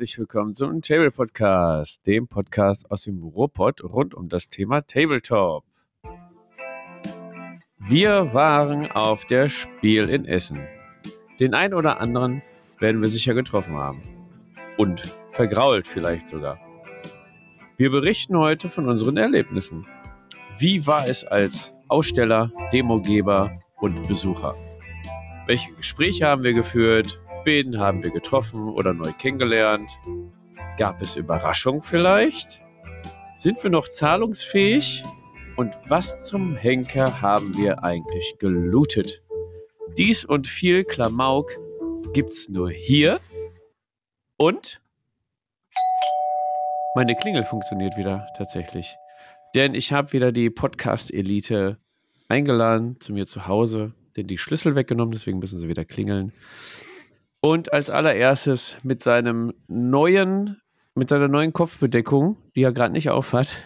herzlich willkommen zum Table Podcast, dem Podcast aus dem Ruhrpott rund um das Thema Tabletop. Wir waren auf der Spiel in Essen. Den einen oder anderen werden wir sicher getroffen haben. Und vergrault vielleicht sogar. Wir berichten heute von unseren Erlebnissen. Wie war es als Aussteller, Demogeber und Besucher? Welche Gespräche haben wir geführt? Wen haben wir getroffen oder neu kennengelernt? Gab es Überraschungen vielleicht? Sind wir noch zahlungsfähig? Und was zum Henker haben wir eigentlich gelootet? Dies und viel Klamauk gibt's nur hier. Und meine Klingel funktioniert wieder tatsächlich. Denn ich habe wieder die Podcast-Elite eingeladen zu mir zu Hause, denn die Schlüssel weggenommen, deswegen müssen sie wieder klingeln. Und als allererstes mit seinem neuen, mit seiner neuen Kopfbedeckung, die er gerade nicht aufhat,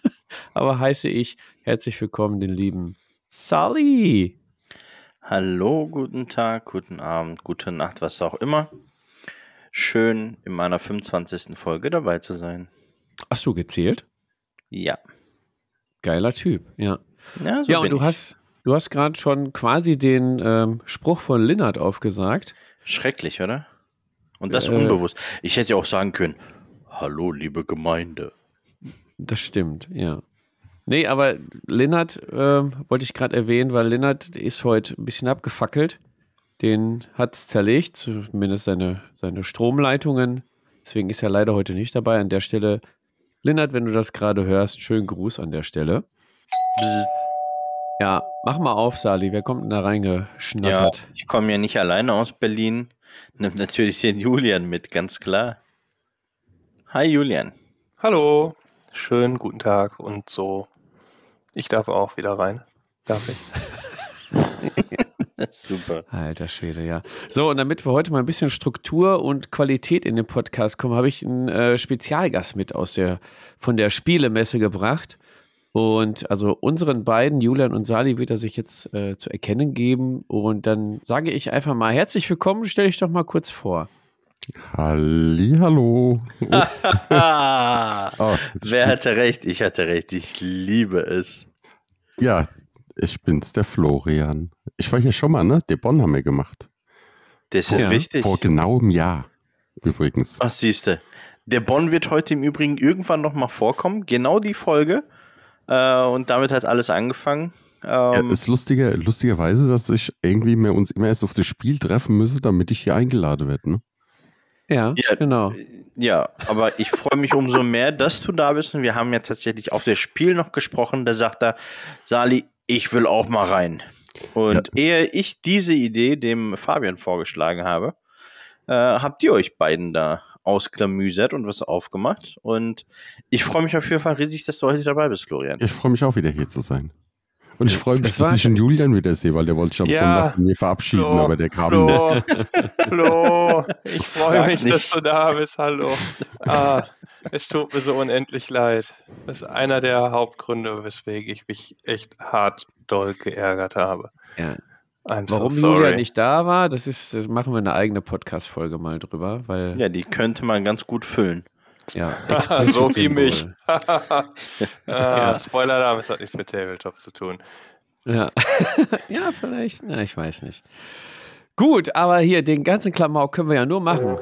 aber heiße ich herzlich willkommen den lieben Sally. Hallo, guten Tag, guten Abend, gute Nacht, was auch immer. Schön in meiner 25. Folge dabei zu sein. Hast du gezählt? Ja. Geiler Typ, ja. Ja, so ja, und du ich. hast, du hast gerade schon quasi den ähm, Spruch von Linnert aufgesagt. Schrecklich, oder? Und das Äh. unbewusst. Ich hätte ja auch sagen können, hallo, liebe Gemeinde. Das stimmt, ja. Nee, aber Linnert ähm, wollte ich gerade erwähnen, weil Linnert ist heute ein bisschen abgefackelt. Den hat es zerlegt, zumindest seine, seine Stromleitungen. Deswegen ist er leider heute nicht dabei. An der Stelle, Linnert, wenn du das gerade hörst, schönen Gruß an der Stelle. Bzz. Ja, mach mal auf, Sali. Wer kommt denn da Ja, reingeschnattert? ich komme ja nicht alleine aus Berlin. Nimm natürlich den Julian mit, ganz klar. Hi, Julian. Hallo, schönen guten Tag und so. Ich darf auch wieder rein. Darf ich? Super. Alter Schwede, ja. So, und damit wir heute mal ein bisschen Struktur und Qualität in den Podcast kommen, habe ich einen äh, Spezialgast mit aus der, von der Spielemesse gebracht. Und also unseren beiden, Julian und Sali, wird er sich jetzt äh, zu erkennen geben. Und dann sage ich einfach mal herzlich willkommen, stell dich doch mal kurz vor. Hallihallo. Oh, wer hatte recht? Ich hatte recht. Ich liebe es. ja, ich bin's, der Florian. Ich war hier schon mal, ne? Der Bonn haben wir gemacht. Das ist Ja. richtig. Vor genau einem Jahr, übrigens. Was siehst du? Der Bonn wird heute im Übrigen irgendwann nochmal vorkommen. Genau die Folge. Äh, und damit hat alles angefangen. Ja, Ähm, ist lustige, lustigerweise, dass ich irgendwie mehr uns immer erst auf das Spiel treffen müsse, damit ich hier eingeladen werde, ne? Ja, Ja, genau. ja, aber ich freue mich umso mehr, dass du da bist. Und wir haben ja tatsächlich auf das Spiel noch gesprochen. Da sagt er, Sali, ich will auch mal rein. Und ehe ich diese Idee dem Fabian vorgeschlagen habe, äh, habt ihr euch beiden da ausklamüsert und was aufgemacht. Und ich freue mich auf jeden Fall riesig, dass du heute dabei bist, Florian. Ich freue mich auch wieder hier zu sein. Und ich freue mich, Das dass ich den Julian wieder sehe, weil der wollte sich am Ja. Sonntag von mir verabschieden, Flo, aber der kam nicht. Flo, Flo, ich freue mich, nicht. dass du da bist. Hallo. Ah, es tut mir so unendlich leid. Das ist einer der Hauptgründe, weswegen ich mich echt hart doll geärgert habe. Ja. I'm Warum so. Julian nicht da war, das ist, das machen wir eine eigene Podcast-Folge mal drüber, weil Ja, die könnte man ganz gut füllen. ja, so wie mich. Ah, Ja. Spoiler, da hat nichts mit Tabletop zu tun. Ja. ja, vielleicht. Na, ich weiß nicht. Gut, aber hier, den ganzen Klamauk können wir ja nur machen.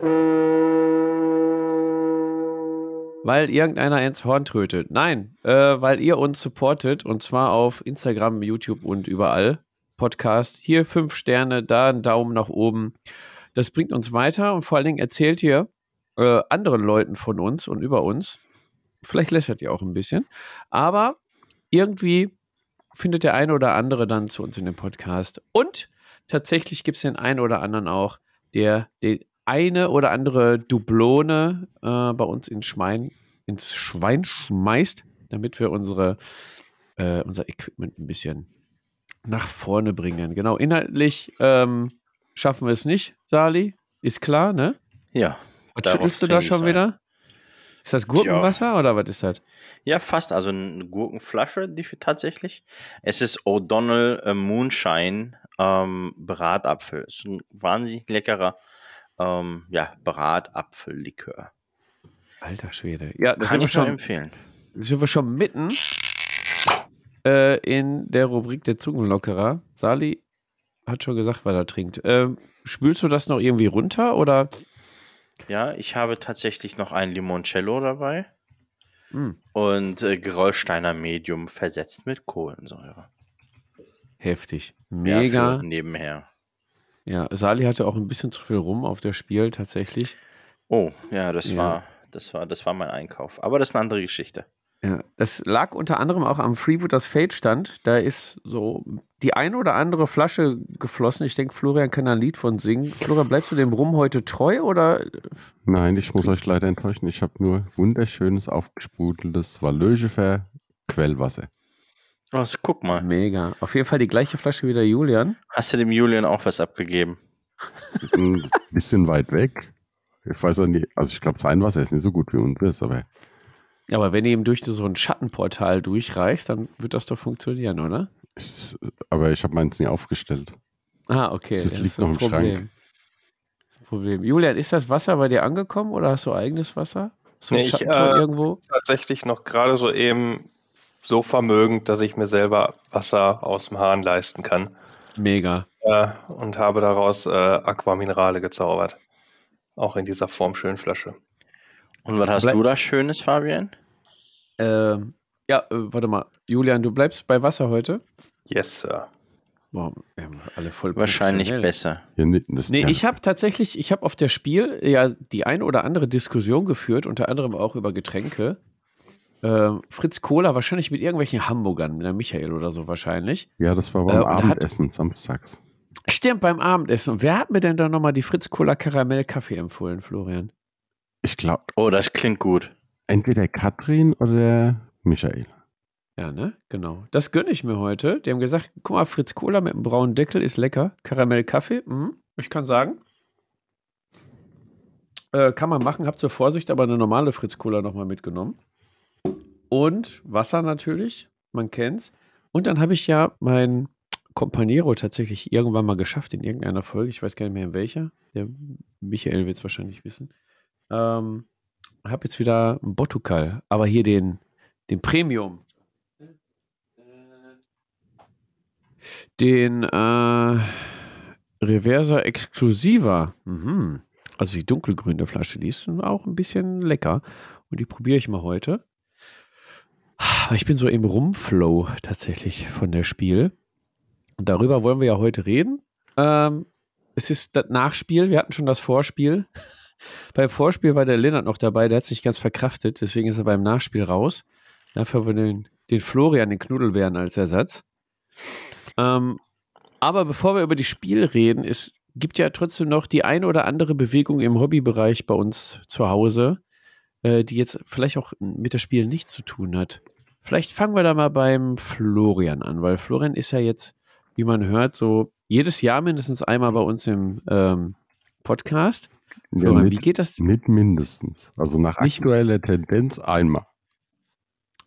Weil irgendeiner ins Horn trötet. Nein, äh, weil ihr uns supportet und zwar auf Instagram, YouTube und überall. Podcast. Hier fünf Sterne, da ein Daumen nach oben. Das bringt uns weiter und vor allen Dingen erzählt ihr äh, anderen Leuten von uns und über uns. Vielleicht lässert ihr auch ein bisschen. Aber irgendwie findet der eine oder andere dann zu uns in den Podcast. Und tatsächlich gibt es den einen oder anderen auch, der die eine oder andere Dublone äh, bei uns ins Schwein, ins Schwein schmeißt, damit wir unsere, äh, unser Equipment ein bisschen nach vorne bringen. Genau, inhaltlich ähm, schaffen wir es nicht, Sali. Ist klar, ne? Ja. Was schüttelst du da schon wieder? Ist das Gurkenwasser oder was ist das? Ja, fast. Also eine Gurkenflasche die, tatsächlich. Es ist O'Donnell äh, Moonshine ähm, Bratapfel. Ist ein wahnsinnig leckerer ähm, ja, Bratapfellikör. Alter Schwede. Ja, das Kann ich schon, empfehlen. sind wir schon mitten äh, in der Rubrik der Zungenlockerer. Sali hat schon gesagt, was er trinkt. Ähm, spülst du das noch irgendwie runter oder? Ja, ich habe tatsächlich noch ein Limoncello dabei Hm, und äh, Gerolsteiner Medium versetzt mit Kohlensäure. heftig. Ja, Mega. für nebenher. Ja, Sali hatte auch ein bisschen zu viel rum auf der Spiel tatsächlich. Oh, ja, das Ja. war, das war, das war mein Einkauf. Aber das ist eine andere Geschichte. Ja, das lag unter anderem auch am Freebooters Fate Stand. Da ist so die eine oder andere Flasche geflossen. Ich denke, Florian kann ein Lied von singen. Florian, bleibst du dem Rum heute treu oder? Nein, ich muss euch leider enttäuschen. Ich habe nur wunderschönes, aufgesprudeltes Wallögefer Quellwasser. Also, guck mal. Mega. Auf jeden Fall die gleiche Flasche wie der Julian. Hast du dem Julian auch was abgegeben? Ein bisschen weit weg. Ich weiß auch nicht, also ich glaube, sein Wasser ist nicht so gut wie uns ist, aber Aber wenn ihr ihm durch so ein Schattenportal durchreißt, dann wird das doch funktionieren, oder? ich, aber ich habe meins nie aufgestellt. Ah, okay. Das Ja, liegt ist ein noch im Schrank. Problem. Das ist ein Problem. Julian, ist das Wasser bei dir angekommen oder hast du eigenes Wasser? Du ein Nee, ich, äh, irgendwo? Tatsächlich noch gerade so eben so vermögend, dass ich mir selber Wasser aus dem Hahn leisten kann. Mega. Äh, und habe daraus äh, Aquaminerale gezaubert. Auch in dieser formschönen Und was hast Bleib- du da Schönes, Fabian? Ähm, ja, äh, warte mal. Julian, du bleibst bei Wasser heute? Yes, Sir. Boah, wir haben alle voll Wahrscheinlich besser. Ja, nee, das, Nee, ja, ich habe tatsächlich, ich habe auf der Spiel ja die ein oder andere Diskussion geführt, unter anderem auch über Getränke. Ähm, Fritz Kohler wahrscheinlich mit irgendwelchen Hamburgern, der Michael oder so wahrscheinlich. Ja, das war Äh, beim und er hat- Abendessen samstags. Stimmt, beim Abendessen. Und wer hat mir denn da nochmal die Fritz Kohler Karamell Kaffee empfohlen, Florian? Ich glaube, Oh, das klingt gut. entweder Katrin oder Michael. Ja, ne? Genau. Das gönne ich mir heute. Die haben gesagt, guck mal, Fritz Cola mit einem braunen Deckel ist lecker. Karamell Kaffee, mhm. ich kann sagen. Äh, kann man machen, hab zur Vorsicht aber eine normale Fritz Cola nochmal mitgenommen. Und Wasser natürlich, man kennt's. Und dann habe ich ja mein Companiero tatsächlich irgendwann mal geschafft in irgendeiner Folge. Ich weiß gar nicht mehr in welcher. Der Michael wird es wahrscheinlich wissen. Ähm, habe jetzt wieder einen Botukal, aber hier den, den Premium. Den äh, Reversa Exclusiva. Mhm. Also die dunkelgrüne Flasche, die ist auch ein bisschen lecker. Und die probiere ich mal heute. Ich bin so im Rumflow tatsächlich von der Spiel. Und darüber wollen wir ja heute reden. Ähm, es ist das Nachspiel. Wir hatten schon das Vorspiel. Beim Vorspiel war der Lennart noch dabei, der hat es nicht ganz verkraftet, deswegen ist er beim Nachspiel raus. Dafür haben wir den, den Florian, den Knuddelbären als Ersatz. Ähm, aber bevor wir über die Spiel reden, es gibt ja trotzdem noch die eine oder andere Bewegung im Hobbybereich bei uns zu Hause, äh, die jetzt vielleicht auch mit das Spiel nichts zu tun hat. Vielleicht fangen wir da mal beim Florian an, weil Florian ist ja jetzt, wie man hört, so jedes Jahr mindestens einmal bei uns im ähm, Podcast. Ja, Florian, wie nicht, geht das? nicht mindestens. Also nach Nicht- aktueller Tendenz einmal.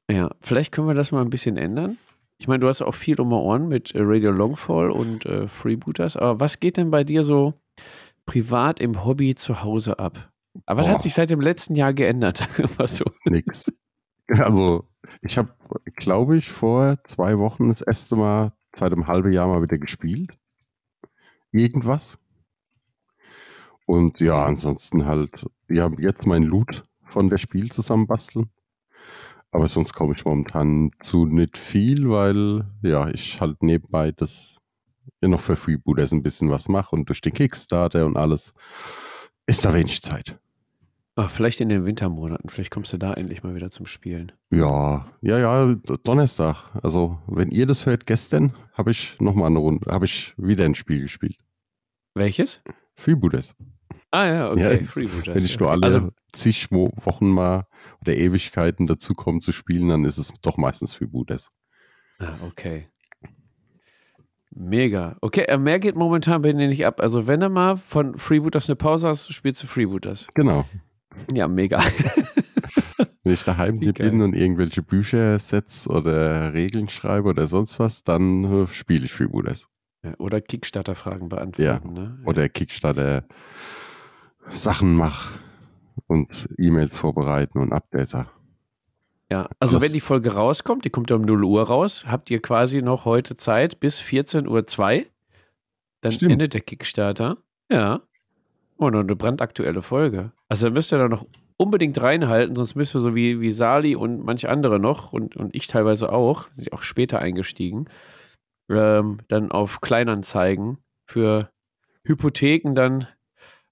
Ja, vielleicht können wir das mal ein bisschen ändern. Ich meine, du hast auch viel um die Ohren mit äh, Radio Longfall und äh, Freebooters, aber was geht denn bei dir so privat im Hobby zu Hause ab? Aber was hat sich seit dem letzten Jahr geändert? So. Nix. Also, ich habe, glaube ich, vor zwei Wochen das erste Mal seit einem halben Jahr mal wieder gespielt. Irgendwas. Und ja, ansonsten halt, wir haben jetzt mein Loot von der Spiel zusammenbasteln. Aber sonst komme ich momentan zu nicht viel, weil ja, ich halt nebenbei das ja noch für Freebooters ein bisschen was mache und durch den Kickstarter und alles ist da wenig Zeit. Ah, vielleicht in den Wintermonaten, vielleicht kommst du da endlich mal wieder zum Spielen. Ja, ja, ja, Donnerstag. Also, wenn ihr das hört, gestern habe ich nochmal eine Runde, habe ich wieder ein Spiel gespielt. Welches? Freebooters. Ah ja, okay, Ja, Freebooters. Wenn ich nur alle Also, zig Wochen mal oder Ewigkeiten dazu komme zu spielen, dann ist es doch meistens Freebooters. ah, okay. Mega. Okay, äh, mehr geht momentan bei dir nicht ab. Also, wenn du mal von Freebooters eine Pause hast, spielst du Freebooters. Genau. Ja, mega. Wenn ich daheim Wie bin geil. und irgendwelche Bücher, Sets oder Regeln schreibe oder sonst was, dann äh, spiele ich Freebooters. Ja, Oder Kickstarter-Fragen beantworten. Ne? Oder Kickstarter Sachen mach. und E-Mails vorbereiten und Updater. Ja, also Das- wenn die Folge rauskommt, die kommt ja um 0 Uhr raus, habt ihr quasi noch heute Zeit bis 14.02 Uhr. Dann Stimmt. endet der Kickstarter. Ja. Und noch eine brandaktuelle Folge. Also da müsst ihr da noch unbedingt reinhalten, sonst müsst ihr so wie, wie Sali und manche andere noch und, und ich teilweise auch, sind auch später eingestiegen, ähm, dann auf Kleinanzeigen für Hypotheken dann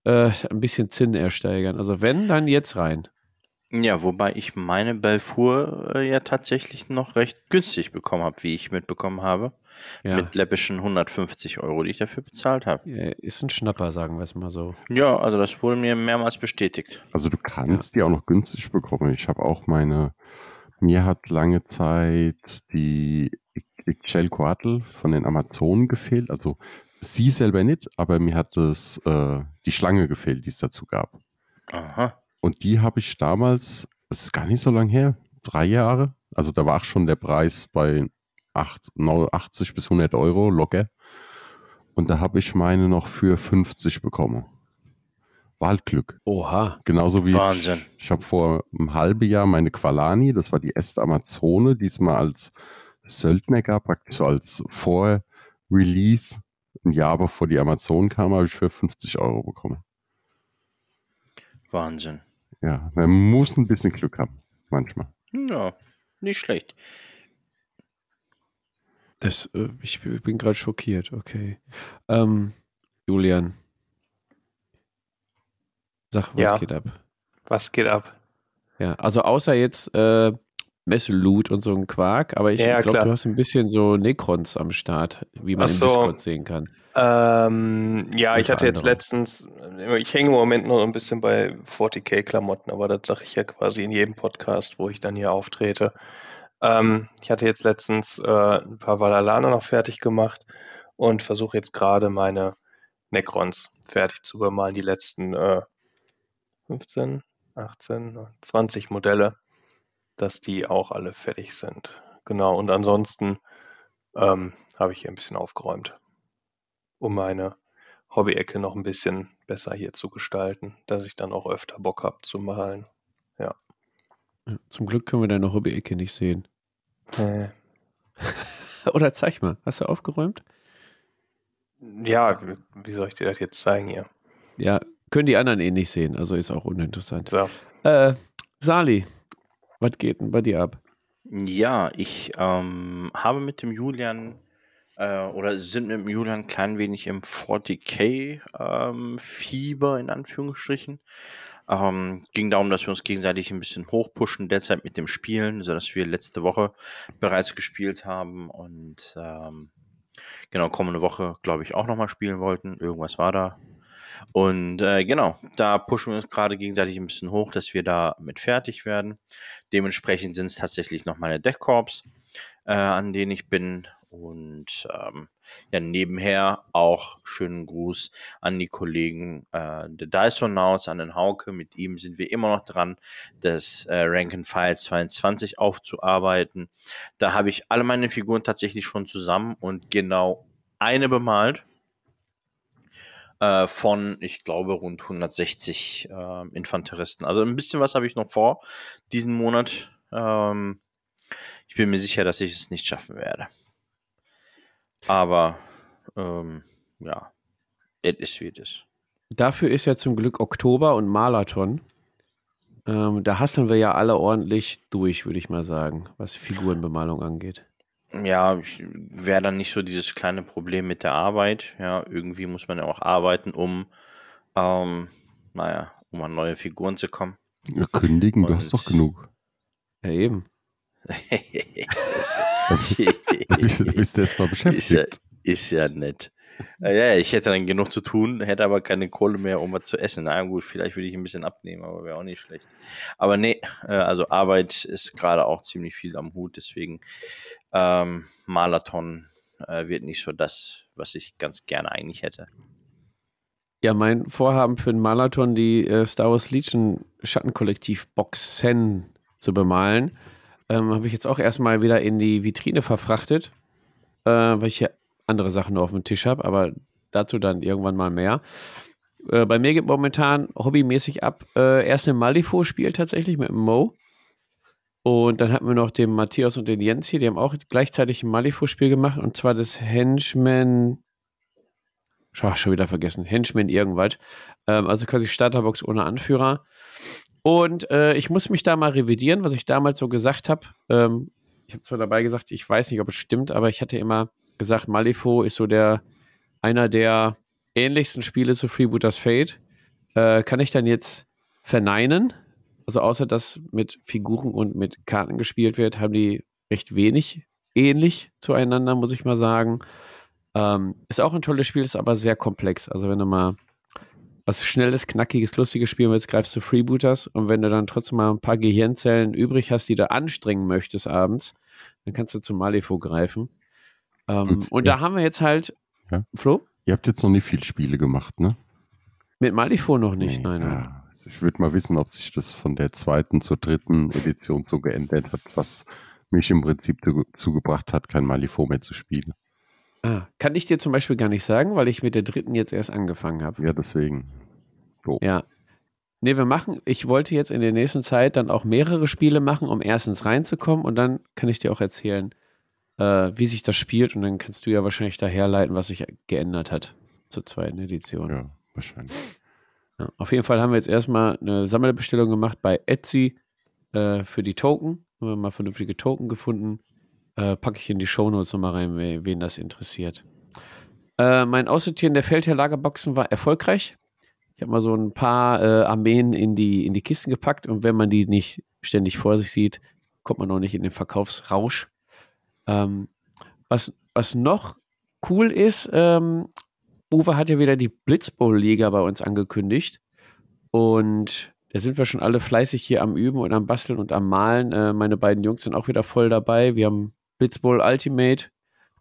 äh, ein bisschen Zinn ersteigern. Also wenn, dann jetzt rein. Ja, wobei ich meine Belfour äh, ja tatsächlich noch recht günstig bekommen habe, wie ich mitbekommen habe. Ja, Mit läppischen 150 Euro, die ich dafür bezahlt habe. Ja, ist ein Schnapper, sagen wir es mal so. Ja, also das wurde mir mehrmals bestätigt. Also du kannst die auch noch günstig bekommen. Ich habe auch meine, mir hat lange Zeit die Excel Quartel von den Amazonen gefehlt. Also sie selber nicht, aber mir hat es äh, die Schlange gefehlt, die es dazu gab. Aha. Und die habe ich damals, das ist gar nicht so lange her, drei Jahre. Also da war auch schon der Preis bei acht- neu- 80 bis 100 Euro locker. Und da habe ich meine noch für 50 bekommen. Wahlglück. Oha. Genauso wie Wahnsinn. ich, ich habe vor einem halben Jahr meine Qualani, das war die erste Amazone, diesmal als Söldner gab, praktisch so als Vor-Release. Ein Jahr bevor die Amazon kam, habe ich für 50 Euro bekommen. Wahnsinn. Ja, man muss ein bisschen Glück haben, manchmal. Ja, nicht schlecht. Das, äh, ich bin gerade schockiert, okay. Ähm, Julian. Sag, was Ja. geht ab? Was geht ab? Ja, also außer jetzt äh, Messe-Loot und so ein Quark, aber ich Ja, glaube, du hast ein bisschen so Necrons am Start, wie man Ach im so. Discord sehen kann. Ähm, ja, ich hatte jetzt anderem. letztens, ich hänge im Moment noch ein bisschen bei 40k-Klamotten, aber das sage ich ja quasi in jedem Podcast, wo ich dann hier auftrete. Ähm, ich hatte jetzt letztens äh, ein paar Valalana noch fertig gemacht und versuche jetzt gerade meine Necrons fertig zu bemalen, die letzten äh, 15, 18, 20 Modelle, dass die auch alle fertig sind. Genau, und ansonsten ähm, habe ich hier ein bisschen aufgeräumt um meine Hobby-Ecke noch ein bisschen besser hier zu gestalten, dass ich dann auch öfter Bock habe zu malen. Ja, Zum Glück können wir deine Hobby-Ecke nicht sehen. Äh, Oder zeig mal, hast du aufgeräumt? ja, wie soll ich dir das jetzt zeigen hier? Ja, können die anderen eh nicht sehen, also ist auch uninteressant. So. Äh, Sali, was geht denn bei dir ab? Ja, ich ähm, habe mit dem Julian äh, oder sind mit dem Julian ein klein wenig im 40k-Fieber in Anführungsstrichen. Ähm, ging darum, dass wir uns gegenseitig ein bisschen hochpushen, derzeit mit dem Spielen, sodass wir letzte Woche bereits gespielt haben und ähm, genau, kommende Woche, glaube ich, auch nochmal spielen wollten. Irgendwas war da. Und äh, genau, da pushen wir uns gerade gegenseitig ein bisschen hoch, dass wir da mit fertig werden. Dementsprechend sind es tatsächlich noch meine Deckkorps, äh, an denen ich bin. Und ähm, ja, nebenher auch schönen Gruß an die Kollegen äh, der Dysonauts, an den Hauke. Mit ihm sind wir immer noch dran, das äh, Rank File 22 aufzuarbeiten. Da habe ich alle meine Figuren tatsächlich schon zusammen und genau eine bemalt äh, von, ich glaube, rund 160 äh, Infanteristen. Also ein bisschen was habe ich noch vor diesen Monat. Ähm, ich bin mir sicher, dass ich es nicht schaffen werde. Aber ähm, ja, es ist wie es ist. Dafür ist ja zum Glück Oktober und Marathon. Ähm, da hasseln wir ja alle ordentlich durch, würde ich mal sagen, was Figurenbemalung angeht. Ja, ich wäre dann nicht so dieses kleine Problem mit der Arbeit. Ja, irgendwie muss man ja auch arbeiten, um, ähm, naja, um an neue Figuren zu kommen. Ja, kündigen, du hast Und- doch genug. Ja, eben. Du bist, du bist erst mal ist, ja, beschäftigt. ist ja nett. Äh, Ja, ich hätte dann genug zu tun, hätte aber keine Kohle mehr, um was zu essen. Na gut, vielleicht würde ich ein bisschen abnehmen, aber wäre auch nicht schlecht. Aber nee, äh, also Arbeit ist gerade auch ziemlich viel am Hut, deswegen ähm, Marathon äh, wird nicht so das, was ich ganz gerne eigentlich hätte. Ja, mein Vorhaben für den Marathon, die äh, Star Wars Legion Schattenkollektiv Boxen zu bemalen, ähm, habe ich jetzt auch erstmal wieder in die Vitrine verfrachtet, äh, weil ich hier andere Sachen nur auf dem Tisch habe, aber dazu dann irgendwann mal mehr. äh, bei mir geht momentan hobbymäßig ab. Äh, erst ein Malifaux-Spiel tatsächlich mit Mo. Und dann hatten wir noch den Matthias und den Jens hier, die haben auch gleichzeitig ein Malifaux-Spiel gemacht und zwar das Henchman. Ach, schon wieder vergessen. Henchman irgendwas. Ähm, also quasi Starterbox ohne Anführer. Und äh, ich muss mich da mal revidieren, was ich damals so gesagt habe. Ähm, ich habe zwar dabei gesagt, ich weiß nicht, ob es stimmt, aber ich hatte immer gesagt, Malifaux ist so der einer der ähnlichsten Spiele zu Freebooters Fate. Äh, kann ich dann jetzt verneinen? Also außer dass mit Figuren und mit Karten gespielt wird, haben die recht wenig ähnlich zueinander, muss ich mal sagen. Ähm, ist auch ein tolles Spiel, ist aber sehr komplex. Also wenn du mal was schnelles, knackiges, lustiges spielen willst, greifst du Freebooters und wenn du dann trotzdem mal ein paar Gehirnzellen übrig hast, die du anstrengen möchtest abends, dann kannst du zu Malifaux greifen. Ähm, und, ja. da haben wir jetzt halt, ja. Flo? Ihr habt jetzt noch nicht viele Spiele gemacht, ne? Mit Malifaux noch nicht, nee, nein. Ja. Ich würde mal wissen, ob sich das von der zweiten zur dritten Edition so geändert hat, was mich im Prinzip dazu gebracht hat, kein Malifaux mehr zu spielen. Ah, kann ich dir zum Beispiel gar nicht sagen, weil ich mit der dritten jetzt erst angefangen habe. Ja, deswegen. So. Ja. Nee, wir machen, ich wollte jetzt in der nächsten Zeit dann auch mehrere Spiele machen, um erstens reinzukommen und dann kann ich dir auch erzählen, äh, wie sich das spielt und dann kannst du ja wahrscheinlich daherleiten, was sich geändert hat zur zweiten Edition. Ja, wahrscheinlich. Ja, auf jeden Fall haben wir jetzt erstmal eine Sammelbestellung gemacht bei Etsy äh, für die Token. Haben wir mal vernünftige Token gefunden. Äh, packe ich in die Shownotes nochmal rein, wen das interessiert. Äh, mein Aussortieren der Feldherr-Lagerboxen war erfolgreich. Ich habe mal so ein paar äh, Armeen in die, in die Kisten gepackt und wenn man die nicht ständig vor sich sieht, kommt man auch nicht in den Verkaufsrausch. Ähm, was, was noch cool ist, ähm, Uwe hat ja wieder die Blitzbowl-Liga bei uns angekündigt. Und da sind wir schon alle fleißig hier am Üben und am Basteln und am Malen. Äh, meine beiden Jungs sind auch wieder voll dabei. Wir haben Blitzbowl Ultimate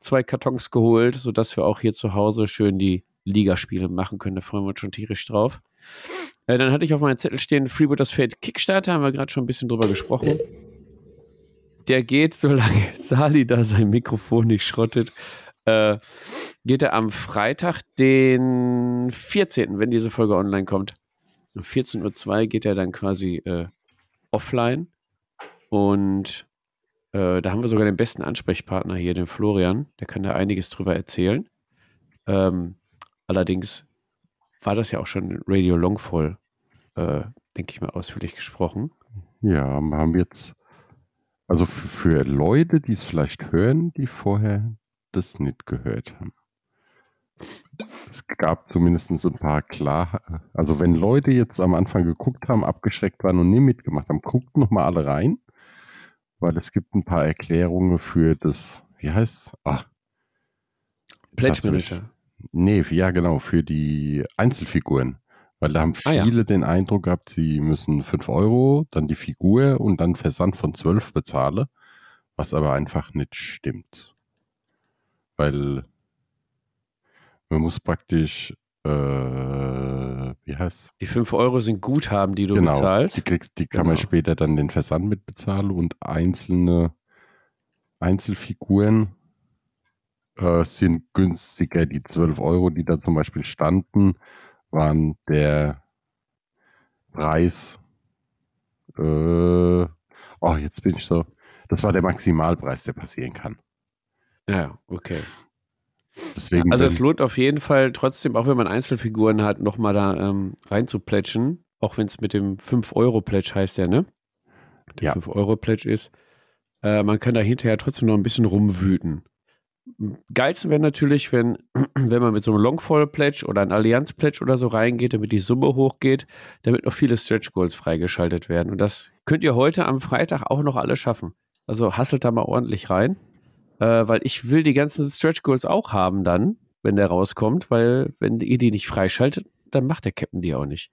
zwei Kartons geholt, sodass wir auch hier zu Hause schön die Ligaspiele machen können. Da freuen wir uns schon tierisch drauf. Äh, dann hatte ich auf meinem Zettel stehen Freebooters Fate Kickstarter, haben wir gerade schon ein bisschen drüber gesprochen. Der geht, solange Sali da sein Mikrofon nicht schrottet, äh, geht er am Freitag, den 14., wenn diese Folge online kommt. Um 14.02 Uhr geht er dann quasi äh, offline. Und äh, da haben wir sogar den besten Ansprechpartner hier, den Florian. Der kann da einiges drüber erzählen. Ähm, allerdings war das ja auch schon Radio Longfall, äh, denke ich mal, ausführlich gesprochen. Ja, wir haben jetzt, also für, für Leute, die es vielleicht hören, die vorher das nicht gehört haben. Es gab zumindest ein paar klar, also wenn Leute jetzt am Anfang geguckt haben, abgeschreckt waren und nie mitgemacht haben, guckt nochmal alle rein, weil es gibt ein paar Erklärungen für das, wie heißt es? Ah, Pledge Manager. Nee, ja genau, für die Einzelfiguren. Weil da haben viele ah, ja. den Eindruck gehabt, sie müssen 5 Euro, dann die Figur und dann Versand von 12 bezahle, was aber einfach nicht stimmt weil man muss praktisch, äh, wie heißt Die 5 Euro sind Guthaben, die du genau, bezahlst. Die, kriegst, die kann genau. man später dann den Versand mitbezahlen und einzelne Einzelfiguren äh, sind günstiger. Die 12 Euro, die da zum Beispiel standen, waren der Preis. Äh, oh, jetzt bin ich so. Das war der Maximalpreis, der passieren kann. Ja, okay. Deswegen also es lohnt auf jeden Fall trotzdem, auch wenn man Einzelfiguren hat, nochmal da ähm, reinzuplätschen. Auch wenn es mit dem 5-Euro-Pledge heißt ja, ne? Der ja. 5-Euro-Pledge ist. Äh, man kann da hinterher trotzdem noch ein bisschen rumwüten. Geilsten wäre natürlich, wenn, wenn man mit so einem Longfall-Pledge oder einem Allianz-Pledge oder so reingeht, damit die Summe hochgeht, damit noch viele Stretch-Goals freigeschaltet werden. Und das könnt ihr heute am Freitag auch noch alle schaffen. Also hasselt da mal ordentlich rein äh, weil ich will die ganzen Stretch Goals auch haben dann, wenn der rauskommt, weil wenn ihr die nicht freischaltet, dann macht der Captain die auch nicht.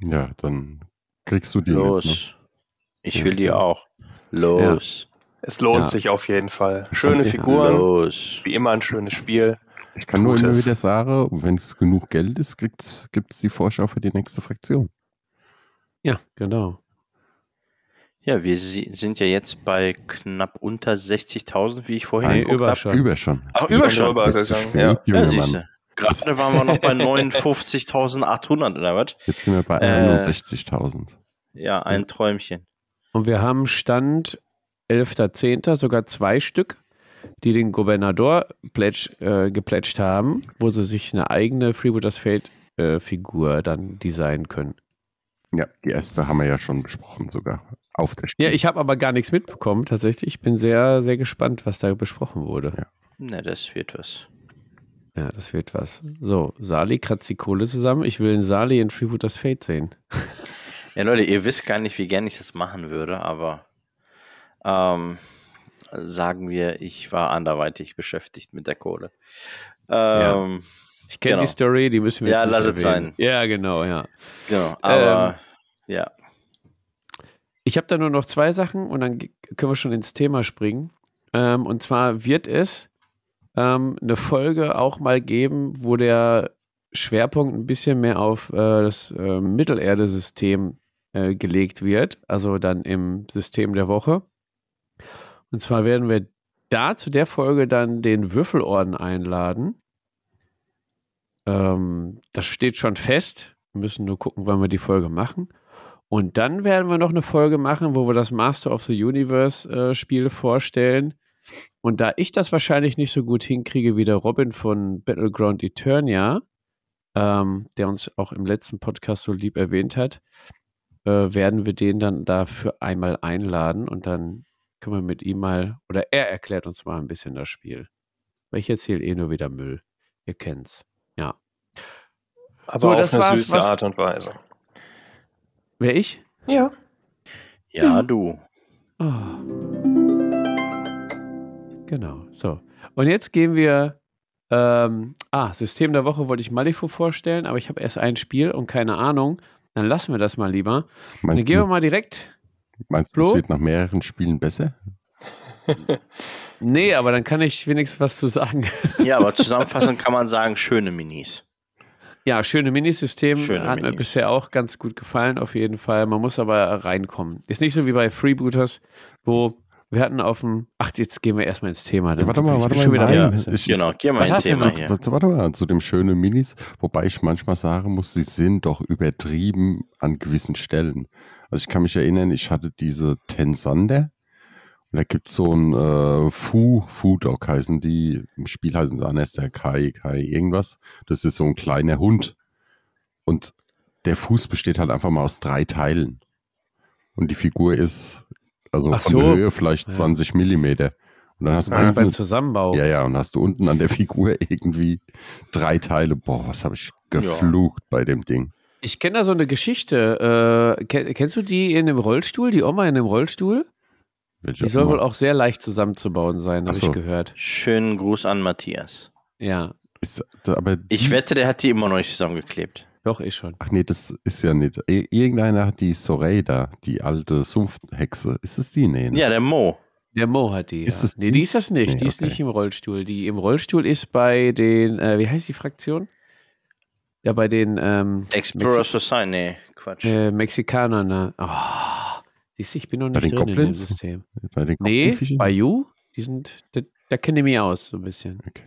Ja, dann kriegst du die Los. Mit, ne? Ich will die auch. Los. Ja. Es lohnt ja. sich auf jeden Fall. Schöne Figuren. Los. Wie immer ein schönes Spiel. Ich kann Gutes. nur immer wieder sagen, wenn es genug Geld ist, gibt es die Vorschau für die nächste Fraktion. Ja, genau. Ja, wir sind ja jetzt bei knapp unter 60.000, wie ich vorhin nee, über habe. schon. Über schon. Ach, über schon. Über ja, ja, Gerade waren wir noch bei 59.800 oder was? Jetzt sind wir bei Äh. 61.000. Ja, ein Träumchen. Und wir haben Stand 11.10. sogar zwei Stück, die den Gobernador äh, geplätscht haben, wo sie sich eine eigene Freebooters Fate äh, Figur dann designen können. Ja, die erste haben wir ja schon besprochen sogar. Auf der Ja, Spiel. ich habe aber gar nichts mitbekommen tatsächlich. Ich bin sehr, sehr gespannt, was da besprochen wurde. Ja. Ne, das wird was. Ja, das wird was. So, Sali kratzt die Kohle zusammen. Ich will einen Sali in Freebooters Fate sehen. Ja, Leute, ihr wisst gar nicht, wie gern ich das machen würde, aber ähm, sagen wir, ich war anderweitig beschäftigt mit der Kohle. Ähm, Ich kenne Genau. die Story, die müssen wir Ja, jetzt nicht lass es sein. Ja, genau, ja. Genau, aber Ähm, ja. Ich habe da nur noch zwei Sachen und dann können wir schon ins Thema springen. Ähm, und zwar wird es ähm, eine Folge auch mal geben, wo der Schwerpunkt ein bisschen mehr auf äh, das äh, Mittelerde-System äh, gelegt wird, also dann im System der Woche. Und zwar werden wir da zu der Folge dann den Würfelorden einladen. Ähm, das steht schon fest. Wir müssen nur gucken, wann wir die Folge machen. Und dann werden wir noch eine Folge machen, wo wir das Master of the Universe äh, Spiel vorstellen. Und da ich das wahrscheinlich nicht so gut hinkriege wie der Robin von Battleground Eternia, ähm, der uns auch im letzten Podcast so lieb erwähnt hat, äh, werden wir den dann dafür einmal einladen und dann können wir mit ihm mal, oder er erklärt uns mal ein bisschen das Spiel. Weil ich erzähle eh nur wieder Müll. Ihr kennt's. Aber So, auf eine war's, süße was- Art und Weise. Wer ich? Ja. Ja, du. Oh. Genau, so. Und jetzt gehen wir. Ähm, ah, System der Woche wollte ich Malifaux vorstellen, aber ich habe erst ein Spiel und keine Ahnung. Dann lassen wir das mal lieber. Dann Meinst, gehen wir du, mal direkt. meinst du, es wird nach mehreren Spielen besser? Nee, aber dann kann ich wenigstens was zu sagen. Ja, aber zusammenfassend kann man sagen, schöne Minis. Ja, schöne Minisystem. Schöne Hat mir Minis. bisher auch ganz gut gefallen, auf jeden Fall. Man muss aber reinkommen. Ist nicht so wie bei Freebooters, wo wir hatten auf dem. Ach, jetzt gehen wir erstmal ins Thema. Dann warte mal, warte schon mal, wieder nein. ein bisschen- Ich- Genau, geh mal Was ins Thema hier. Warte, warte mal, zu dem schönen Minis, wobei ich manchmal sagen muss, sie sind doch übertrieben an gewissen Stellen. Also ich kann mich erinnern, ich hatte diese Tensander da gibt es so ein äh, Fu, Fu Dog heißen die, im Spiel heißen sie anders, der Kai, Kai irgendwas. Das ist so ein kleiner Hund. Und der Fuß besteht halt einfach mal aus drei Teilen. Und die Figur ist also Ach von so. der Höhe vielleicht Ja. 20 Millimeter. Und dann hast du Meinst unten- beim Zusammenbau. ja, ja, und hast du unten an der Figur irgendwie drei Teile. Boah, was habe ich geflucht bei dem Ding. Ich kenne da so eine Geschichte. Äh, kenn, kennst du die in dem Rollstuhl? Die Oma in dem Rollstuhl? Die soll wohl auch sehr leicht zusammenzubauen sein, habe so. ich gehört. Schönen Gruß an Matthias. Ja, Ist, aber Ich wette, der hat die immer noch nicht zusammengeklebt. doch, ich schon. Ach nee, das ist ja nicht. Irgendeiner hat die Soreida, die alte Sumpfhexe. Ist es die? Nee. ne? Ja, der Mo. Der Mo hat die. Ist ja. es nee, die? ist das nicht. Nee, die ist okay. nicht im Rollstuhl. Die im Rollstuhl ist bei den, äh, wie heißt die Fraktion? Ja, bei den ähm, Explorer Mexi Society. Nee, Quatsch. äh, Mexikanern. Ne? Oh, siehst du, ich bin noch Bei nicht den drin in dem Goblins? System. Bei den Nee, bei You, die sind, da, da kenne ich mich aus, so ein bisschen. Okay.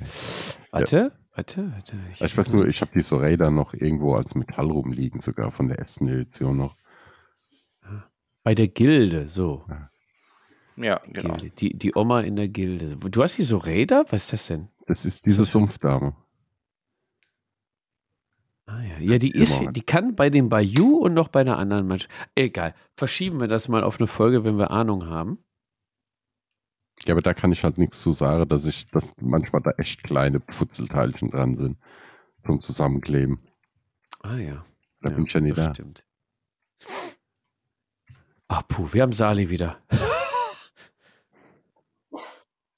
Warte, warte, warte. Ich weiß nur, ich habe die Soreida noch irgendwo als Metall rumliegen, sogar von der ersten Edition noch. Bei der Gilde, so. Ja, genau. Die, die Oma in der Gilde. Du hast die so Räder? Was ist das denn? Das ist diese Sumpfdame. Ah ja, ja die ist, die kann bei dem Bayou und noch bei einer anderen Mannschaft. Egal. Verschieben wir das mal auf eine Folge, wenn wir Ahnung haben. Ja, aber da kann ich halt nichts zu sagen, dass ich, dass manchmal da echt kleine Pfutzelteilchen dran sind zum Zusammenkleben. Ah ja. Da bin ich ja nicht das da. Stimmt. Ah, puh, wir haben Sali wieder.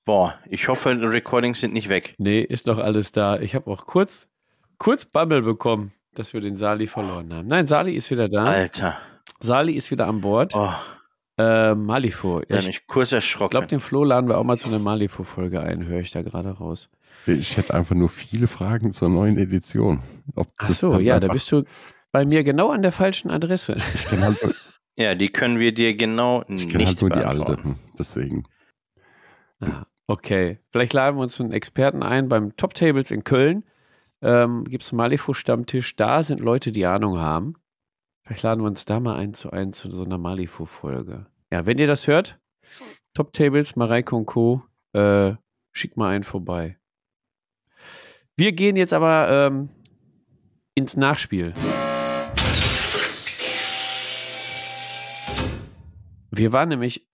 Boah, ich hoffe, die Recordings sind nicht weg. Nee, ist noch alles da. Ich habe auch kurz, kurz Bammel bekommen, dass wir den Sali verloren haben. Nein, Sali ist wieder da. Alter. Sali ist wieder an Bord. Oh, Äh, Malifaux. Ja, ich ich kurz erschrocken. glaube, den Flo laden wir auch mal zu einer Malifaux-Folge ein, höre ich da gerade raus. Ich hätte einfach nur viele Fragen zur neuen Edition. Ob Ach so, ja, da bist du bei mir genau an der falschen Adresse. Ich kenne halt, ja, die können wir dir genau ich nicht kenn halt nur die beantworten. alte. Deswegen. Ah, okay, vielleicht laden wir uns einen Experten ein beim Top Tables in Köln. Ähm, gibt es einen Malifu-Stammtisch. Da sind Leute, die Ahnung haben. Vielleicht laden wir uns da mal ein zu ein zu so einer Malifu-Folge. Ja, wenn ihr das hört, Top Tables, Mareike und Co., äh, schickt mal einen vorbei. Wir gehen jetzt aber ähm, ins Nachspiel. Wir waren nämlich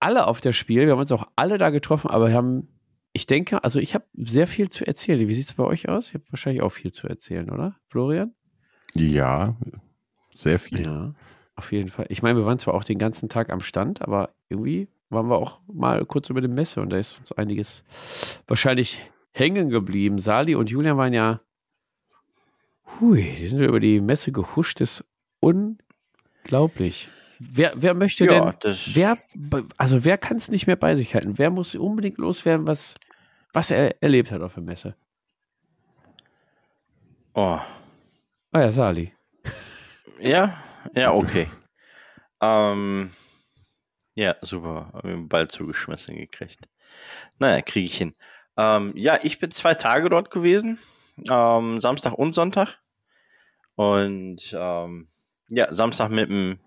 alle auf das Spiel. Wir haben uns auch alle da getroffen, aber wir haben, ich denke, also ich habe sehr viel zu erzählen. Wie sieht es bei euch aus? Ich habe wahrscheinlich auch viel zu erzählen, oder, Florian? Ja, sehr viel. Ja, auf jeden Fall. Ich meine, wir waren zwar auch den ganzen Tag am Stand, aber irgendwie waren wir auch mal kurz über die Messe und da ist uns einiges wahrscheinlich hängen geblieben. Sali und Julian waren ja, hui, die sind über die Messe gehuscht, das ist unglaublich. Wer, wer möchte Ja, denn, wer, also wer kann es nicht mehr bei sich halten? Wer muss unbedingt loswerden, was, was er erlebt hat auf der Messe? Oh. Ah ja, Sali. Ja, ja, okay. ähm, ja, super. Hab den Ball zugeschmissen gekriegt. Naja, kriege ich hin. Ähm, ja, ich bin zwei Tage dort gewesen. Ähm, Samstag und Sonntag. Und ähm, ja, Samstag mit dem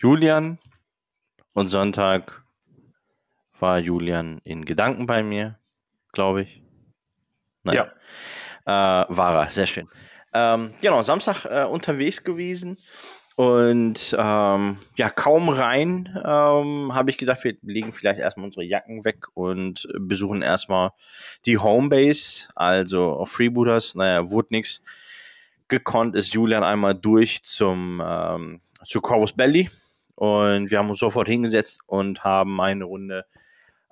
Julian und Sonntag war Julian in Gedanken bei mir, glaube ich. Nein. Ja. Äh, war er, sehr schön. Ähm, genau, Samstag äh, unterwegs gewesen und ähm, ja, kaum rein ähm, habe ich gedacht, wir legen vielleicht erstmal unsere Jacken weg und besuchen erstmal die Homebase, also auf Freebooters. Naja, wurde nichts. Gekonnt ist Julian einmal durch zum ähm, zu Corvus Belly und wir haben uns sofort hingesetzt und haben eine Runde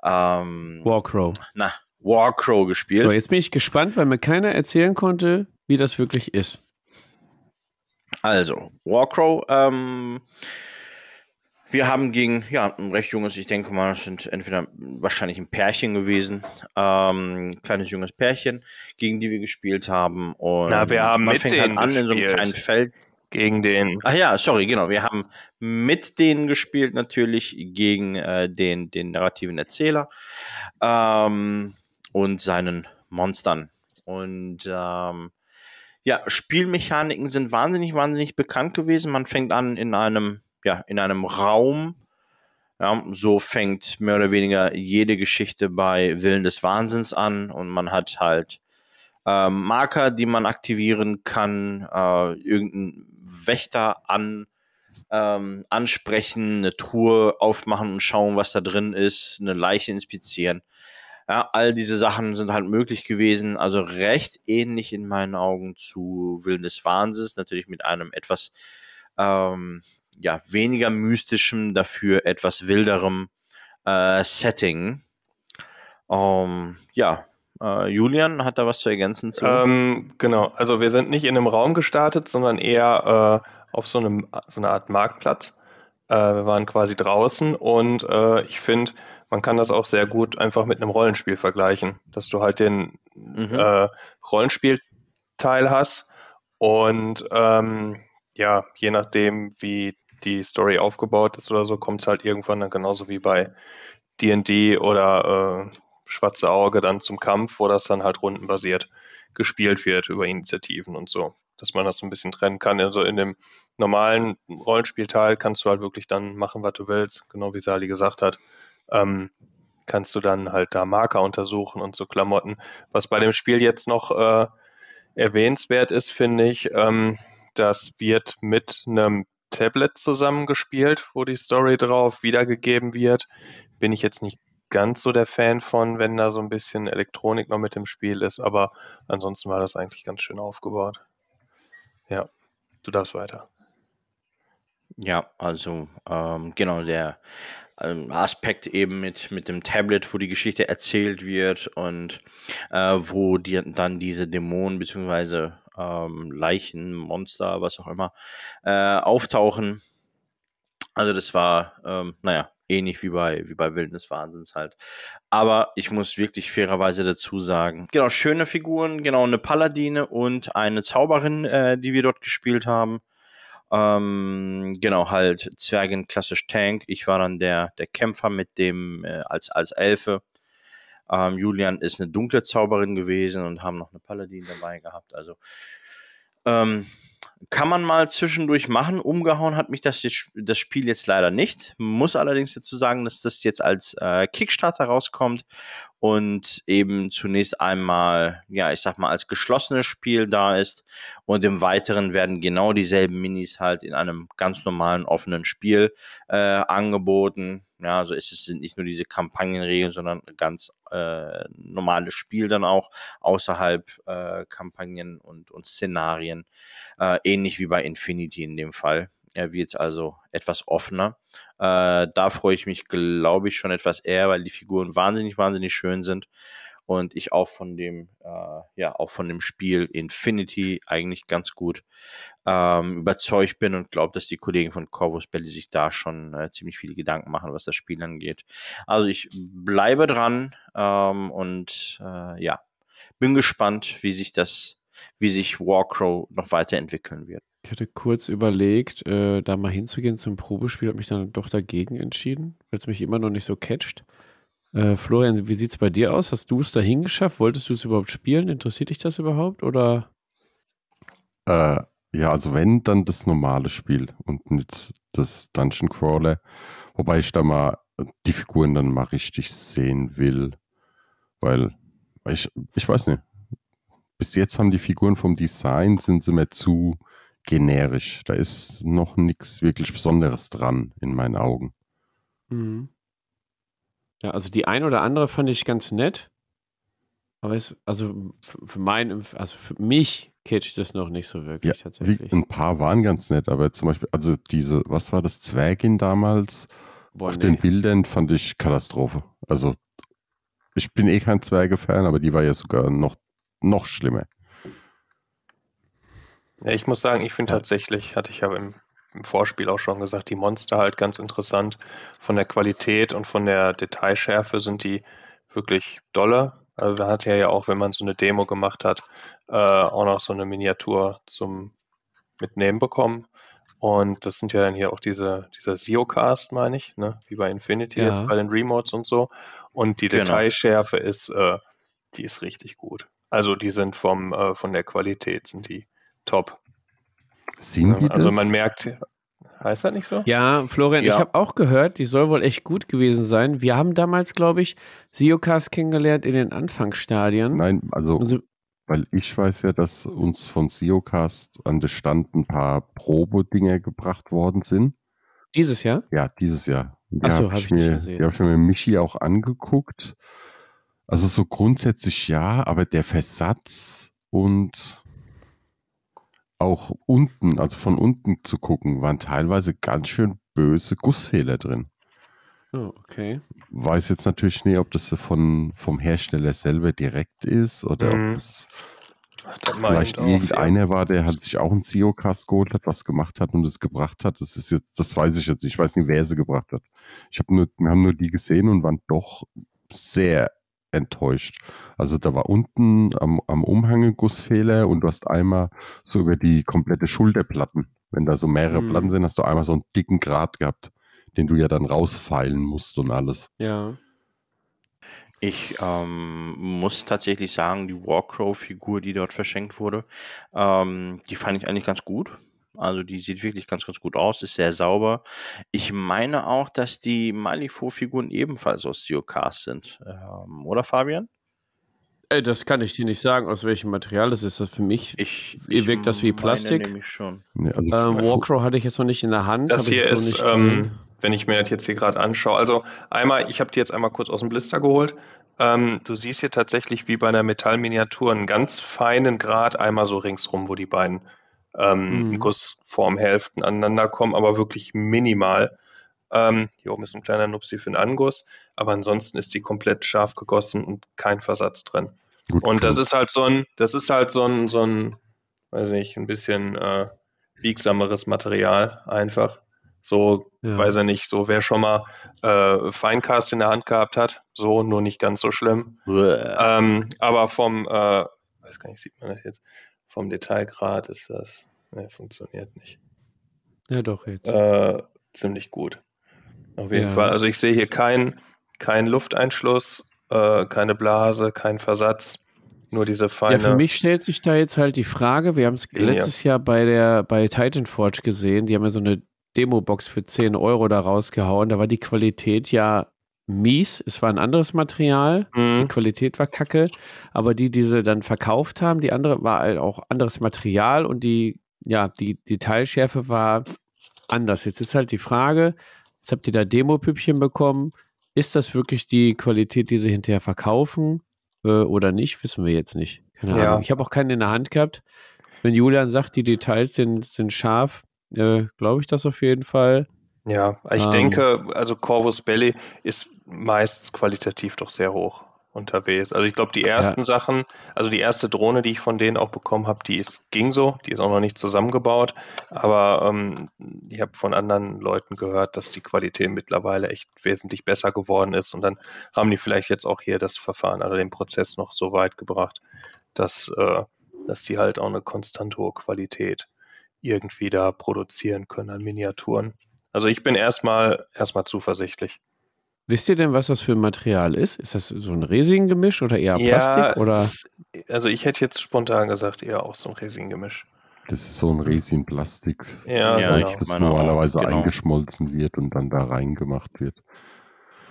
ähm, Warcrow. na, Warcrow gespielt. So, jetzt bin ich gespannt, weil mir keiner erzählen konnte, wie das wirklich ist. Also, Warcrow, ähm, wir haben gegen, ja, ein recht junges, ich denke mal, es sind entweder wahrscheinlich ein Pärchen gewesen, ähm, ein kleines junges Pärchen, gegen die wir gespielt haben. Und Na, wir haben man mit fängt halt denen an in so einem gespielt. kleinen Feld. Gegen den. Ach ja, sorry, genau. Wir haben mit denen gespielt, natürlich gegen äh, den, den narrativen Erzähler ähm, und seinen Monstern. Und ähm, ja, Spielmechaniken sind wahnsinnig, wahnsinnig bekannt gewesen. Man fängt an in einem, ja, in einem Raum. Ja, so fängt mehr oder weniger jede Geschichte bei Willen des Wahnsinns an und man hat halt ähm, Marker, die man aktivieren kann, äh, irgendeinen Wächter an, ähm, ansprechen, eine Truhe aufmachen und schauen, was da drin ist, eine Leiche inspizieren. Ja, all diese Sachen sind halt möglich gewesen, also recht ähnlich in meinen Augen zu Willen des Wahnsinns, natürlich mit einem etwas ähm, ja, weniger mystischem, dafür etwas wilderem äh, Setting. Ähm, ja, äh, Julian hat da was zu ergänzen zu. Ähm, genau, also wir sind nicht in einem Raum gestartet, sondern eher äh, auf so einem so einer Art Marktplatz. Äh, wir waren quasi draußen und äh, ich finde, man kann das auch sehr gut einfach mit einem Rollenspiel vergleichen, dass du halt den Mhm. äh, Rollenspielteil hast und ähm, ja, je nachdem, wie die Story aufgebaut ist oder so, kommt es halt irgendwann dann genauso wie bei D&D oder äh, Schwarze Auge dann zum Kampf, wo das dann halt rundenbasiert gespielt wird über Initiativen und so. Dass man das so ein bisschen trennen kann. Also in dem normalen Rollenspielteil kannst du halt wirklich dann machen, was du willst, genau wie Sali gesagt hat. Ähm, kannst du dann halt da Marker untersuchen und so Klamotten. Was bei dem Spiel jetzt noch äh, erwähnenswert ist, finde ich, ähm, das wird mit einem Tablet zusammengespielt, wo die Story drauf wiedergegeben wird. Bin ich jetzt nicht ganz so der Fan von, wenn da so ein bisschen Elektronik noch mit im Spiel ist, aber ansonsten war das eigentlich ganz schön aufgebaut. Ja, du darfst weiter. Ja, also ähm, genau der ähm, Aspekt eben mit, mit dem Tablet, wo die Geschichte erzählt wird und äh, wo die, dann diese Dämonen beziehungsweise ähm, Leichen, Monster, was auch immer, äh, auftauchen. Also das war, ähm, naja, ähnlich wie bei, wie bei Wilden des Wahnsinns halt. Aber ich muss wirklich fairerweise dazu sagen, genau, schöne Figuren, genau, eine Paladine und eine Zauberin, äh, die wir dort gespielt haben. Ähm, genau, halt Zwergen klassisch Tank. Ich war dann der, der Kämpfer mit dem, äh, als, als Elfe. Ähm, Julian ist eine dunkle Zauberin gewesen und haben noch eine Paladin dabei gehabt. Also ähm, kann man mal zwischendurch machen. Umgehauen hat mich das, das Spiel jetzt leider nicht. Muss allerdings dazu sagen, dass das jetzt als äh, Kickstarter rauskommt und eben zunächst einmal, ja, ich sag mal, als geschlossenes Spiel da ist. Und im Weiteren werden genau dieselben Minis halt in einem ganz normalen offenen Spiel äh, angeboten. Ja, also es sind nicht nur diese Kampagnenregeln, sondern ganz äh, normales Spiel dann auch außerhalb äh, Kampagnen und, und Szenarien. Äh, ähnlich wie bei Infinity in dem Fall. Er wird also etwas offener. Äh, da freue ich mich, glaube ich, schon etwas eher, weil die Figuren wahnsinnig, wahnsinnig schön sind und ich auch von dem, äh, ja, auch von dem Spiel Infinity eigentlich ganz gut ähm, überzeugt bin und glaube, dass die Kollegen von Corvus Belli sich da schon äh, ziemlich viele Gedanken machen, was das Spiel angeht. Also ich bleibe dran ähm, und äh, ja, bin gespannt, wie sich das, wie sich Warcrow noch weiterentwickeln wird. Ich hatte kurz überlegt, äh, da mal hinzugehen zum Probespiel, habe mich dann doch dagegen entschieden, weil es mich immer noch nicht so catcht. Äh, Florian, wie sieht es bei dir aus? Hast du es dahin geschafft? Wolltest du es überhaupt spielen? Interessiert dich das überhaupt? Oder? Äh, ja, also wenn, dann das normale Spiel und nicht das Dungeon Crawler. Wobei ich da mal die Figuren dann mal richtig sehen will. Weil ich, ich weiß nicht. Bis jetzt haben die Figuren vom Design sind sie mir zu generisch. Da ist noch nichts wirklich Besonderes dran in meinen Augen. Mhm. Ja, also die ein oder andere fand ich ganz nett. Aber es, also für mein, also für mich catcht das noch nicht so wirklich ja, tatsächlich. Wie, ein paar waren ganz nett, aber zum Beispiel, also diese, was war das, Zwergin damals? Boah, Auf nee. den Bildern fand ich Katastrophe. Also ich bin eh kein Zwerge-Fan, aber die war ja sogar noch, noch schlimmer. Ja, ich muss sagen, ich finde ja. tatsächlich, hatte ich ja im im Vorspiel auch schon gesagt, die Monster halt ganz interessant. Von der Qualität und von der Detailschärfe sind die wirklich dolle. Also man hat ja ja auch, wenn man so eine Demo gemacht hat, äh, auch noch so eine Miniatur zum Mitnehmen bekommen. Und das sind ja dann hier auch diese, dieser Siocast, meine ich, ne? wie bei Infinity ja. jetzt bei den Remotes und so. Und die genau. Detailschärfe ist, äh, die ist richtig gut. Also die sind vom, äh, von der Qualität sind die top. Sehen die Also man merkt, heißt das nicht so? Ja, Florian, ja. ich habe auch gehört, die soll wohl echt gut gewesen sein. Wir haben damals, glaube ich, Siocast kennengelernt in den Anfangsstadien. Nein, also, also weil ich weiß ja, dass uns von Siocast an der Stand ein paar Probedinger gebracht worden sind. Dieses Jahr? Ja, dieses Jahr. Achso, habe hab ich, mir, gesehen. Die habe ich mir Michi auch angeguckt. Also so grundsätzlich ja, aber der Versatz und auch unten, also von unten zu gucken, waren teilweise ganz schön böse Gussfehler drin. Oh, okay. Weiß jetzt natürlich nicht, ob das von, vom Hersteller selber direkt ist oder mhm. ob es vielleicht irgendeiner ja. war, der hat sich auch ein CEO-Cast geholt hat, was gemacht hat und es gebracht hat. Das ist jetzt, das weiß ich jetzt nicht. Ich weiß nicht, wer sie gebracht hat. Ich habe nur, wir haben nur die gesehen und waren doch sehr enttäuscht. Also da war unten am, am Umhang Gussfehler und du hast einmal so über die komplette Schulterplatten. Wenn da so mehrere mhm. Platten sind, hast du einmal so einen dicken Grat gehabt, den du ja dann rausfeilen musst und alles. Ja. Ich ähm, muss tatsächlich sagen, die Warcrow-Figur, die dort verschenkt wurde, ähm, die fand ich eigentlich ganz gut. Also die sieht wirklich ganz, ganz gut aus, ist sehr sauber. Ich meine auch, dass die Malifaux-Figuren ebenfalls aus Geocast sind. Ähm, oder Fabian? Ey, das kann ich dir nicht sagen, aus welchem Material das ist. Das für mich ich, ich wirkt das wie Plastik. Nämlich schon. Nee, also ähm, Warcrow hatte ich jetzt noch nicht in der Hand. Das hier ist, ähm, wenn ich mir das jetzt hier gerade anschaue. Also einmal, ich habe die jetzt einmal kurz aus dem Blister geholt. Ähm, du siehst hier tatsächlich wie bei einer Metallminiatur einen ganz feinen Grad einmal so ringsrum, wo die beiden ähm, mhm. Gussformhälften aneinander kommen, aber wirklich minimal. Ähm, hier oben ist ein kleiner Nupsi für den Anguss, aber ansonsten ist die komplett scharf gegossen und kein Versatz drin. Gut, und das ist halt so ein, das ist halt so ein, so ein, weiß nicht, ein bisschen äh, biegsameres Material einfach. So, ja. weiß er nicht, so wer schon mal äh, Feincast in der Hand gehabt hat, so, nur nicht ganz so schlimm. Ähm, aber vom, äh, weiß gar nicht, sieht man das jetzt, vom Detailgrad ist das, ne, funktioniert nicht. Ja, doch, jetzt. Äh, ziemlich gut. Auf jeden ja. Fall. Also ich sehe hier keinen kein Lufteinschluss, äh, keine Blase, kein Versatz. Nur diese feine. Ja, für mich stellt sich da jetzt halt die Frage, wir haben es letztes Jahr bei der bei Titan Forge gesehen, die haben ja so eine Demo-Box für 10 Euro da rausgehauen. Da war die Qualität ja mies. Es war ein anderes Material. Die Mhm. Qualität war kacke. Aber die, die sie dann verkauft haben, die andere war halt auch anderes Material und die, ja, die Detailschärfe war anders. Jetzt ist halt die Frage, jetzt habt ihr da Demo-Püppchen bekommen. Ist das wirklich die Qualität, die sie hinterher verkaufen äh, oder nicht? Wissen wir jetzt nicht. Keine Ja. Ahnung. Ich habe auch keinen in der Hand gehabt. Wenn Julian sagt, die Details sind, sind scharf, äh, glaube ich das auf jeden Fall. Ja, ich Ähm. denke, also Corvus Belli ist meistens qualitativ doch sehr hoch unterwegs. Also ich glaube, die ersten Sachen, also die erste Drohne, die ich von denen auch bekommen habe, die ist, ging so, die ist auch noch nicht zusammengebaut, aber ähm, ich habe von anderen Leuten gehört, dass die Qualität mittlerweile echt wesentlich besser geworden ist und dann haben die vielleicht jetzt auch hier das Verfahren, also den Prozess noch so weit gebracht, dass, äh, dass die halt auch eine konstant hohe Qualität irgendwie da produzieren können an Miniaturen. Also ich bin erstmal erstmal zuversichtlich. Wisst ihr denn, was das für ein Material ist? Ist das so ein Resin-Gemisch oder eher Plastik? oder? es- also ich hätte jetzt spontan gesagt, eher auch so ein Resin-Gemisch. Das ist so ein Resin-Plastik, Ja, Ja, genau. ich das meine auch, normalerweise genau. eingeschmolzen wird und dann da reingemacht wird.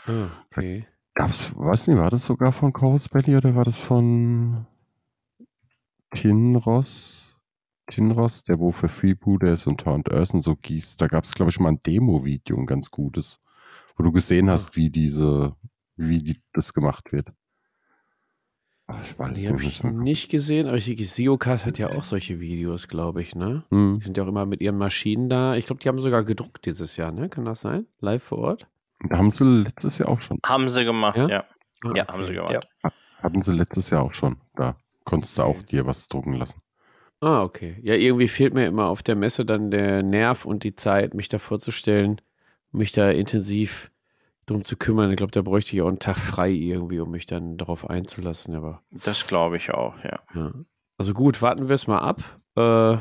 Ah, okay. Gab's, weiß nicht, war das sogar von Coles Belly oder war das von Tinros? Tinros, der wo für Freebooters und Taunt Earthen so gießt. Da gab es, glaube ich, mal ein Demo-Video, ein ganz gutes, wo du gesehen hast, wie diese, wie die, das gemacht wird. Ach, ich weiß Die es habe nicht. ich nicht gesehen, aber ich, Siocast hat ja auch solche Videos, glaube ich, ne? Hm. Die sind ja auch immer mit ihren Maschinen da. Ich glaube, die haben sogar gedruckt dieses Jahr, ne? Kann das sein? Live vor Ort? Haben sie letztes Jahr auch schon. Haben sie gemacht, Ja? ja. Ah, Ja, okay. haben sie gemacht. Ja. Hatten sie letztes Jahr auch schon. Da konntest du auch dir was drucken lassen. Ah, okay. Ja, irgendwie fehlt mir immer auf der Messe dann der Nerv und die Zeit, mich da vorzustellen, mich da intensiv drum zu kümmern. Ich glaube, da bräuchte ich auch einen Tag frei irgendwie, um mich dann darauf einzulassen. Aber Das glaube ich auch, ja. ja. Also gut, warten wir es mal ab. Äh,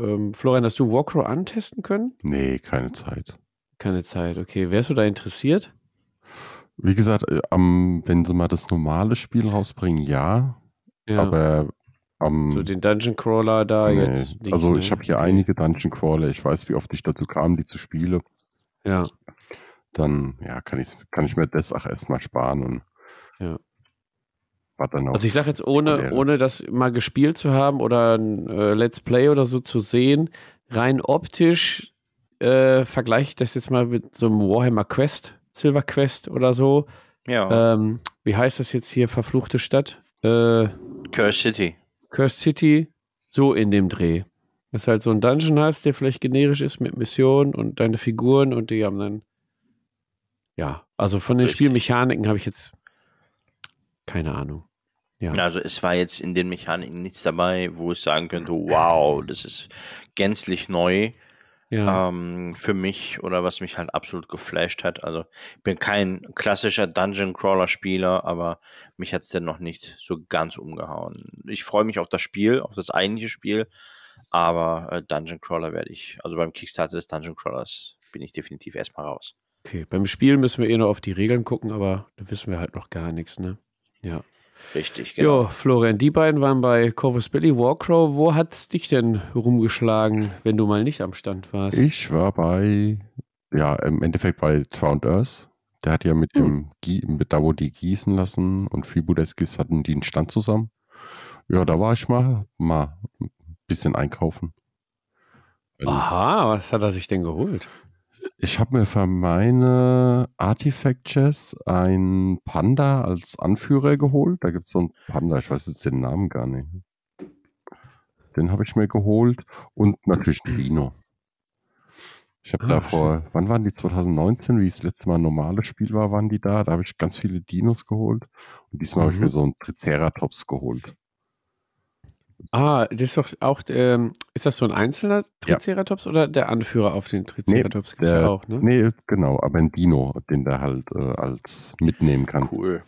ähm, Florian, hast du Warcrow antesten können? Nee, keine Zeit. Keine Zeit, okay. Wärst du da interessiert? Wie gesagt, äh, am, wenn sie mal das normale Spiel rausbringen, ja. Ja. Aber am. so den Dungeon Crawler da nee. jetzt. nicht, also ne? ich habe hier Okay. einige Dungeon Crawler. Ich weiß, wie oft ich dazu kam, die zu spielen. Ja, Dann ja, kann, ich, kann ich mir das auch erstmal sparen und Ja. war dann auch. Also ich sage jetzt, ohne, ohne das mal gespielt zu haben oder ein äh, Let's Play oder so zu sehen, rein optisch äh, vergleiche ich das jetzt mal mit so einem Warhammer Quest, Silver Quest oder so. Ja, Ähm, wie heißt das jetzt hier, verfluchte Stadt? Äh, Curse City. Cursed City, so in dem Dreh. Dass du halt so einen Dungeon hast, der vielleicht generisch ist mit Missionen und deine Figuren und die haben dann, ja, also von den Richtig. Spielmechaniken habe ich jetzt keine Ahnung. Ja. Also es war jetzt in den Mechaniken nichts dabei, wo ich sagen könnte, wow, das ist gänzlich neu Ja. ähm, für mich oder was mich halt absolut geflasht hat. Also ich bin kein klassischer Dungeon Crawler Spieler, aber mich hat es denn noch nicht so ganz umgehauen. Ich freue mich auf das Spiel, auf das eigentliche Spiel, aber äh, Dungeon Crawler werde ich, also beim Kickstarter des Dungeon Crawlers bin ich definitiv erstmal raus. Okay, beim Spiel müssen wir eh noch auf die Regeln gucken, aber da wissen wir halt noch gar nichts, ne? Ja. Richtig, genau. Jo, Florian, die beiden waren bei Corvus Belly Warcrow. Wo hat's dich denn rumgeschlagen, wenn du mal nicht am Stand warst? Ich war bei, ja, im Endeffekt bei Drowned Earth. Der hat ja mit Hm. dem, Gie- mit da wo die gießen lassen und Freebooters hatten die einen Stand zusammen. Ja, da war ich mal, mal ein bisschen einkaufen. Aha, was hat er sich denn geholt? Ich habe mir für meine Artifact-Chess ein Panda als Anführer geholt. Da gibt es so einen Panda, ich weiß jetzt den Namen gar nicht. Den habe ich mir geholt und natürlich ein Dino. Ich habe Ah, da vor, wann waren die 2019, wie das letzte Mal ein normales Spiel war, waren die da. Da habe ich ganz viele Dinos geholt. Und diesmal habe ich Mhm. mir so einen Triceratops geholt. Ah, das ist doch auch, ähm, ist das so ein einzelner Triceratops oder der Anführer auf den Triceratops? Gibt's der- ja auch, ne? Nee, genau, aber ein Dino, den du halt äh, als mitnehmen kannst. Cool.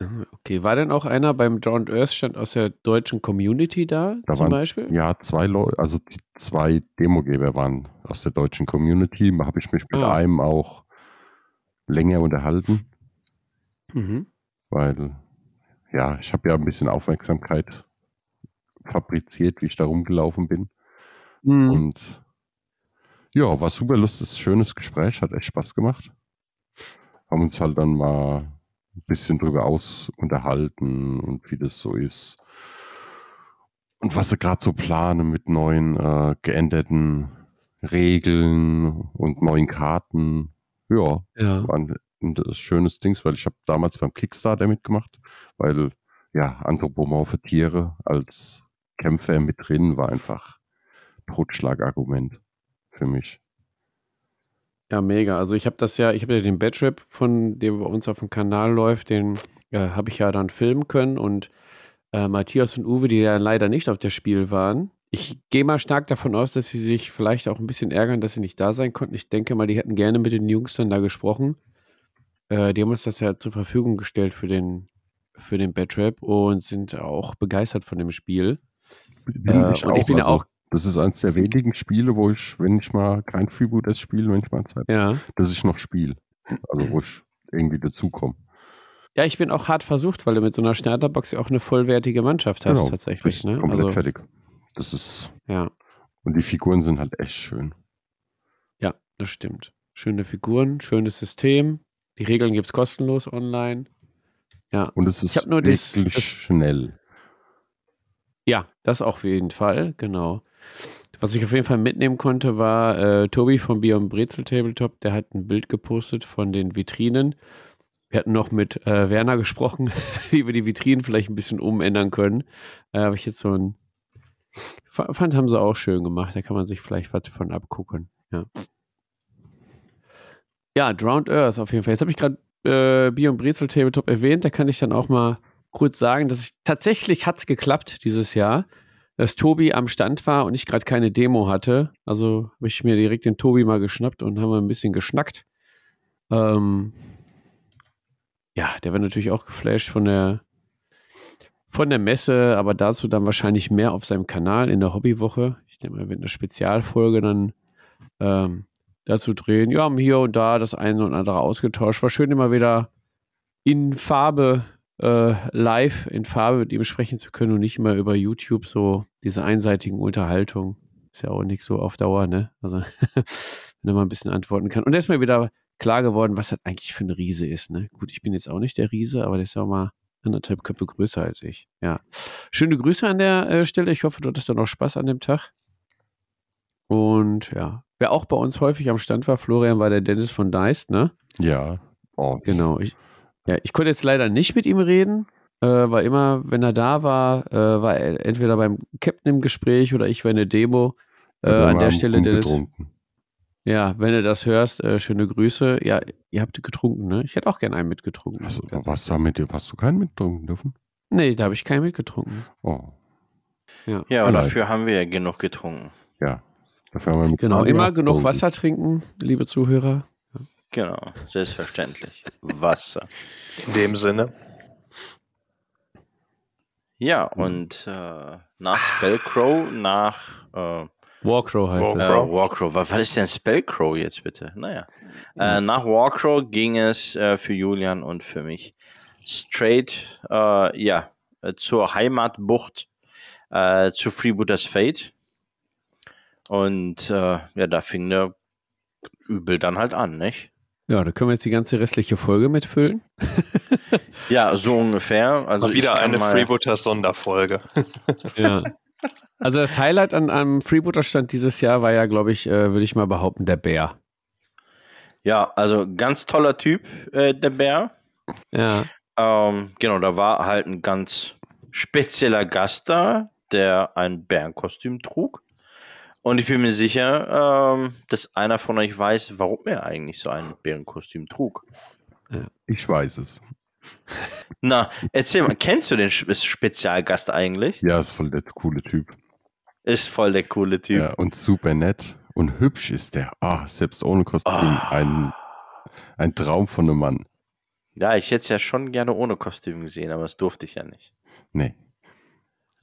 Ah, Okay, war denn auch einer beim Drowned Earth Stand aus der deutschen Community da, Da zum waren- Beispiel? Ja, zwei Leute, also die zwei Demogeber waren aus der deutschen Community. Da habe ich mich mit Ah. einem auch länger unterhalten. Mhm. weil ja, ich habe ja ein bisschen Aufmerksamkeit fabriziert, wie ich da rumgelaufen bin. Mhm. Und ja, war super lustiges, schönes Gespräch, hat echt Spaß gemacht. Haben uns halt dann mal ein bisschen drüber aus unterhalten und wie das so ist. Und was sie gerade so planen mit neuen äh, geänderten Regeln und neuen Karten. Ja, Ja. war ein, ein schönes Ding, weil ich habe damals beim Kickstarter mitgemacht, weil ja, anthropomorphe Tiere als Kämpfer mit drin war einfach Totschlagargument für mich. Ja, mega. Also ich habe das ja, ich habe ja den Badrap von der bei uns auf dem Kanal läuft, den äh, habe ich ja dann filmen können und äh, Matthias und Uwe, die ja leider nicht auf das Spiel waren. Ich gehe mal stark davon aus, dass sie sich vielleicht auch ein bisschen ärgern, dass sie nicht da sein konnten. Ich denke mal, die hätten gerne mit den Jungs dann da gesprochen. Äh, die haben uns das ja zur Verfügung gestellt für den, für den Badrap und sind auch begeistert von dem Spiel. Bin Äh, ich und ich bin also, auch- Das ist eines der wenigen Spiele, wo ich, wenn ich mal kein Freebooters spiele, wenn ich mal Zeit Ja. dass ich noch spiele. Also wo ich irgendwie dazukomme. Ja, ich bin auch hart versucht, weil du mit so einer Starterbox ja auch eine vollwertige Mannschaft hast, tatsächlich. bist Ne? komplett Also, fertig. Das ist, ja. und die Figuren sind halt echt schön. Ja, das stimmt. Schöne Figuren, schönes System. Die Regeln gibt es kostenlos online. Ja. Und es ist nur das- wirklich das- schnell. Ja, das auf jeden Fall, genau. Was ich auf jeden Fall mitnehmen konnte, war äh, Tobi vom Beyond Brezel Tabletop, der hat ein Bild gepostet von den Vitrinen. Wir hatten noch mit äh, Werner gesprochen, wie wir die Vitrinen vielleicht ein bisschen umändern können. Äh, Habe ich jetzt so ein. fa- Fand, haben sie auch schön gemacht. Da kann man sich vielleicht was von abgucken. Ja, ja Drowned Earth auf jeden Fall. Jetzt habe ich gerade äh, Beyond Brezel Tabletop erwähnt. Da kann ich dann auch mal kurz sagen, dass ich tatsächlich hat es geklappt dieses Jahr, dass Tobi am Stand war und ich gerade keine Demo hatte. Also habe ich mir direkt den Tobi mal geschnappt und haben wir ein bisschen geschnackt. Ähm, ja, der war natürlich auch geflasht von der von der Messe, aber dazu dann wahrscheinlich mehr auf seinem Kanal in der Hobbywoche. Ich denke mal, wir werden eine Spezialfolge dann ähm, dazu drehen. Ja, haben hier und da das eine und andere ausgetauscht. War schön immer wieder in Farbe äh, live in Farbe mit ihm sprechen zu können und nicht immer über YouTube so diese einseitigen Unterhaltungen. Ist ja auch nicht so auf Dauer, ne? Also, wenn er mal ein bisschen antworten kann. Und da ist mir wieder klar geworden, was das eigentlich für ein Riese ist, ne? Gut, ich bin jetzt auch nicht der Riese, aber der ist ja auch mal anderthalb Köpfe größer als ich. Ja. Schöne Grüße an der äh, Stelle. Ich hoffe, du hattest dann noch Spaß an dem Tag. Und ja, wer auch bei uns häufig am Stand war, Florian, war der Dennis von Deist, ne? Ja. Oh, Genau. Ich, ja, ich konnte jetzt leider nicht mit ihm reden, äh, weil immer, wenn er da war, äh, war er entweder beim Captain im Gespräch oder ich war in der Demo. Äh, wir an der Stelle, Dennis, ja, wenn du das hörst, äh, schöne Grüße. Ja, ihr habt getrunken, ne? Ich hätte auch gerne einen mitgetrunken. Hast, du- was da mit dir? Hast du keinen mittrunken dürfen? Nee, da habe ich keinen mitgetrunken. Oh, Ja, und nein. dafür haben wir ja genug getrunken. ja. Dafür haben wir mit Genau, immer genug. Wasser trinken, liebe Zuhörer. Genau, selbstverständlich. Wasser. In dem Sinne. Ja, und äh, nach Spellcrow, nach äh, Warcrow heißt äh, er. Warcrow. Warcrow. Was, was ist denn Spellcrow jetzt bitte? Naja. Äh, nach Warcrow ging es äh, für Julian und für mich straight äh, ja, äh, zur Heimatbucht, äh, zu Freebooters Fate. Und äh, ja, da fing der Übel dann halt an, nicht? Ja, da können wir jetzt die ganze restliche Folge mitfüllen. Ja, so ungefähr. Also Mal wieder eine mal, Freebooters Sonderfolge. Ja. Also das Highlight an einem Freebooter-Stand dieses Jahr war ja, glaube ich, äh, würde ich mal behaupten, der Bär. Ja, also ganz toller Typ, äh, der Bär. Ja. Ähm, genau, da war halt ein ganz spezieller Gast da, der ein Bärenkostüm trug. Und ich bin mir sicher, ähm, dass einer von euch weiß, warum er eigentlich so ein Bärenkostüm trug. Ich weiß es. Na, erzähl mal, kennst du den Spezialgast eigentlich? Ja, ist voll der coole Typ. Ist voll der coole Typ. Ja, und super nett. Und hübsch ist der. Ah, selbst ohne Kostüm. Ah. Ein, ein Traum von einem Mann. Ja, ich hätte es ja schon gerne ohne Kostüm gesehen, aber das durfte ich ja nicht. Nee.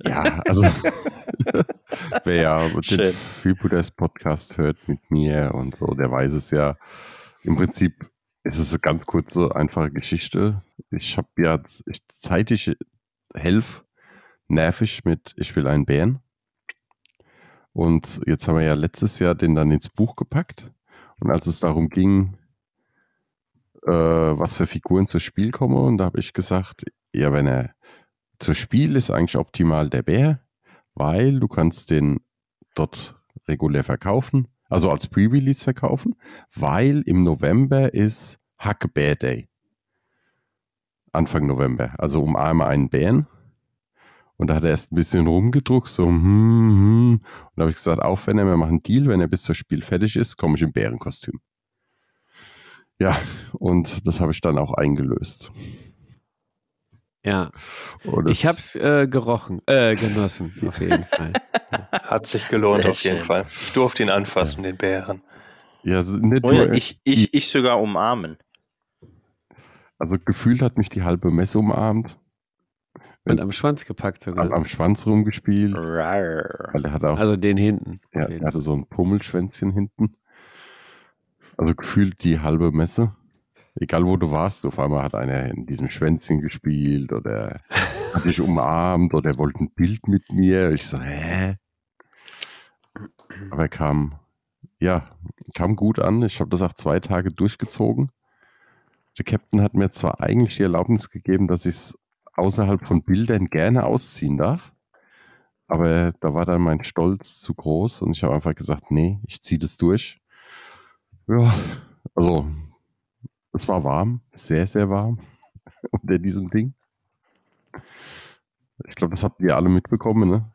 Ja, also wer ja den. Freebooters Podcast hört mit mir und so, der weiß es ja. Im Prinzip Es ist eine ganz kurze, einfache Geschichte. Ich habe ja, ich, seit ich helfe, nervig mit Ich will einen Bären. Und jetzt haben wir ja letztes Jahr den dann ins Buch gepackt. Und als es darum ging, äh, was für Figuren zu Spiel kommen, und da habe ich gesagt, ja, wenn er zu Spiel ist eigentlich optimal der Bär, weil du kannst den dort regulär verkaufen, also als Pre-Release verkaufen, weil im November ist Hack Bear Day. Anfang November. Also umarme einen Bären. Und da hat er erst ein bisschen rumgedruckt, so, hm, hm. Und da habe ich gesagt, auch wenn er, wir machen einen Deal, wenn er bis zum Spiel fertig ist, komme ich im Bärenkostüm. Ja, und das habe ich dann auch eingelöst. Ja. ich habe es äh, gerochen, äh, genossen, auf jeden Fall. Hat sich gelohnt, Sehr auf jeden Fall. Ich durfte ihn anfassen, den Bären. Ja, nicht oh ja, ich, ich, ich sogar umarmen. Also gefühlt hat mich die halbe Messe umarmt. Und am Schwanz gepackt sogar. Am, am Schwanz rumgespielt. Weil er hatte auch, also den hinten. Ja, er hatte so ein Pummelschwänzchen hinten. Also gefühlt die halbe Messe. Egal wo du warst, auf einmal hat einer in diesem Schwänzchen gespielt oder hat dich umarmt oder wollte ein Bild mit mir. Ich so, hä? Aber er kam, ja, kam gut an. Ich habe das auch zwei Tage durchgezogen. Der Captain hat mir zwar eigentlich die Erlaubnis gegeben, dass ich es außerhalb von Bildern gerne ausziehen darf. Aber da war dann mein Stolz zu groß und ich habe einfach gesagt, nee, ich ziehe das durch. Ja, also es war warm, sehr, sehr warm unter diesem Ding. Ich glaube, das habt ihr alle mitbekommen, ne?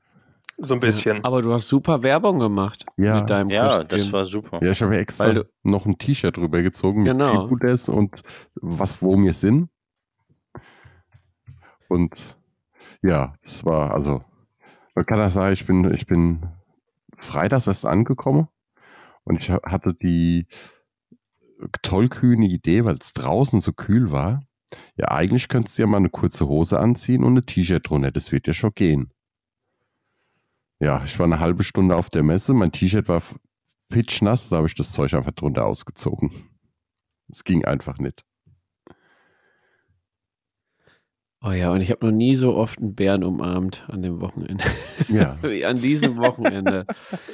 So ein bisschen. Aber du hast super Werbung gemacht ja. mit deinem Ja, Kostüm. das war super. Ja, ich habe extra du, noch ein T-Shirt drüber gezogen genau. mit Freebooters und was wo wir sind. Und ja, das war, also, man kann das sagen, ich bin, ich bin freitags erst angekommen und ich hatte die tollkühne Idee, weil es draußen so kühl war. Ja, eigentlich könntest du ja mal eine kurze Hose anziehen und ein T-Shirt drunter. Das wird ja schon gehen. Ja, ich war eine halbe Stunde auf der Messe. Mein T-Shirt war pitchnass. Da habe ich das Zeug einfach drunter ausgezogen. Es ging einfach nicht. Oh ja, und ich habe noch nie so oft einen Bären umarmt an dem Wochenende. Ja. Wie an diesem Wochenende.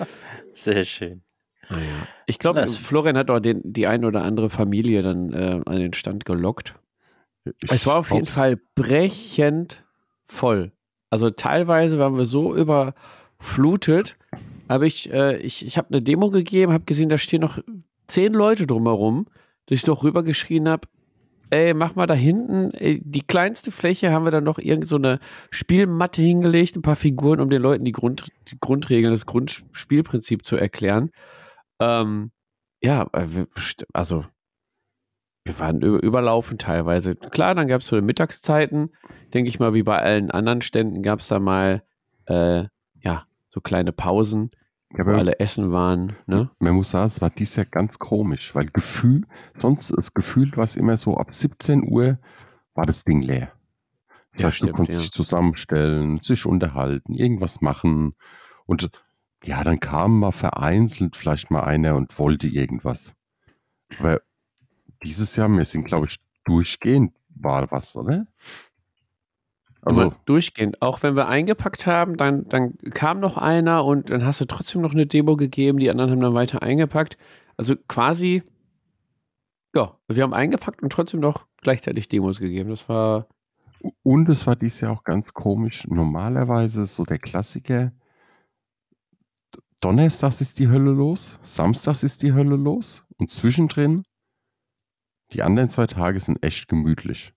Sehr schön. Ah, ja. Ich glaube, Florian hat auch den, die eine oder andere Familie dann äh, an den Stand gelockt. Ich es war auf jeden Fall brechend voll. Also teilweise waren wir so überflutet, habe ich, äh, ich, ich habe eine Demo gegeben, habe gesehen, da stehen noch zehn Leute drumherum, dass ich doch rübergeschrien habe, ey, mach mal da hinten, ey, die kleinste Fläche haben wir dann noch irgend so eine Spielmatte hingelegt, ein paar Figuren, um den Leuten die, Grund, die Grundregeln, das Grundspielprinzip zu erklären. Ähm, ja, also wir waren überlaufen teilweise. Klar, dann gab es so Mittagszeiten, denke ich mal, wie bei allen anderen Ständen gab es da mal äh, ja so kleine Pausen, ja, wo alle essen waren. Ne? Man muss sagen, es war dies Jahr ganz komisch, weil Gefühl, sonst ist gefühlt war es immer so, ab 17 Uhr war das Ding leer. Das ja, heißt, stimmt, du konntest ja. dich zusammenstellen, sich unterhalten, irgendwas machen und ja, dann kam mal vereinzelt vielleicht mal einer und wollte irgendwas. Aber dieses Jahr, wir sind, glaube ich, durchgehend war was, oder? Also durchgehend. Auch wenn wir eingepackt haben, dann, dann kam noch einer und dann hast du trotzdem noch eine Demo gegeben, die anderen haben dann weiter eingepackt. Also quasi, ja, wir haben eingepackt und trotzdem noch gleichzeitig Demos gegeben. Das war. Und es war dieses Jahr auch ganz komisch. Normalerweise so der Klassiker, Donnerstags ist die Hölle los, Samstags ist die Hölle los und zwischendrin, die anderen zwei Tage sind echt gemütlich.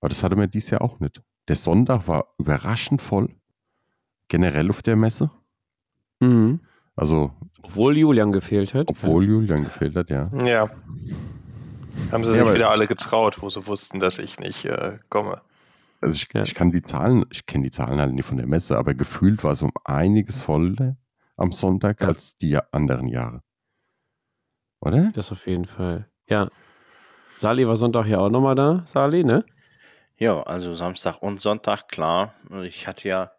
Aber das hatte man dieses Jahr auch nicht. Der Sonntag war überraschend voll, generell auf der Messe. Mhm. Also. Obwohl Julian gefehlt hat. Obwohl ja. Julian gefehlt hat, ja. Ja. Haben sie sich ja, wieder alle getraut, wo sie wussten, dass ich nicht äh, komme. Also ich, ja. ich kann die Zahlen, ich kenne die Zahlen halt nicht von der Messe, aber gefühlt war es um einiges voller am Sonntag ja. als die anderen Jahre. Oder? Das auf jeden Fall. Ja. Sali war Sonntag ja auch nochmal da, Sali, ne? Ja, also Samstag und Sonntag, klar. Ich hatte ja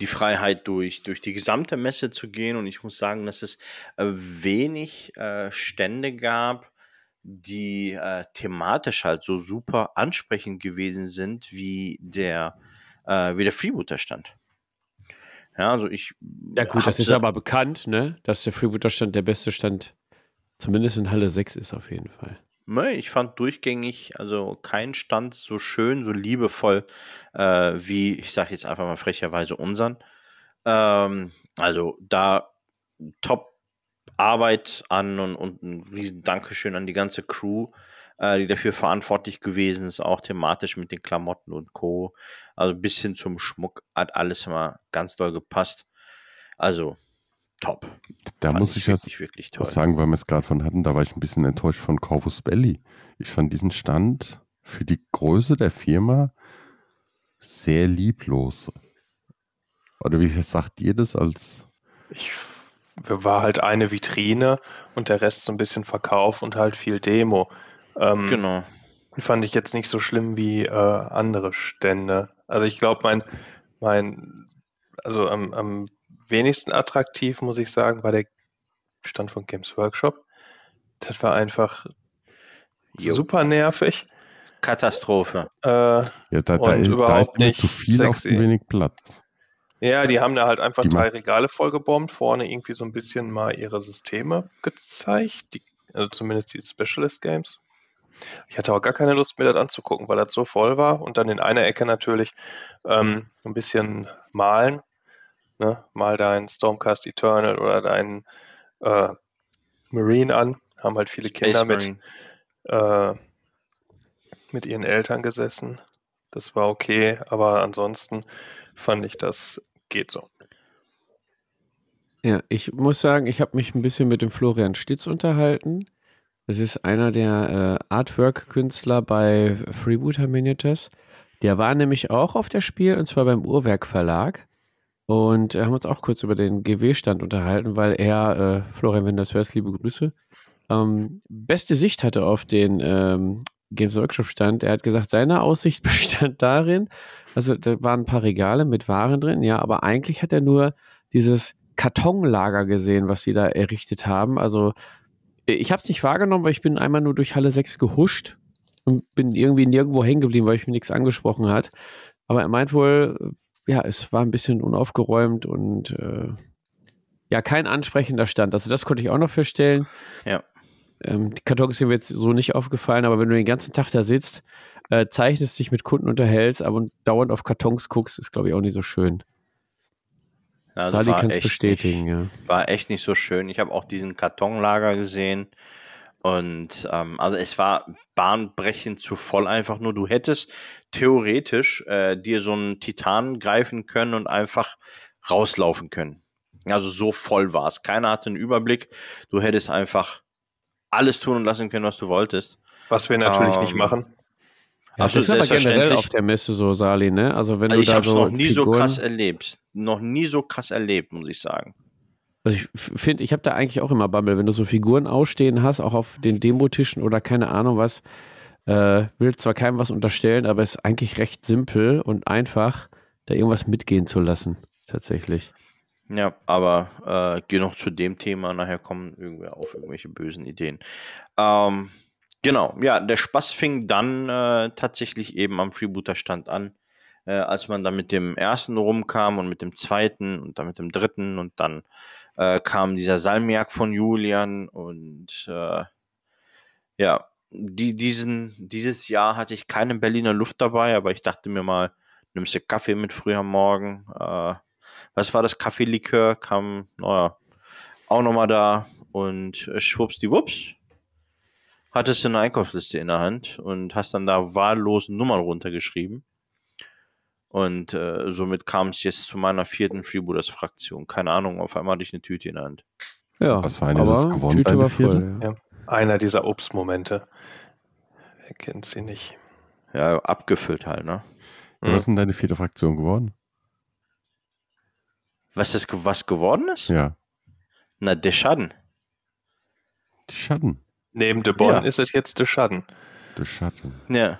die Freiheit, durch, durch die gesamte Messe zu gehen und ich muss sagen, dass es äh, wenig äh, Stände gab, die äh, thematisch halt so super ansprechend gewesen sind, wie der, äh, wie der Freebooter-Stand. Ja, also ich. Ja, gut, das ist aber bekannt, ne? Dass der Freebooter-Stand der beste Stand, zumindest in Halle 6 ist auf jeden Fall. Ne, ich fand durchgängig, also kein Stand so schön, so liebevoll äh, wie, ich sage jetzt einfach mal frecherweise unseren. Ähm, also da top Arbeit an und, und ein riesen Dankeschön an die ganze Crew, äh, die dafür verantwortlich gewesen ist, auch thematisch mit den Klamotten und Co. Also bis hin zum Schmuck hat alles immer ganz doll gepasst. Also top. Da fand muss ich jetzt wirklich toll. sagen, weil wir es gerade von hatten, da war ich ein bisschen enttäuscht von Corvus Belli. Ich fand diesen Stand für die Größe der Firma sehr lieblos. Oder wie sagt ihr das als? Ich war halt eine Vitrine und der Rest so ein bisschen Verkauf und halt viel Demo. Ähm, genau. Fand ich jetzt nicht so schlimm wie äh, andere Stände. Also ich glaube, mein, mein, also am, am wenigsten attraktiv, muss ich sagen, war der Stand von Games Workshop. Das war einfach jo. super nervig. Katastrophe. Äh, ja, da, da, ist, da ist nicht zu viel sexy. auf zu wenig Platz. Ja, die haben da halt einfach die drei Regale vollgebombt, vorne irgendwie so ein bisschen mal ihre Systeme gezeigt, die, also zumindest die Specialist Games. Ich hatte auch gar keine Lust, mir das anzugucken, weil das so voll war. Und dann in einer Ecke natürlich ähm, ein bisschen malen. Ne? Mal dein Stormcast Eternal oder dein äh, Marine an. Haben halt viele Space Kinder mit, äh, mit ihren Eltern gesessen. Das war okay, aber ansonsten fand ich das geht so. Ja, ich muss sagen, ich habe mich ein bisschen mit dem Florian Stitz unterhalten. Das ist einer der äh, Artwork-Künstler bei Freebooter Miniatures. Der war nämlich auch auf der Spiel und zwar beim Uhrwerk Verlag. Und haben uns auch kurz über den GW-Stand unterhalten, weil er, äh, Florian, wenn du das hörst, liebe Grüße, ähm, beste Sicht hatte auf den ähm, Games Workshop Stand. Er hat gesagt, seine Aussicht bestand darin, also da waren ein paar Regale mit Waren drin, ja, aber eigentlich hat er nur dieses Kartonlager gesehen, was sie da errichtet haben. Also ich habe es nicht wahrgenommen, weil ich bin einmal nur durch Halle 6 gehuscht und bin irgendwie nirgendwo hängen geblieben, weil ich mir nichts angesprochen hat. Aber er meint wohl, ja, es war ein bisschen unaufgeräumt und äh, ja, kein ansprechender Stand. Also das konnte ich auch noch feststellen. Ja. Ähm, die Kartons sind mir jetzt so nicht aufgefallen, aber wenn du den ganzen Tag da sitzt, äh, zeichnest, dich mit Kunden unterhältst, aber dauernd auf Kartons guckst, ist, glaube ich, auch nicht so schön. Also Sali kann es bestätigen, nicht, ja. War echt nicht so schön. Ich habe auch diesen Kartonlager gesehen. Und ähm, also es war bahnbrechend zu voll einfach nur. Du hättest theoretisch äh, dir so einen Titan greifen können und einfach rauslaufen können. Also so voll war es. Keiner hatte einen Überblick. Du hättest einfach alles tun und lassen können, was du wolltest. Was wir natürlich ähm, nicht machen. Ja, also das ist aber generell auf der Messe so, Sali, ne? Also wenn also du da ich so noch nie Figuren... so krass erlebt. Noch nie so krass erlebt, muss ich sagen. Also ich finde, ich habe da eigentlich auch immer Bammel, wenn du so Figuren ausstehen hast, auch auf den Demotischen oder keine Ahnung was, äh, will zwar keinem was unterstellen, aber es ist eigentlich recht simpel und einfach, da irgendwas mitgehen zu lassen, tatsächlich. Ja, aber äh, genug zu dem Thema, nachher kommen irgendwer auf irgendwelche bösen Ideen. Ähm, Genau, ja, der Spaß fing dann äh, tatsächlich eben am Freebooter-Stand an, äh, als man dann mit dem ersten rumkam und mit dem zweiten und dann mit dem dritten und dann äh, kam dieser Salmiak von Julian und äh, ja, die, diesen, dieses Jahr hatte ich keine Berliner Luft dabei, aber ich dachte mir mal, nimmst du Kaffee mit früh am Morgen. Äh, was war das? Kaffeelikör kam, naja, auch nochmal da und äh, schwuppsdiwupps hattest du eine Einkaufsliste in der Hand und hast dann da wahllos Nummern runtergeschrieben. Und äh, somit kam es jetzt zu meiner vierten Freebooters-Fraktion. Keine Ahnung, auf einmal hatte ich eine Tüte in der Hand. Ja, was war eine gewonnen, Tüte war voll. Ja. Einer dieser Obstmomente. Wer kennt sie nicht? Ja, abgefüllt halt, ne? Mhm. Was ist denn deine vierte Fraktion geworden? Was ist was geworden ist? Ja. Na, der Schaden. Die Schaden. Neben De Bonn ja. ist es jetzt De Schatten. De Schatten. Ja.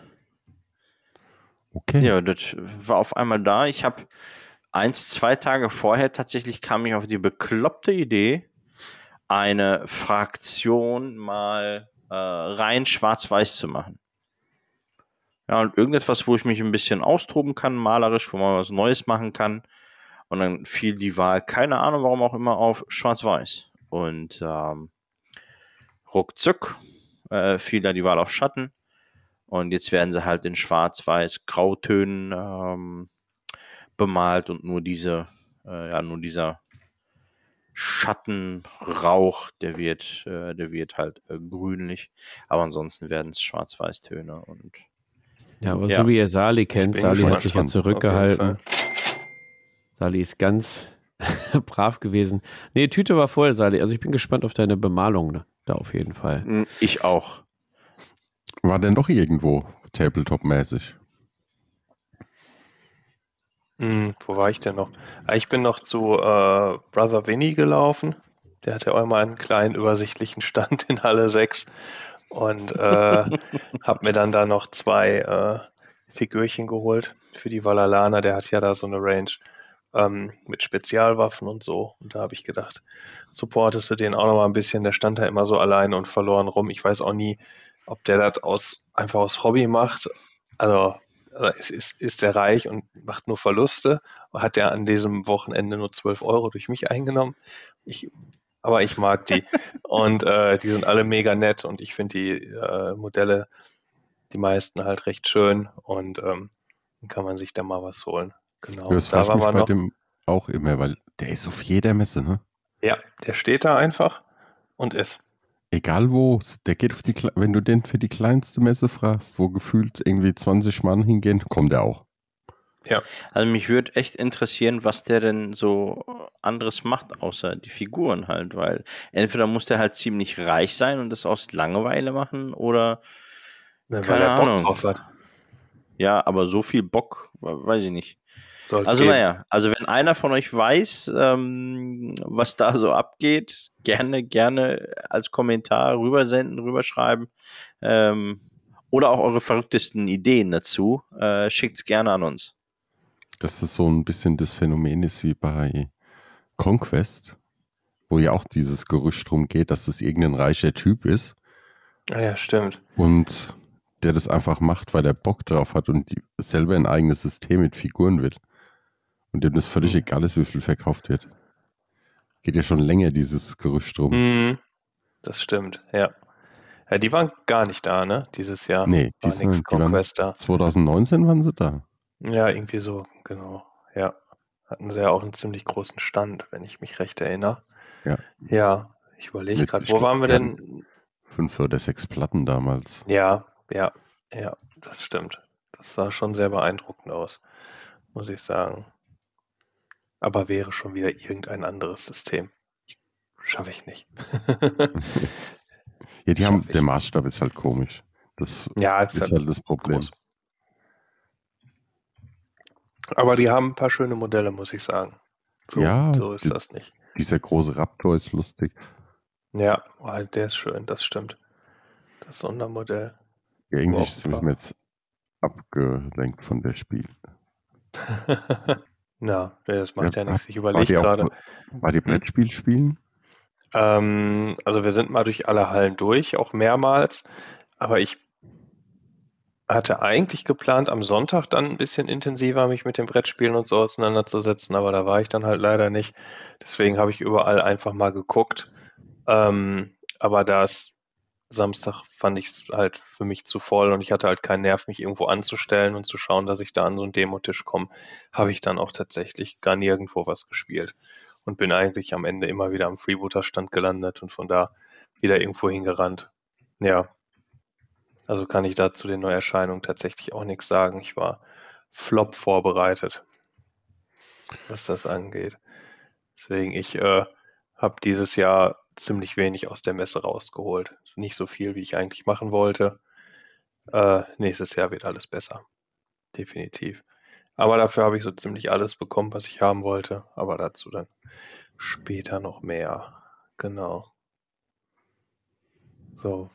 Okay. Ja, das war auf einmal da. Ich habe eins, zwei Tage vorher tatsächlich kam ich auf die bekloppte Idee, eine Fraktion mal äh, rein schwarz-weiß zu machen. Ja, und irgendetwas, wo ich mich ein bisschen austoben kann, malerisch, wo man was Neues machen kann. Und dann fiel die Wahl, keine Ahnung, warum auch immer, auf schwarz-weiß. Und ähm, ruckzuck äh, fiel da die Wahl auf Schatten. Und jetzt werden sie halt in schwarz-weiß Grautönen ähm, bemalt und nur diese, äh, ja, nur dieser Schattenrauch, der wird, äh, der wird halt äh, grünlich. Aber ansonsten werden es Schwarz-Weiß-Töne und Ja, aber Ja. so wie ihr Sali kennt, Sali hat sich ja zurückgehalten. Sali ist ganz brav gewesen. Nee, Tüte war voll, Sali. Also ich bin gespannt auf deine Bemalung ne? Da auf jeden Fall. Mm, ich auch. War denn doch irgendwo Tabletop-mäßig? Hm, wo war ich denn noch? Ah, Ich bin noch zu äh, Brother Vinny gelaufen. Der hatte auch immer einen kleinen übersichtlichen Stand in Halle 6 und äh, habe mir dann da noch zwei äh, Figürchen geholt für die Valalana. Der hat ja da so eine Range ähm, mit Spezialwaffen und so. Und da habe ich gedacht, supportest du den auch noch mal ein bisschen. Der stand da immer so allein und verloren rum. Ich weiß auch nie, ob der das aus, einfach aus Hobby macht. Also also ist, ist, ist der reich und macht nur Verluste. Hat er an diesem Wochenende nur 12 Euro durch mich eingenommen. Ich, aber ich mag die. und äh, die sind alle mega nett und ich finde die äh, Modelle, die meisten halt recht schön und ähm, kann man sich da mal was holen. Genau. das da frage ich waren mich wir bei noch. dem auch immer, weil der ist auf jeder Messe, ne? Ja, der steht da einfach und ist. Egal wo, der geht auf die, wenn du den für die kleinste Messe fragst, wo gefühlt irgendwie 20 Mann hingehen, kommt er auch. Also mich würde echt interessieren, was der denn so anderes macht, außer die Figuren halt, weil entweder muss der halt ziemlich reich sein und das aus Langeweile machen oder Weil Keine er Bock Ahnung. drauf hat. ja, aber so viel Bock, weiß ich nicht. Soll's Also geben. naja, also wenn einer von euch weiß, ähm, was da so abgeht, gerne, gerne als Kommentar rübersenden, rüberschreiben. Ähm, oder auch eure verrücktesten Ideen dazu. Äh, schickt's gerne an uns. Dass das so ein bisschen das Phänomen ist wie bei Conquest, wo ja auch dieses Gerücht drum geht, dass es irgendein reicher Typ ist Ah ja, stimmt. und der das einfach macht, weil er Bock drauf hat und die, selber ein eigenes System mit Figuren will. Und dem das völlig Mhm. egal ist, wie viel verkauft wird. Geht ja schon länger dieses Gerücht drum. Mhm. Das stimmt, ja. Ja, die waren gar nicht da, ne? Dieses Jahr. Nee, die, sind, die waren Conquest da. 2019 waren sie da. Ja, irgendwie so, genau. Ja. Hatten sie ja auch einen ziemlich großen Stand, wenn ich mich recht erinnere. Ja. Ja, ich überlege gerade, wo waren wir denn? Fünf oder sechs Platten damals. Ja, ja, ja, das stimmt. Das sah schon sehr beeindruckend aus, muss ich sagen. Aber wäre schon wieder irgendein anderes System. Schaffe ich nicht. Ja, die haben, Schaff ich. der Maßstab ist halt komisch. Das ja, ist halt das Problem. groß. Aber die haben ein paar schöne Modelle, muss ich sagen. So, Ja, so ist die- das nicht. Dieser große Raptor ist lustig. Ja, oh, der ist schön, das stimmt. Das Sondermodell. Ja, irgendwie sind wir jetzt abgelenkt von der Spiel. Na, das macht ja, Ja, nichts. Ich überlege gerade. war die Brettspiel spielen? Ähm, also wir sind mal durch alle Hallen durch, auch mehrmals. Aber ich hatte eigentlich geplant, am Sonntag dann ein bisschen intensiver mich mit den Brettspielen und so auseinanderzusetzen, aber da war ich dann halt leider nicht. Deswegen habe ich überall einfach mal geguckt. Ähm, aber das Samstag fand ich es halt für mich zu voll und ich hatte halt keinen Nerv, mich irgendwo anzustellen und zu schauen, dass ich da an so einen Demotisch komme. Habe ich dann auch tatsächlich gar nirgendwo was gespielt und bin eigentlich am Ende immer wieder am Freebooter-Stand gelandet und von da wieder irgendwo hingerannt. Ja. Also kann ich da zu den Neuerscheinungen tatsächlich auch nichts sagen. Ich war flop vorbereitet, was das angeht. Deswegen, ich äh, habe dieses Jahr ziemlich wenig aus der Messe rausgeholt. Ist Nicht so viel, wie ich eigentlich machen wollte. Äh, nächstes Jahr wird alles besser. Definitiv. Aber dafür habe ich so ziemlich alles bekommen, was ich haben wollte. Aber dazu dann später noch mehr. Genau. So.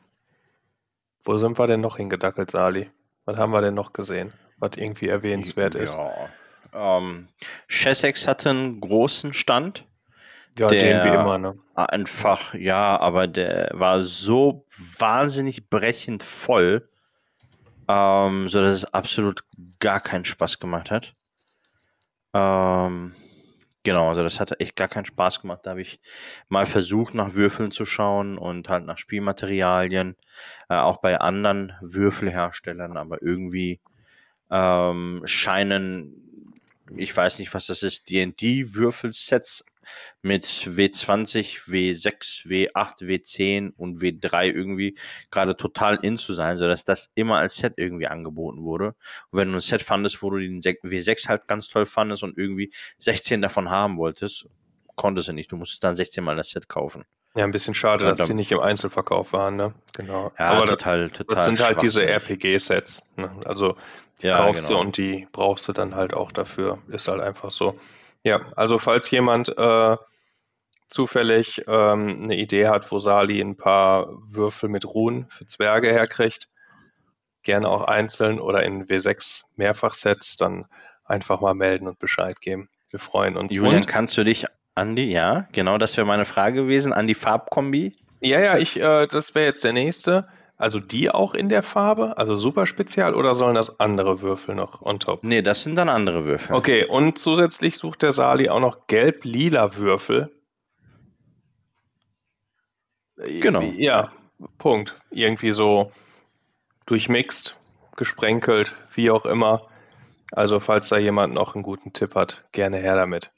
Wo sind wir denn noch hingedackelt, Sali? Was haben wir denn noch gesehen, was irgendwie erwähnenswert ist? Ja. Ähm, Chessex hatte einen großen Stand. Ja, Der- den wie immer, ne? einfach, ja, aber der war so wahnsinnig brechend voll, ähm, so dass es absolut gar keinen Spaß gemacht hat. Ähm, genau, also das hat echt gar keinen Spaß gemacht. Da habe ich mal versucht, nach Würfeln zu schauen und halt nach Spielmaterialien, äh, auch bei anderen Würfelherstellern, aber irgendwie ähm, scheinen, ich weiß nicht, was das ist, D&D-Würfelsets mit W20, W6, W8, W10 und W3 irgendwie gerade total in zu sein, sodass das immer als Set irgendwie angeboten wurde. Und wenn du ein Set fandest, wo du den Sek- W6 halt ganz toll fandest und irgendwie 16 davon haben wolltest, konntest du nicht. Du musstest dann 16 mal das Set kaufen. Ja, ein bisschen schade, dass die nicht im Einzelverkauf waren, ne? Genau. Ja, Aber das, total, total. das sind halt diese. RPG-Sets. Ne? Also die Ja, kaufst genau. du und die brauchst du dann halt auch dafür. Ist halt einfach so. Ja, also falls jemand äh, zufällig ähm, eine Idee hat, wo Sali ein paar Würfel mit Ruhen für Zwerge herkriegt, gerne auch einzeln oder in W6 Mehrfachsets, dann einfach mal melden und Bescheid geben. Wir freuen uns. Julian, Und, kannst du dich an die, ja, genau, das wäre meine Frage gewesen, an die Farbkombi? ja, ja, ich, äh, das wäre jetzt der nächste. Also die auch in der Farbe, also super spezial, oder sollen das andere Würfel noch on top? Nee, das sind dann andere Würfel. Okay, und zusätzlich sucht der Sali auch noch gelb-lila Würfel. Genau. Ja, Punkt. Irgendwie so durchmixt, gesprenkelt, wie auch immer. Also, falls da jemand noch einen guten Tipp hat, gerne her damit.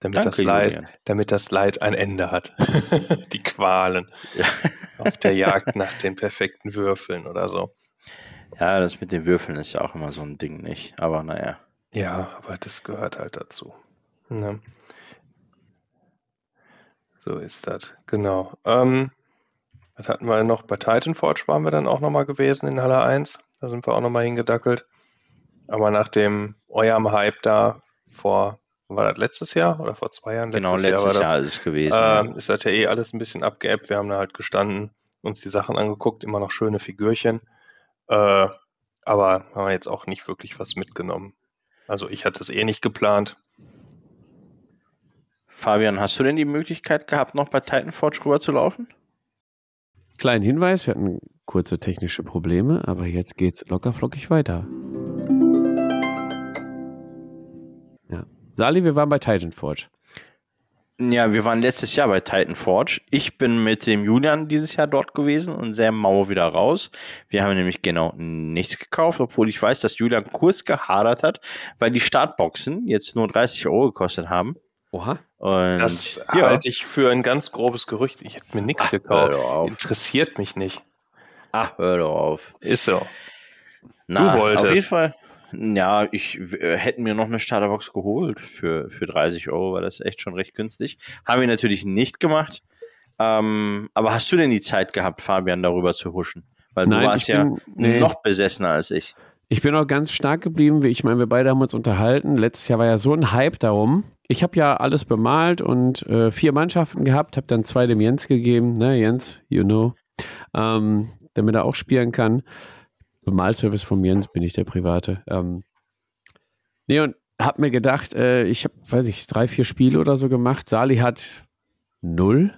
Damit, Danke, das, Leid, Julian. damit das Leid ein Ende hat. Die Qualen Ja. auf der Jagd nach den perfekten Würfeln oder so. Ja, das mit den Würfeln ist ja auch immer so ein Ding, nicht? Aber naja. Ja, aber das gehört halt dazu. Ne? So ist das, genau. Ähm, was hatten wir noch? Bei Titanforge waren wir dann auch nochmal gewesen in Halle 1. Da sind wir auch nochmal hingedackelt. Aber nach dem eurem Hype da vor, war das letztes Jahr oder vor zwei Jahren? genau, letztes war Jahr, das. ist es gewesen. Ähm, ja. ist das ja eh alles ein bisschen abgeebbt. Wir haben da halt gestanden, uns die Sachen angeguckt, immer noch schöne Figürchen. Äh, aber haben wir jetzt auch nicht wirklich was mitgenommen. Also ich hatte es eh nicht geplant. Fabian, hast du denn die Möglichkeit gehabt, noch bei Titanforge rüber zu laufen? Kleinen Hinweis, wir hatten kurze technische Probleme, aber jetzt geht's locker flockig weiter. Sali, wir waren bei Titanforge. Ja, wir waren letztes Jahr bei Titanforge. Ich bin mit dem Julian dieses Jahr dort gewesen und sehr mau wieder raus. Wir haben nämlich genau nichts gekauft, obwohl ich weiß, dass Julian kurz gehadert hat, weil die Startboxen jetzt nur 30 Euro gekostet haben. Oha. Und Das ja, halte ich für ein ganz grobes Gerücht. Ich hätte mir nichts hör gekauft. doch auf. Interessiert mich nicht. Ach, hör doch auf. Ist so. Na, wolltest. Auf jeden Fall. Ja, ich äh, hätte mir noch eine Starterbox geholt für, für 30 Euro, weil das echt schon recht günstig. Haben wir natürlich nicht gemacht. Ähm, aber hast du denn die Zeit gehabt, Fabian, darüber zu huschen? Weil Nein, du warst ja bin- nee. noch besessener als ich. Ich bin auch ganz stark geblieben, wie ich meine, wir beide haben uns unterhalten. Letztes Jahr war ja so ein Hype darum. Ich habe ja alles bemalt und äh, vier Mannschaften gehabt, habe dann zwei dem Jens gegeben, ne, Jens, you know, ähm, damit er auch spielen kann. Bemalservice vom Jens bin ich der Private. Ähm, nee, und habe mir gedacht, äh, ich habe, weiß ich, drei, vier Spiele oder so gemacht. Sali hat null,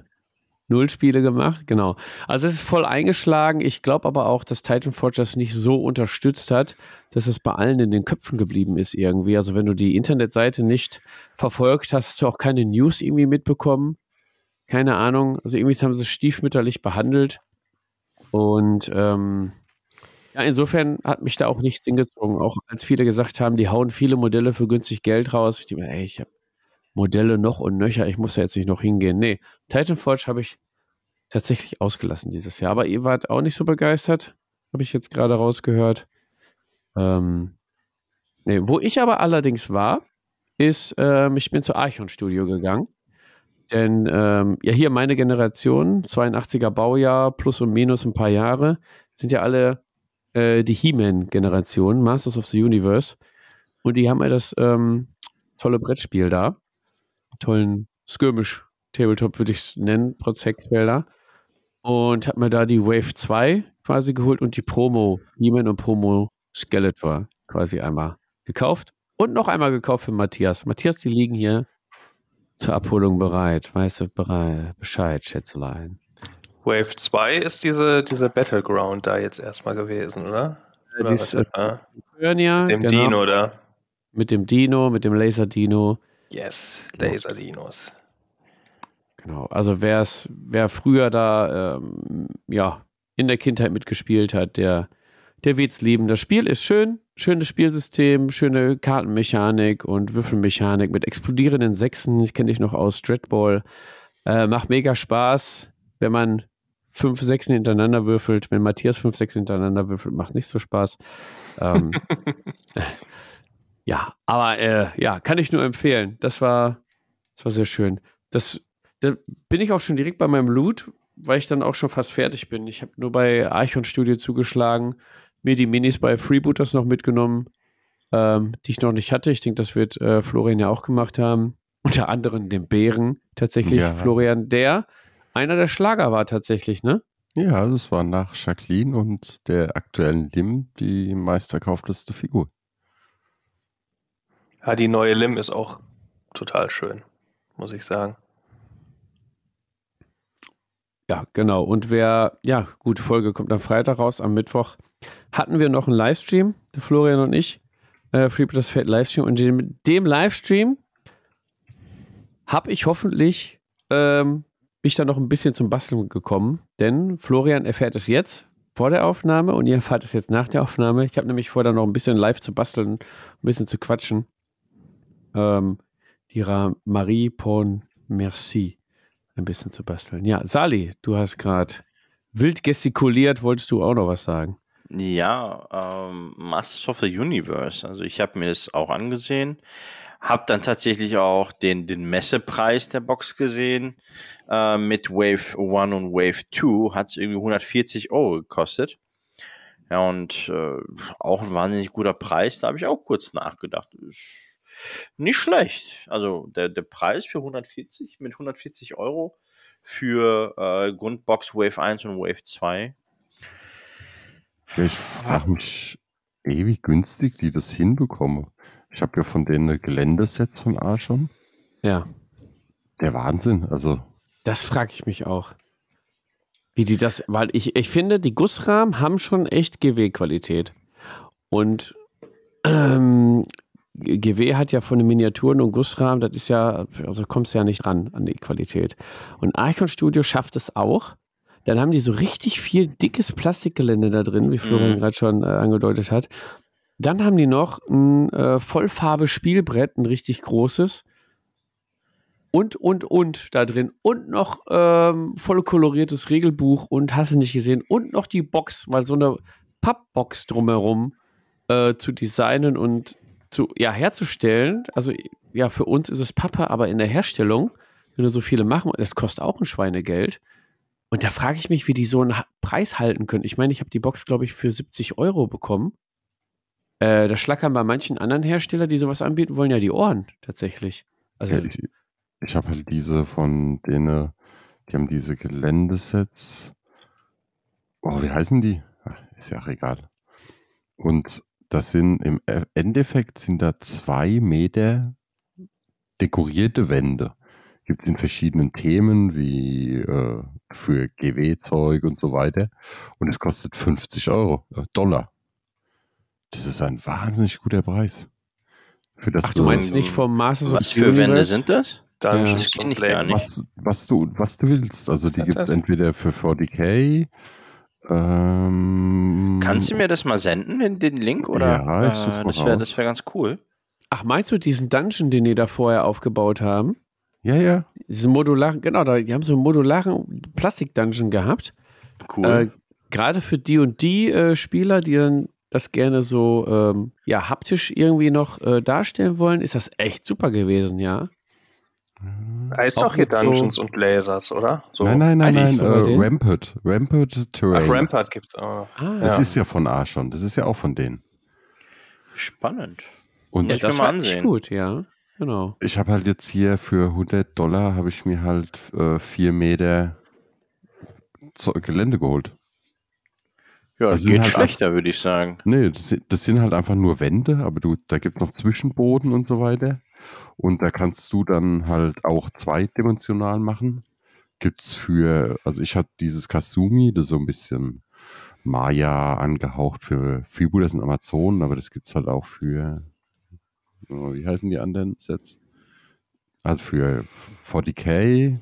null Spiele gemacht, genau. Also es ist voll eingeschlagen. Ich glaube aber auch, dass Titanforge das nicht so unterstützt hat, dass es bei allen in den Köpfen geblieben ist irgendwie. Also wenn du die Internetseite nicht verfolgt hast, hast du auch keine News irgendwie mitbekommen. Keine Ahnung. Also irgendwie haben sie es stiefmütterlich behandelt. Und ähm, ja, insofern hat mich da auch nichts hingezogen. Auch als viele gesagt haben, die hauen viele Modelle für günstig Geld raus. Ich denke, ey, ich habe Modelle noch und nöcher, ich muss ja jetzt nicht noch hingehen. Nee, Titanforge habe ich tatsächlich ausgelassen dieses Jahr. Aber ihr wart auch nicht so begeistert, habe ich jetzt gerade rausgehört. Ähm, nee, wo ich aber allerdings war, ist, ähm, ich bin zur Archon Studio gegangen. Denn ähm, ja, hier meine Generation, 82er Baujahr, plus und minus ein paar Jahre, sind ja alle äh, die He-Man-Generation, Masters of the Universe. Und die haben ja das ähm, tolle Brettspiel da. Tollen Skirmish-Tabletop würde ich es nennen, Prozect-Trailer. Und habe mir da die Wave 2 quasi geholt und die Promo He-Man und Promo Skeletor quasi einmal gekauft. Und noch einmal gekauft für Matthias. Matthias, die liegen hier zur Abholung bereit. Bereit, Bescheid, Schätzelein. Wave 2 ist diese, diese Battleground da jetzt erstmal gewesen, oder? oder Dies, äh, ja, dem genau, Dino da. Mit dem Dino, mit dem Laser-Dino. Yes, Laser-Dinos. Genau. Also wer's, wer früher da ähm, ja, in der Kindheit mitgespielt hat, der, der wird's lieben. Das Spiel ist schön, schönes Spielsystem, schöne Kartenmechanik und Würfelmechanik mit explodierenden Sechsen. Ich kenne dich noch aus Dreadball. Äh, macht mega Spaß, wenn man fünf Sechsen hintereinander würfelt. Wenn Matthias fünf Sechsen hintereinander würfelt, macht nicht so Spaß. Ähm, ja, aber äh, ja, kann ich nur empfehlen. Das war, das war sehr schön. Das, da bin ich auch schon direkt bei meinem Loot, weil ich dann auch schon fast fertig bin. Ich habe nur bei Archon Studio zugeschlagen, mir die Minis bei Freebooters noch mitgenommen, ähm, die ich noch nicht hatte. Ich denke, das wird äh, Florian ja auch gemacht haben. Unter anderem den Bären tatsächlich, Ja. Florian, der einer der Schlager war tatsächlich, ne? Ja, das war nach Jacqueline und der aktuellen Lim die meistverkaufteste Figur. Ja, die neue Lim ist auch total schön, muss ich sagen. Ja, genau. Und wer, ja, gute Folge kommt am Freitag raus, am Mittwoch hatten wir noch einen Livestream, der Florian und ich, äh, Freebooters Feld Livestream. Und in dem Livestream habe ich hoffentlich ähm, mich da noch ein bisschen zum Basteln gekommen, denn Florian erfährt es jetzt vor der Aufnahme und ihr erfahrt es jetzt nach der Aufnahme. Ich habe nämlich vor, da noch ein bisschen live zu basteln, ein bisschen zu quatschen. Ähm, die Marie Pon Merci ein bisschen zu basteln. Ja, Sali, du hast gerade wild gestikuliert, wolltest du auch noch was sagen? Ja, ähm, Masters of the Universe. Also ich habe mir das auch angesehen, habe dann tatsächlich auch den, den Messepreis der Box gesehen. Äh, mit Wave 1 und Wave 2 hat es irgendwie 140 Euro gekostet. Ja, und äh, auch ein wahnsinnig guter Preis. Da habe ich auch kurz nachgedacht. Ist nicht schlecht. Also der, der Preis für 140 mit 140 Euro für äh, Grundbox Wave 1 und Wave 2 Ja, ich frage mich ewig günstig, die das hinbekommen. Ich habe ja von denen Geländesets von Archon. Ja, Der Wahnsinn. Also, das frage ich mich auch. Wie die das, weil ich, ich finde, die Gussrahmen haben schon echt GW-Qualität. Und ähm, GW hat ja von den Miniaturen und Gussrahmen, das ist ja, also kommst du ja nicht ran an die Qualität. Und Archon Studio schafft es auch. Dann haben die so richtig viel dickes Plastikgelände da drin, wie Florian Mhm. gerade schon äh, angedeutet hat. Dann haben die noch ein äh, Vollfarbe-Spielbrett, ein richtig großes. Und, und, und da drin. Und noch ähm, voll koloriertes Regelbuch und hast du nicht gesehen. Und noch die Box, weil so eine Pappbox drumherum äh, zu designen und zu, ja, herzustellen. Also, ja, für uns ist es Pappe, aber in der Herstellung, wenn du so viele machen, das kostet auch ein Schweinegeld. Und da frage ich mich, wie die so einen Preis halten können. Ich meine, ich habe die Box, glaube ich, für 70 Euro bekommen. Äh, da schlackern bei manchen anderen Herstellern, die sowas anbieten, wollen ja die Ohren tatsächlich. Also, ja, ich, ich habe halt diese von denen, die haben diese Geländesets. Oh, wie heißen die? Ist ja auch egal. Und das sind im E- Endeffekt sind da zwei Meter dekorierte Wände. Gibt es in verschiedenen Themen wie äh, für GW-Zeug und so weiter. Und es kostet 50 Euro, äh, Dollar. Das ist ein wahnsinnig guter Preis. Für das ach, du meinst nicht vom Masters of Was für Wände sind das? Dungeons das kenn und ich gar nicht. was, was, du, was du willst. Also die hat gibt es das? entweder für 40k. Ähm, Kannst du mir das mal senden, den, den Link? Oder? Ja, ich äh, das wäre das wär ganz cool. Ach, meinst du diesen Dungeon, den die da vorher aufgebaut haben? Ja, ja. Diesen modularen, genau, da, die haben so einen modularen Plastik-Dungeon gehabt. Cool. Äh, Gerade für die und die äh, Spieler, die dann das gerne so ähm, ja, haptisch irgendwie noch äh, darstellen wollen, ist das echt super gewesen, ja. Da ist Auch doch hier mit so- Dungeons und Lasers, oder? So. Nein, nein, nein, nein. Äh. Rampart. Rampart Terrain. Ach, Rampart gibt's auch. Ah, Das Ja. ist ja von Archon. Das ist ja auch von denen. Spannend. Und ja, das mal echt ansehen. gut, ja. Genau. ich habe halt jetzt hier für 100 Dollar habe ich mir halt äh, vier Meter Zo- Gelände geholt. Ja, Das geht halt schlechter, würde ich sagen. Nee, das, sind- das sind halt einfach nur Wände, aber du, da gibt es noch Zwischenboden und so weiter. Und da kannst du dann halt auch zweidimensional machen. Gibt's für, also ich hatte dieses Kasumi, das ist so ein bisschen Maya angehaucht für Fibu, das sind Amazonen, aber das gibt's halt auch für, oh, wie heißen die anderen Sets? Also für 40k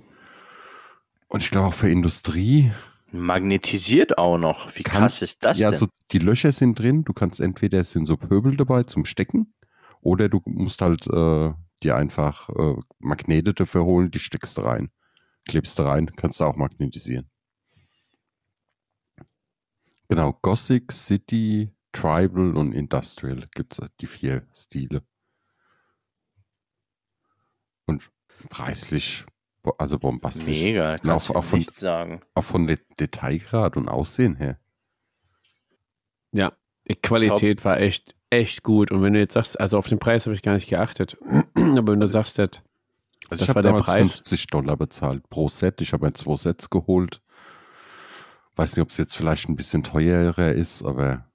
und ich glaube auch für Industrie. Magnetisiert auch noch. Wie Kann- krass ist das ja, denn? also die Löcher sind drin. Du kannst entweder es sind so Pöbel dabei zum Stecken oder du musst halt äh, dir einfach äh, Magnete dafür holen, die steckst du rein. Klebst du rein, kannst du auch magnetisieren. Genau, Gothic, City, Tribal und Industrial gibt es die vier Stile. Und preislich, also bombastisch. Mega, Ja, kannst auch- du auch von- nichts sagen. Auch von De Detailgrad und Aussehen her. Ja, die Qualität war echt, echt gut. Und wenn du jetzt sagst, also auf den Preis habe ich gar nicht geachtet. Aber wenn du sagst, das, Also Das ich habe war der Preis. 50 Dollar bezahlt pro Set. Ich habe mir zwei Sets geholt. Weiß nicht, ob es jetzt vielleicht ein bisschen teurer ist, aber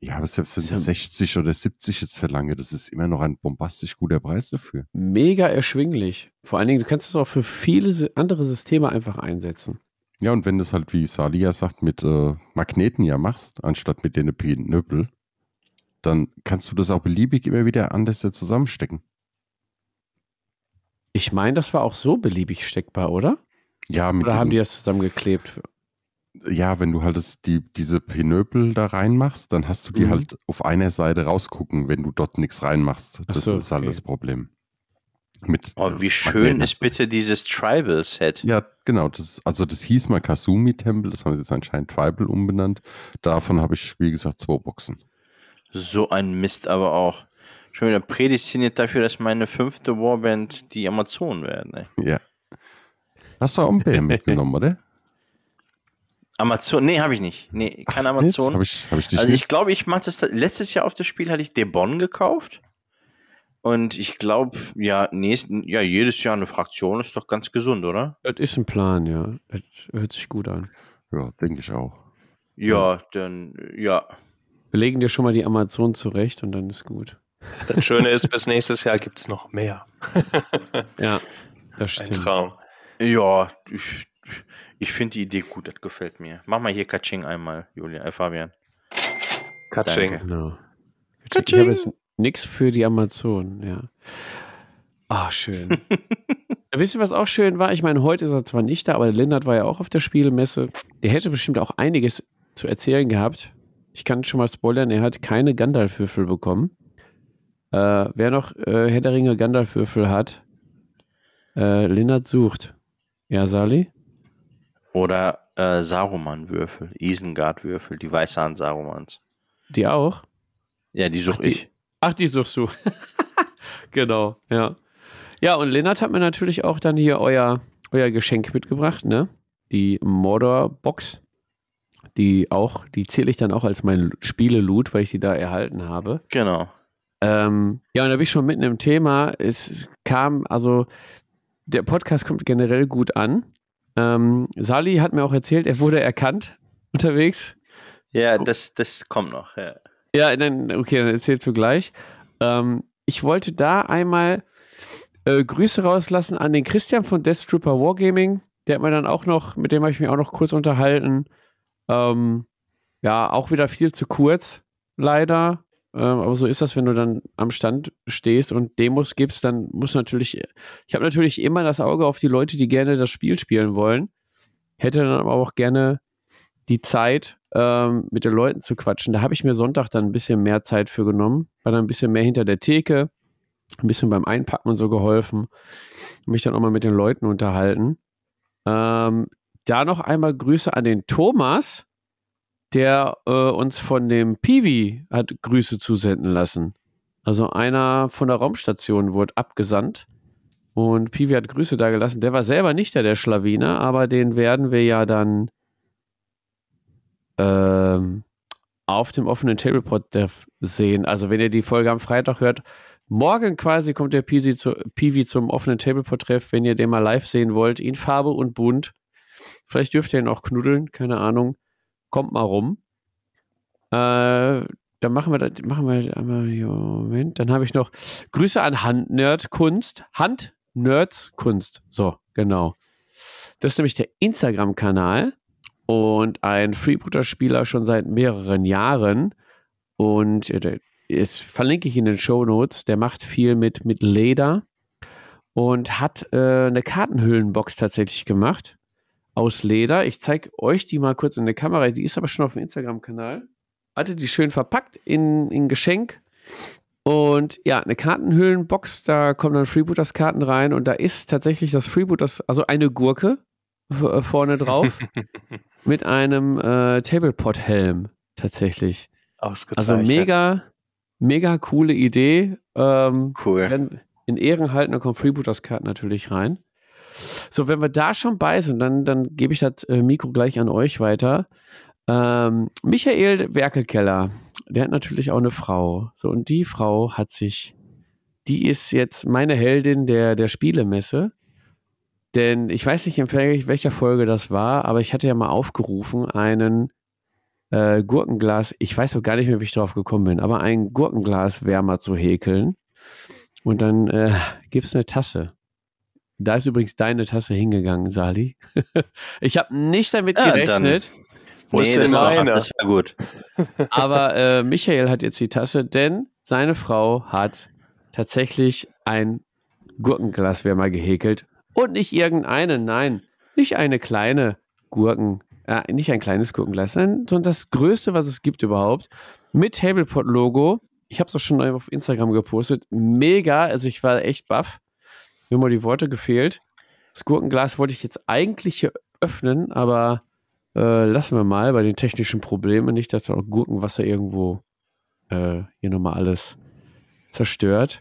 ja, aber selbst wenn ja- 60 oder 70 jetzt verlange, das ist immer noch ein bombastisch guter Preis dafür. mega erschwinglich. Vor allen Dingen, du kannst es auch für viele andere Systeme einfach einsetzen. Ja, und wenn du es halt, wie Salia sagt, mit äh, Magneten ja machst, anstatt mit den Pinöppel, dann kannst du das auch beliebig immer wieder anders ja zusammenstecken. Ich meine, das war auch so beliebig steckbar, oder? Ja, mit Oder haben die das zusammengeklebt? Ja, wenn du halt das, die, diese Pinöpel da reinmachst, dann hast du die Mhm. halt auf einer Seite rausgucken, wenn du dort nichts reinmachst. Ach Das so, ist halt okay. das Problem. Mit, Oh, wie äh, schön ist bitte dieses Tribal-Set. Ja, genau. Das, also das hieß mal Kasumi-Tempel, das haben sie jetzt anscheinend Tribal umbenannt. Davon habe ich, wie gesagt, zwei Boxen. So ein Mist aber auch. Schon wieder prädestiniert dafür, dass meine fünfte Warband die Amazonen werden. Ey. Ja. Hast du auch einen Bär mitgenommen, oder? Amazon, nee, habe ich nicht. Nee, kein Habe Amazon. ich, hab ich dich Also nicht? ich glaube, ich mache das. Letztes Jahr auf das Spiel hatte ich Debon gekauft. Und ich glaube, ja, nächsten, ja, jedes Jahr eine Fraktion ist doch ganz gesund, oder? Das ist ein Plan, ja. Das hört sich gut an. Ja, denke ich auch. Ja, dann, ja. Wir legen dir schon mal die Amazon zurecht und dann ist gut. Das Schöne ist, bis nächstes Jahr gibt es noch mehr. Ja, das Ein stimmt. Traum. Ja, ich, ich finde die Idee gut, das gefällt mir. Mach mal hier Katsching einmal, Julia, äh, Fabian. Katsching. Genau. Ich habe jetzt nichts für die Amazon, ja. Ah, schön. Wisst ihr, was auch schön war? Ich meine, heute ist er zwar nicht da, aber der Lindert war ja auch auf der Spielemesse. Der hätte bestimmt auch einiges zu erzählen gehabt. Ich kann schon mal spoilern, er hat keine Gandalf-Würfel bekommen. Äh, wer noch äh, Herr der Ringe Gandalf-Würfel hat, äh, Lindert sucht. Ja, Sali? Oder äh, Saruman-Würfel, Isengard-Würfel, die weiße Hand Sarumans. Die auch? Ja, die suche ich. Ach, die suchst du. genau, ja. Ja, und Lennart hat mir natürlich auch dann hier euer, euer Geschenk mitgebracht, ne? Die Mordor-Box. Die auch, die zähle ich dann auch als mein Spiele-Loot, weil ich die da erhalten habe. Genau. Ähm, ja, und da bin ich schon mitten im Thema. Es kam, also, der Podcast kommt generell gut an. Ähm, Sali hat mir auch erzählt, er wurde erkannt unterwegs. Ja, Oh. das, das kommt noch. Ja. Ja, dann, okay, dann erzählst du gleich. Ähm, ich wollte da einmal äh, Grüße rauslassen an den Christian von Death Trooper Wargaming. Der hat mir dann auch noch, mit dem habe ich mich auch noch kurz unterhalten. Ähm, ja, auch wieder viel zu kurz, leider. Ähm, aber so ist das, wenn du dann am Stand stehst und Demos gibst, dann muss natürlich, ich habe natürlich immer das Auge auf die Leute, die gerne das Spiel spielen wollen. Hätte dann aber auch gerne die Zeit, ähm, mit den Leuten zu quatschen. Da habe ich mir Sonntag dann ein bisschen mehr Zeit für genommen, war dann ein bisschen mehr hinter der Theke, ein bisschen beim Einpacken und so geholfen, mich dann auch mal mit den Leuten unterhalten. Ähm, da noch einmal Grüße an den Thomas, der äh, uns von dem Piwi hat Grüße zusenden lassen. Also einer von der Raumstation wurde abgesandt und Piwi hat Grüße da gelassen. Der war selber nicht der, der Schlawiner, aber den werden wir ja dann ähm, auf dem offenen Tablepot Dev sehen. Also wenn ihr die Folge am Freitag hört, morgen quasi kommt der Piwi, zu, Piwi zum offenen Tablepot-Treff, wenn ihr den mal live sehen wollt, in Farbe und bunt. Vielleicht dürft ihr ihn auch knuddeln, keine Ahnung. Kommt mal rum. Äh, dann machen wir, das, machen wir einmal Moment. Dann habe ich noch Grüße an Handnerdkunst. Handnerdskunst. So, genau. Das ist nämlich der Instagram-Kanal und ein Freebooter-Spieler schon seit mehreren Jahren. Und äh, das verlinke ich in den Show Notes. Der macht viel mit, mit Leder und hat äh, eine Kartenhüllenbox tatsächlich gemacht aus Leder. Ich zeige euch die mal kurz in der Kamera. Die ist aber schon auf dem Instagram-Kanal. Hatte die schön verpackt in, in Geschenk. Und ja, eine Kartenhüllenbox, da kommen dann Freebooters-Karten rein und da ist tatsächlich das Freebooters, also eine Gurke äh, vorne drauf mit einem äh, Tablepot-Helm tatsächlich. Also mega, mega coole Idee. Ähm, cool. In Ehren halten, da kommen Freebooters-Karten natürlich rein. So, wenn wir da schon bei sind, dann, dann gebe ich das äh, Mikro gleich an euch weiter. Ähm, Michael Werkelkeller, der hat natürlich auch eine Frau. So, und die Frau hat sich, die ist jetzt meine Heldin der, der Spielemesse. Denn ich weiß nicht, in welcher Folge das war, aber ich hatte ja mal aufgerufen, einen äh, Gurkenglas, ich weiß auch gar nicht mehr, wie ich drauf gekommen bin, aber ein Gurkenglaswärmer zu häkeln. Und dann äh, gibt es eine Tasse. Da ist übrigens deine Tasse hingegangen, Sali. ich habe nicht damit ja, gerechnet. Wo nee, das war, das war gut. Aber äh, Michael hat jetzt die Tasse, denn seine Frau hat tatsächlich ein Gurkenglaswärmer gehäkelt. Und nicht irgendeine, nein, nicht eine kleine Gurken, äh, nicht ein kleines Gurkenglas, sondern das größte, was es gibt überhaupt. Mit Tablepot-Logo. Ich habe es auch schon auf Instagram gepostet. Mega, also ich war echt baff. Mir mal die Worte gefehlt. Das Gurkenglas wollte ich jetzt eigentlich hier öffnen, aber äh, lassen wir mal bei den technischen Problemen. Nicht, dass auch Gurkenwasser irgendwo äh, hier nochmal alles zerstört.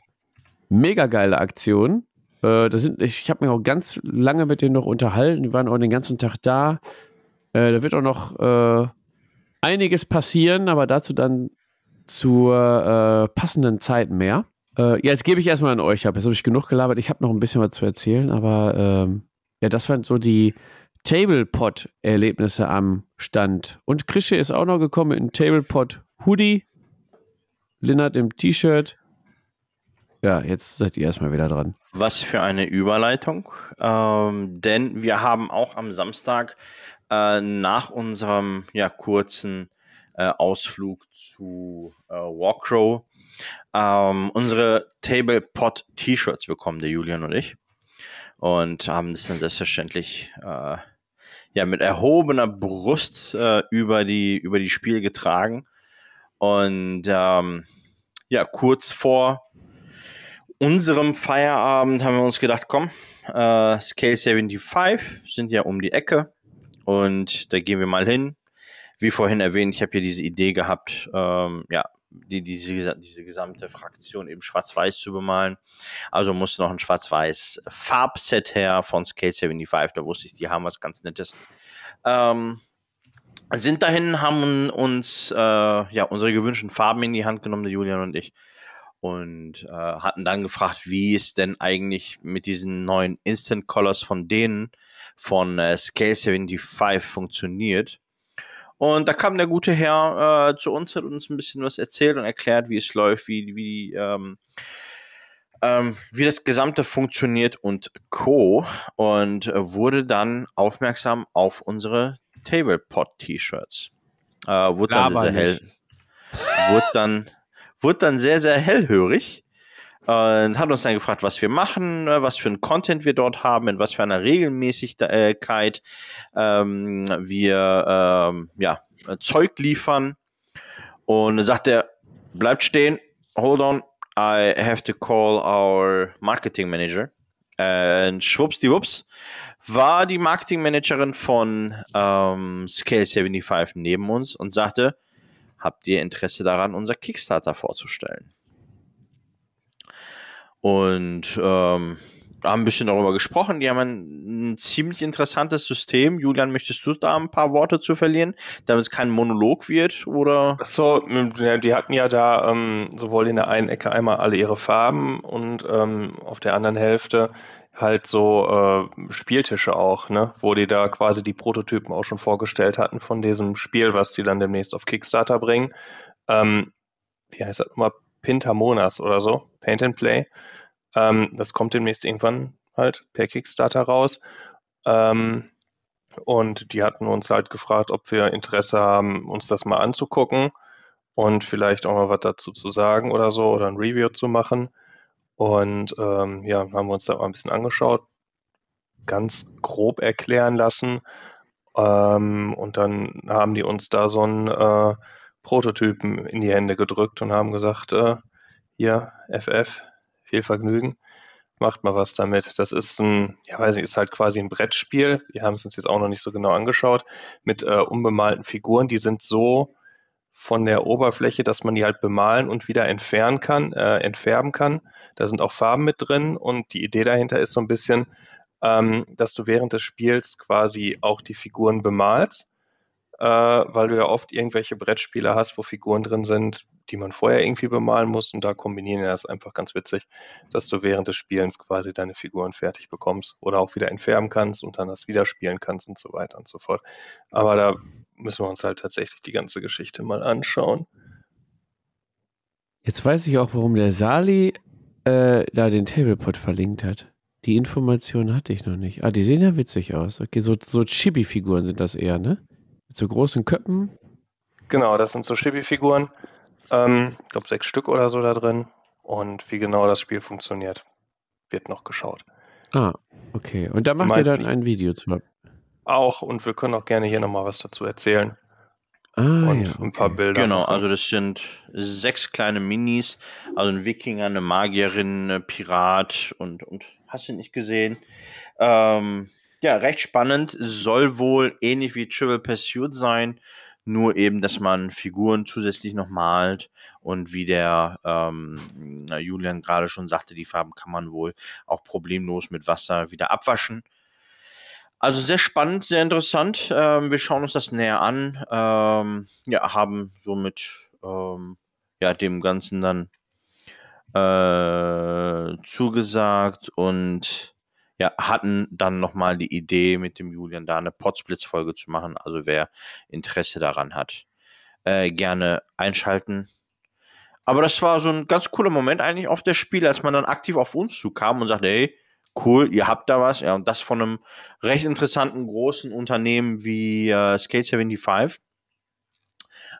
Mega geile Aktion. Äh, da sind, ich ich habe mich auch ganz lange mit denen noch unterhalten. Die waren auch den ganzen Tag da. Äh, da wird auch noch äh, einiges passieren, aber dazu dann zur äh, passenden Zeit mehr. Äh, ja, jetzt gebe ich erstmal an euch ab. Jetzt habe ich genug gelabert. Ich habe noch ein bisschen was zu erzählen, aber ähm, ja, das waren so die Tablepot-Erlebnisse am Stand. Und Krische ist auch noch gekommen in Tablepot-Hoodie. Linnert im T-Shirt. Ja, jetzt seid ihr erstmal wieder dran. Was für eine Überleitung. Ähm, denn wir haben auch am Samstag äh, nach unserem ja, kurzen äh, Ausflug zu äh, Warcrow ähm, unsere Tablepot T-Shirts bekommen, der Julian und ich. Und haben das dann selbstverständlich äh, ja mit erhobener Brust äh, über die über die Spiel getragen. Und ähm, ja, kurz vor unserem Feierabend haben wir uns gedacht, komm, äh, Scale 75 sind ja um die Ecke und da gehen wir mal hin. Wie vorhin erwähnt, ich habe hier diese Idee gehabt, ähm, ja, die, diese, diese gesamte Fraktion eben schwarz-weiß zu bemalen. Also musste noch ein schwarz-weiß Farbset her von Scale 75. Da wusste ich, die haben was ganz Nettes. Ähm, sind dahin, haben uns äh, ja unsere gewünschten Farben in die Hand genommen, der Julian und ich. Und äh, hatten dann gefragt, wie es denn eigentlich mit diesen neuen Instant Colors von denen von äh, Scale 75 funktioniert. Und da kam der gute Herr äh, zu uns, hat uns ein bisschen was erzählt und erklärt, wie es läuft, wie, wie, ähm, ähm, wie das Gesamte funktioniert und Co. Und äh, wurde dann aufmerksam auf unsere Tablepot-T-Shirts. Äh, wurde dann sehr, sehr hell. Wurde dann, wurde dann sehr, sehr hellhörig und hat uns dann gefragt, was wir machen, ne, was für ein Content wir dort haben, in was für einer Regelmäßigkeit ähm, wir ähm, ja, Zeug liefern. Und dann sagt er, bleibt stehen, hold on, I have to call our Marketing Manager. Und schwuppsdiwupps war die Marketingmanagerin von ähm, Scale 75 neben uns und sagte, habt ihr Interesse daran, unser Kickstarter vorzustellen? Und ähm, haben ein bisschen darüber gesprochen. Die haben ein, ein, ziemlich interessantes System. Julian, möchtest du da ein paar Worte zu verlieren, damit es kein Monolog wird? Oder? So, die hatten ja da ähm, sowohl in der einen Ecke einmal alle ihre Farben und ähm, auf der anderen Hälfte halt so äh, Spieltische auch, ne, wo die da quasi die Prototypen auch schon vorgestellt hatten von diesem Spiel, was die dann demnächst auf Kickstarter bringen. Ähm, wie heißt das nochmal, Pintamonas oder so, Paint and Play. Ähm, das kommt demnächst irgendwann halt per Kickstarter raus. Ähm, und die hatten uns halt gefragt, ob wir Interesse haben, uns das mal anzugucken und vielleicht auch mal was dazu zu sagen oder so oder ein Review zu machen. Und ähm, ja, haben wir uns da mal ein bisschen angeschaut, ganz grob erklären lassen. Ähm, und dann haben die uns da so einen äh, Prototypen in die Hände gedrückt und haben gesagt, äh, hier, FF, viel Vergnügen macht mal was damit. Das ist ein, ja weiß nicht, ist halt quasi ein Brettspiel. Wir haben es uns jetzt auch noch nicht so genau angeschaut, mit äh, unbemalten Figuren. Die sind so von der Oberfläche, dass man die halt bemalen und wieder entfernen kann, äh, entfärben kann. Da sind auch Farben mit drin und die Idee dahinter ist so ein bisschen, ähm, dass du während des Spiels quasi auch die Figuren bemalst, äh, weil du ja oft irgendwelche Brettspiele hast, wo Figuren drin sind, die man vorher irgendwie bemalen muss und da kombinieren wir das einfach ganz witzig, dass du während des Spielens quasi deine Figuren fertig bekommst oder auch wieder entfärben kannst und dann das wieder spielen kannst und so weiter und so fort. Aber da müssen wir uns halt tatsächlich die ganze Geschichte mal anschauen. Jetzt weiß ich auch, warum der Sali äh, da den Tablepot verlinkt hat. Die Information hatte ich noch nicht. Ah, die sehen ja witzig aus. Okay, so, so Chibi-Figuren sind das eher, ne? Mit so großen Köppen. Genau, das sind so Chibi-Figuren. Ähm, ich glaube, sechs Stück oder so da drin. Und wie genau das Spiel funktioniert, wird noch geschaut. Ah, okay. Und da macht ihr dann ein Video zu. Auch, und wir können auch gerne hier nochmal was dazu erzählen. Ah, und ja, okay. ein paar Bilder. Genau, machen. also das sind sechs kleine Minis, also ein Wikinger, eine Magierin, ein Pirat und, und hast du nicht gesehen. Ähm, ja, recht spannend, soll wohl ähnlich wie Trivial Pursuit sein, nur eben, dass man Figuren zusätzlich noch malt und wie der ähm, Julian gerade schon sagte, die Farben kann man wohl auch problemlos mit Wasser wieder abwaschen. Also sehr spannend, sehr interessant. Ähm, wir schauen uns das näher an. Ähm, ja, haben somit ähm, ja dem Ganzen dann äh, zugesagt und ja, hatten dann nochmal die Idee mit dem Julian da eine Potsblitz-Folge zu machen. Also wer Interesse daran hat, äh, gerne einschalten. Aber das war so ein ganz cooler Moment eigentlich auf der Spiel, als man dann aktiv auf uns zukam und sagte, hey, cool, ihr habt da was. Ja, und das von einem recht interessanten großen Unternehmen wie äh, Skate 75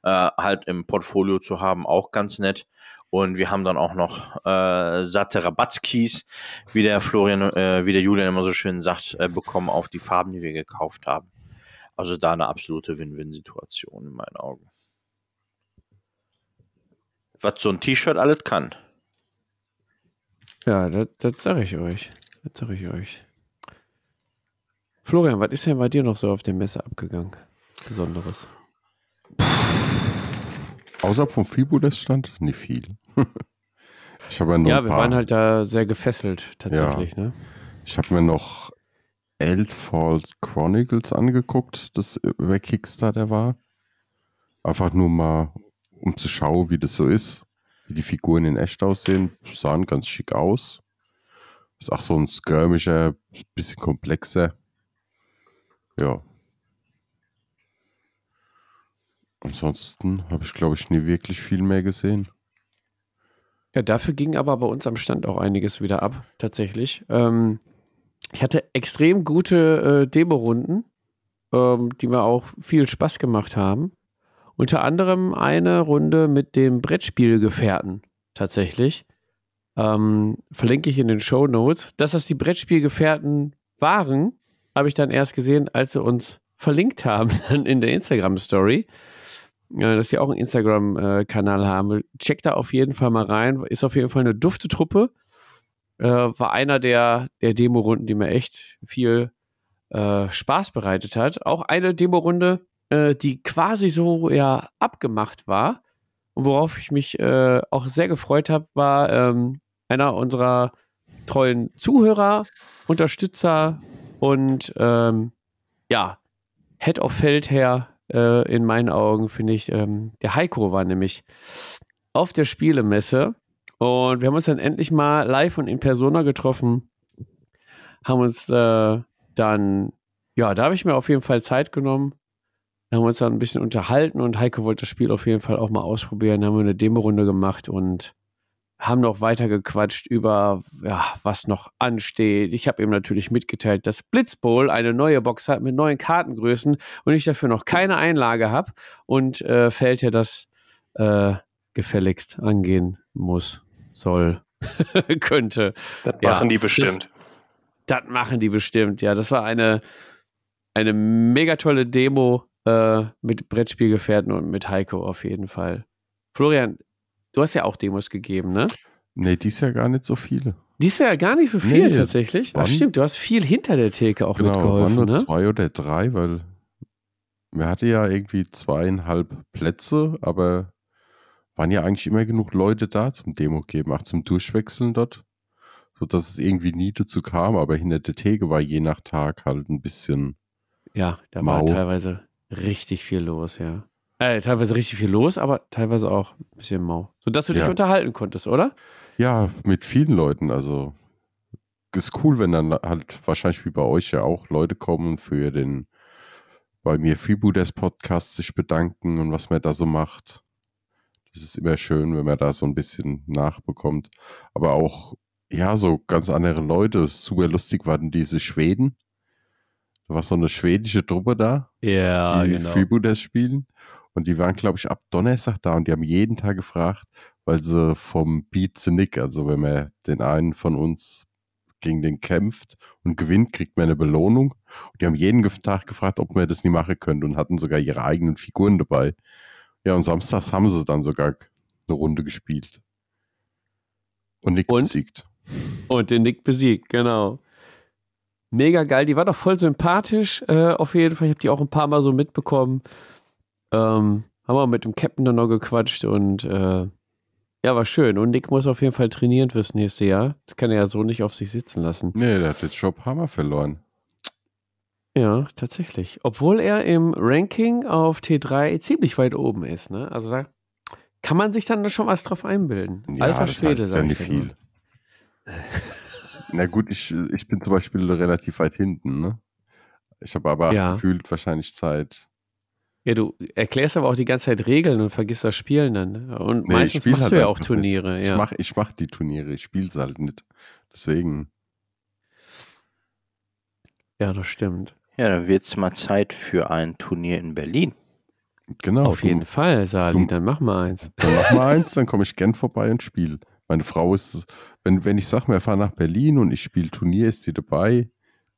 äh, halt im Portfolio zu haben, auch ganz nett. Und wir haben dann auch noch äh, satte Rabattskis, wie der Florian, äh, wie der Julian immer so schön sagt, äh, bekommen auf die Farben, die wir gekauft haben. Also da eine absolute Win-Win-Situation in meinen Augen. Was so ein T-Shirt alles kann. Ja, das, das sage ich euch. Das sage ich euch. Florian, was ist denn bei dir noch so auf dem Messer abgegangen? Besonderes. Außerhalb vom Fibonacci-Stand? Nicht viel. ich habe ja, ja wir waren halt da sehr gefesselt, tatsächlich. Ja. Ne? Ich habe mir noch Eldfall Chronicles angeguckt, das über Kickstarter war. Einfach nur mal, um zu schauen, wie das so ist. Wie die Figuren in echt aussehen. Sahen ganz schick aus. Ist auch so ein skirmischer, bisschen komplexer. Ja, Ansonsten habe ich, glaube ich, nie wirklich viel mehr gesehen. Ja, dafür ging aber bei uns am Stand auch einiges wieder ab, tatsächlich. Ähm, ich hatte extrem gute äh, Demo-Runden, ähm, die mir auch viel Spaß gemacht haben. Unter anderem eine Runde mit dem Brettspielgefährten, tatsächlich. Ähm, verlinke ich in den Show Notes. Dass das die Brettspielgefährten waren, habe ich dann erst gesehen, als sie uns verlinkt haben dann in der Instagram-Story dass sie auch einen Instagram-Kanal haben. Checkt da auf jeden Fall mal rein. Ist auf jeden Fall eine dufte Truppe. Äh, war einer der, der Demo-Runden, die mir echt viel äh, Spaß bereitet hat. Auch eine Demo-Runde, äh, die quasi so ja abgemacht war. Und worauf ich mich äh, auch sehr gefreut habe, war ähm, einer unserer treuen Zuhörer, Unterstützer und ähm, ja, Head of Feldherr äh, in meinen Augen, finde ich. Ähm, der Heiko war nämlich auf der Spielemesse und wir haben uns dann endlich mal live und in Persona getroffen. Haben uns äh, dann, ja, da habe ich mir auf jeden Fall Zeit genommen haben uns dann ein bisschen unterhalten und Heiko wollte das Spiel auf jeden Fall auch mal ausprobieren. Da haben wir eine Demo-Runde gemacht und haben noch weiter gequatscht über, ja, was noch ansteht. Ich habe ihm natürlich mitgeteilt, dass Blitzbowl eine neue Box hat mit neuen Kartengrößen und ich dafür noch keine Einlage habe und äh, fällt ja das äh, gefälligst angehen muss, soll, könnte. Das Ja, machen die bestimmt. Das machen die bestimmt, ja. Das war eine, eine mega tolle Demo äh, mit Brettspielgefährten und mit Heiko auf jeden Fall. Florian, du hast ja auch Demos gegeben, ne? Nee, dies Jahr gar nicht so viele. Dies Jahr gar nicht so viel Nee, tatsächlich. Ach, stimmt, du hast viel hinter der Theke auch Genau, waren mitgeholfen, nur ne? zwei oder drei, weil wir hatten ja irgendwie zweieinhalb Plätze, aber waren ja eigentlich immer genug Leute da zum Demo geben, auch zum Durchwechseln dort, sodass es irgendwie nie dazu kam, aber hinter der Theke war je nach Tag halt ein bisschen, Ja, da Mau. war teilweise richtig viel los, ja. Äh, teilweise richtig viel los, aber teilweise auch ein bisschen mau. Sodass du dich Ja. unterhalten konntest, oder? ja, mit vielen Leuten, also ist cool, wenn dann halt wahrscheinlich wie bei euch ja auch Leute kommen für den bei mir Freebooters Podcast sich bedanken und was man da so macht. Das ist immer schön, wenn man da so ein bisschen nachbekommt. Aber auch, ja, so ganz andere Leute. Super lustig waren diese Schweden. Da war so eine schwedische Truppe da, Ja, die genau. Freebooters spielen. Und die waren, glaube ich, ab Donnerstag da und die haben jeden Tag gefragt, weil sie vom Beat the Nick, also wenn man den einen von uns gegen den kämpft und gewinnt, kriegt man eine Belohnung. Und die haben jeden Tag gefragt, ob man das nie machen könnte und hatten sogar ihre eigenen Figuren dabei. Ja, und samstags haben sie dann sogar eine Runde gespielt. Und Nick Und? besiegt. Und den Nick besiegt, genau. Mega geil. Die war doch voll sympathisch, äh, auf jeden Fall. Ich habe die auch ein paar Mal so mitbekommen. Ähm, haben wir mit dem Captain dann noch gequatscht und äh, ja, war schön. Und Nick muss auf jeden Fall trainieren fürs nächste Jahr. Das kann er ja so nicht auf sich sitzen lassen. Nee, der hat jetzt paar Mal verloren. Ja, tatsächlich. Obwohl er im Ranking auf T3 ziemlich weit oben ist. Ne? Also da kann man sich dann schon was drauf einbilden. Ja, Alter das Schwede, heißt ja ich nicht viel. Na gut, ich, ich bin zum Beispiel relativ weit hinten, ne? Ich habe aber Ja. gefühlt wahrscheinlich Zeit. Ja, du erklärst aber auch die ganze Zeit Regeln und vergisst das Spielen dann. ne? Und Nee, meistens machst halt du ja auch Turniere. Ja. Ich mache ich mach die Turniere, ich spiele es halt nicht. Deswegen, ja, das stimmt. Ja, dann wird es mal Zeit für ein Turnier in Berlin. genau. Auf jeden du, Fall, Sali, du- dann mach mal eins. Dann mach mal eins, dann komme ich gern vorbei und spiele. Meine Frau ist, wenn, wenn ich sage, wir fahren nach Berlin und ich spiele Turnier, ist sie dabei.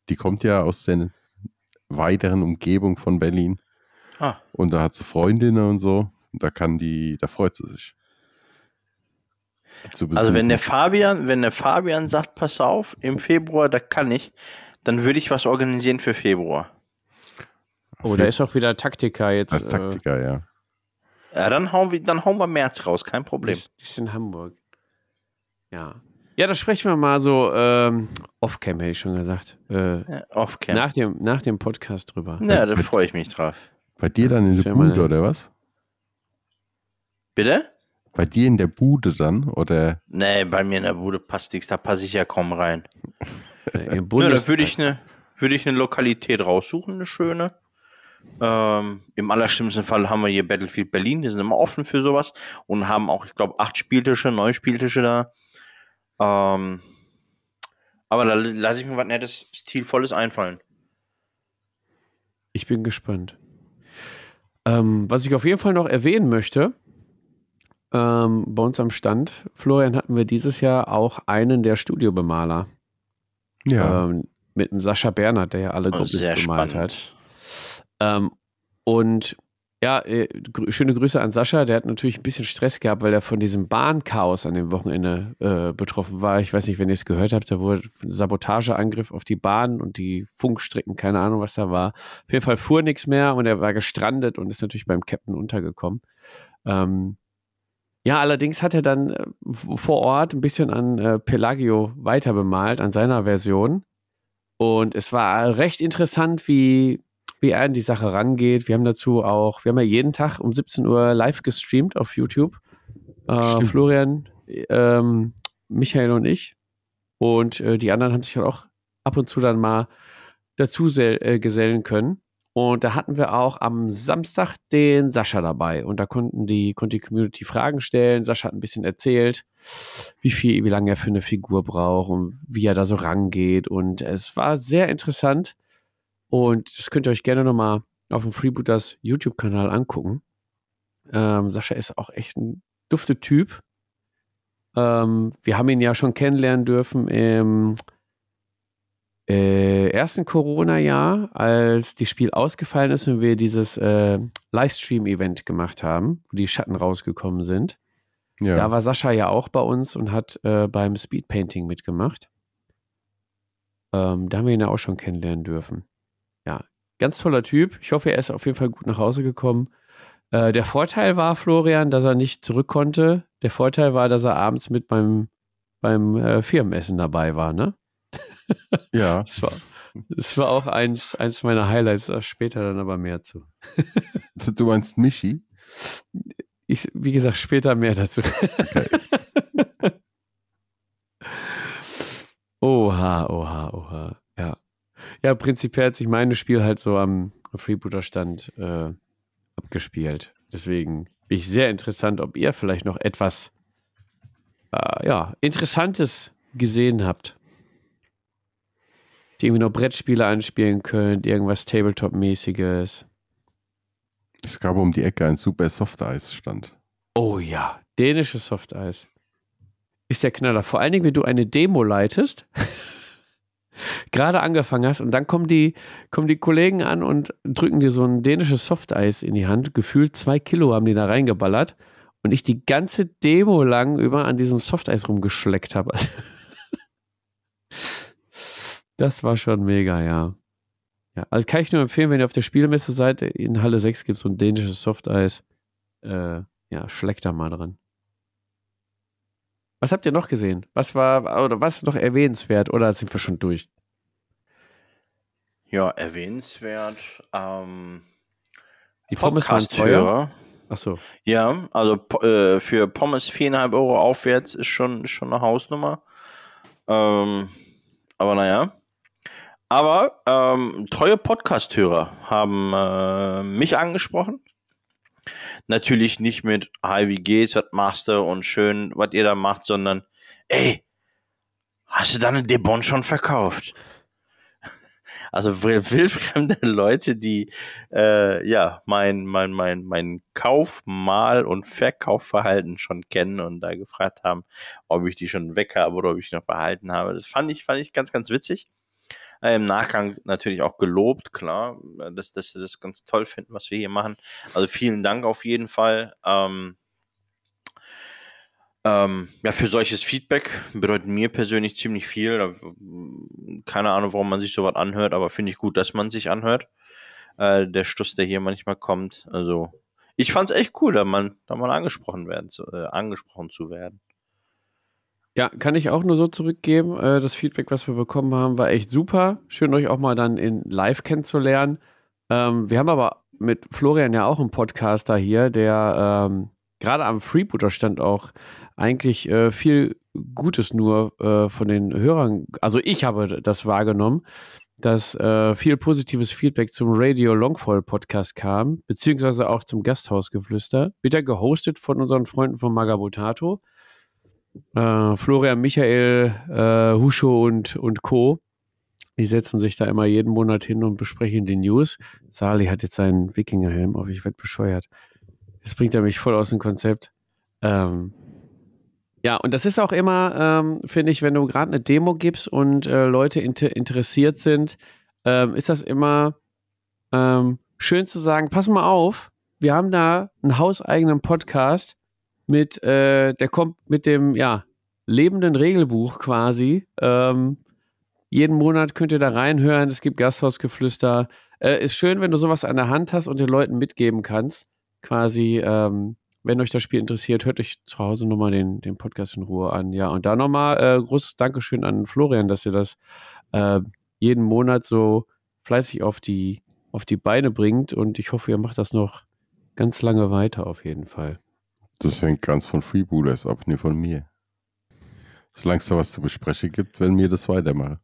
Die kommt ja aus der weiteren Umgebung von Berlin. Ah. Und da hat sie Freundinnen und so. Und da kann die, da freut sie sich. Also wenn der. Fabian, wenn der Fabian sagt, pass auf, im Februar, da kann ich, dann würde ich was organisieren für Februar. Oh, da ist auch wieder Taktika jetzt. als Taktiker, ja. Ja, dann hauen wir, dann hauen wir März raus, kein Äh, Problem. die ist in Hamburg. Ja. Ja, da sprechen wir mal so ähm, off-cam, hätte ich schon gesagt. Äh, Ja, Off-Cam. nach, dem, nach dem Podcast drüber. Ja, da freue ich mich drauf. Bei dir dann in Das der Bude, eine- oder was? Bitte? Bei dir in der Bude dann? Oder Nee, bei mir in der Bude passt nichts, da passe ich ja kaum rein. Äh, Im Ja, Bundes da würde ich eine würde ich eine Lokalität raussuchen, eine schöne. Ähm, Im allerschlimmsten Fall haben wir hier Battlefield Berlin, die sind immer offen für sowas und haben auch, ich glaube, acht Spieltische, neun Spieltische da. Ähm, aber da lasse ich mir was Nettes, Stilvolles einfallen. Ich bin gespannt. Ähm, was ich auf jeden Fall noch erwähnen möchte, ähm, bei uns am Stand, Florian, hatten wir dieses Jahr auch einen der Studiobemaler. ja, Ähm, mit dem Sascha Bernhard, der ja alle Oh, sehr bemalt spannend. hat. Ähm, und ja, äh, grü schöne Grüße an Sascha. Der hat natürlich ein bisschen Stress gehabt, weil er von diesem Bahnchaos an dem Wochenende äh, betroffen war. Ich weiß nicht, wenn ihr es gehört habt, da wurde ein Sabotageangriff auf die Bahn und die Funkstrecken, keine Ahnung, was da war. Auf jeden Fall fuhr nichts mehr und er war gestrandet und ist natürlich beim Captain untergekommen. Ähm, ja, allerdings hat er dann äh, vor Ort ein bisschen an äh, Pelagio weiter bemalt, an seiner Version. Und es war recht interessant, wie, wie er an die Sache rangeht. Wir haben dazu auch, wir haben ja jeden Tag um 17 Uhr live gestreamt auf YouTube. Äh. Florian, ähm, Michael und ich. Und äh, die anderen haben sich halt auch ab und zu dann mal dazu äh, gesellen können. Und da hatten wir auch am Samstag den Sascha dabei. Und da konnten die, konnte die Community Fragen stellen. Sascha hat ein bisschen erzählt, wie viel, wie lange er für eine Figur braucht und wie er da so rangeht. Und es war sehr interessant. Und das könnt ihr euch gerne nochmal auf dem Freebooters YouTube-Kanal angucken. Ähm, Sascha ist auch echt ein dufte Typ. Ähm, wir haben ihn ja schon kennenlernen dürfen im äh, ersten Corona-Jahr, als das Spiel ausgefallen ist und wir dieses äh, Livestream-Event gemacht haben, wo die Schatten rausgekommen sind. Ja. Da war Sascha ja auch bei uns und hat äh, beim Speedpainting mitgemacht. Ähm, da haben wir ihn ja auch schon kennenlernen dürfen. Ja, ganz toller Typ. Ich hoffe, er ist auf jeden Fall gut nach Hause gekommen. Äh, der Vorteil war, Florian, dass er nicht zurück konnte. Der Vorteil war, dass er abends mit beim, beim äh, Firmenessen dabei war, ne? Ja. Das war, das war auch eins, eins meiner Highlights, später dann aber mehr zu. Du meinst Michi? Ich, wie gesagt, später mehr dazu. Okay. oha, oha, oha. Ja. Prinzipiell hat sich mein Spiel halt so am Freebooter-Stand äh, abgespielt. Deswegen bin ich sehr interessant, ob ihr vielleicht noch etwas äh, ja, Interessantes gesehen habt die irgendwie noch Brettspiele anspielen könnt, irgendwas Tabletop-mäßiges. Es gab um die Ecke ein super Softeis-Stand. Oh ja, dänisches Softeis. Ist der Knaller. Vor allen Dingen, wenn du eine Demo leitest, gerade angefangen hast und dann kommen die, kommen die Kollegen an und drücken dir so ein dänisches Softeis in die Hand. Gefühlt zwei Kilo haben die da reingeballert und ich die ganze Demo lang über an diesem Softeis rumgeschleckt habe. Das war schon mega, ja. ja. Also kann ich nur empfehlen, wenn ihr auf der Spielmesse seid, in Halle 6 gibt es so ein dänisches Softeis. Äh, ja, schleckt da mal dran. Was habt ihr noch gesehen? Was war, oder was ist noch erwähnenswert? Oder sind wir schon durch? Ja, erwähnenswert. Ähm, die Pommes waren teuer. Ach so. Ja, also äh, für Pommes 4,5 Euro aufwärts ist schon, schon eine Hausnummer. Ähm, aber naja. Aber ähm, treue Podcast-Hörer haben äh, mich angesprochen. Natürlich nicht mit, hi, wie geht's, was machst du und schön, was ihr da macht, sondern, ey, hast du deine Debon schon verkauft? Also wildfremde Leute, die äh, ja mein mein mein mein Kauf, Mal und Verkaufverhalten schon kennen und da gefragt haben, ob ich die schon weg habe oder ob ich noch behalten habe. Das fand ich fand ich ganz ganz witzig. Äh, Im Nachgang natürlich auch gelobt, klar, äh, dass, dass sie das ganz toll finden, was wir hier machen. Also vielen Dank auf jeden Fall. Ähm, ähm, ja, für solches Feedback bedeutet mir persönlich ziemlich viel. Keine Ahnung, warum man sich sowas anhört, aber finde ich gut, dass man sich anhört. Äh, der Stuss, der hier manchmal kommt. Also, ich fand es echt cool, da mal, da mal angesprochen werden, zu, äh, angesprochen zu werden. Ja, kann ich auch nur so zurückgeben. Äh, das Feedback, was wir bekommen haben, war echt super. Schön, euch auch mal dann in live kennenzulernen. Ähm, wir haben aber mit Florian ja auch einen Podcaster hier, der ähm, gerade am Freebooter-Stand auch eigentlich äh, viel Gutes nur äh, von den Hörern, also ich habe das wahrgenommen, dass viel positives Feedback zum Radio Longfall Podcast kam, beziehungsweise auch zum Gasthausgeflüster, wieder gehostet von unseren Freunden von Magabotato. Äh, Florian, Michael, äh, Huscho und, und Co. Die setzen sich da immer jeden Monat hin und besprechen die News. Sali hat jetzt seinen Wikingerhelm auf, ich werde bescheuert. Jetzt bringt er mich voll aus dem Konzept. Ähm, ja, und das ist auch immer, ähm, finde ich, wenn du gerade eine Demo gibst und äh, Leute inter interessiert sind, ähm, ist das immer ähm, schön zu sagen, pass mal auf, wir haben da einen hauseigenen Podcast mit, äh, der kommt mit dem, ja, lebenden Regelbuch quasi. Ähm, jeden Monat könnt ihr da reinhören. Es gibt Gasthausgeflüster. Äh, ist schön, wenn du sowas an der Hand hast und den Leuten mitgeben kannst. Quasi, ähm, wenn euch das Spiel interessiert, hört euch zu Hause nochmal den, den Podcast in Ruhe an. Ja, und da nochmal äh, großes Dankeschön an Florian, dass ihr das äh, jeden Monat so fleißig auf die, auf die Beine bringt. Und ich hoffe, ihr macht das noch ganz lange weiter auf jeden Fall. Das hängt ganz von Freebooters ab, nicht von mir. Solange es da was zu besprechen gibt, werden wir das weitermachen.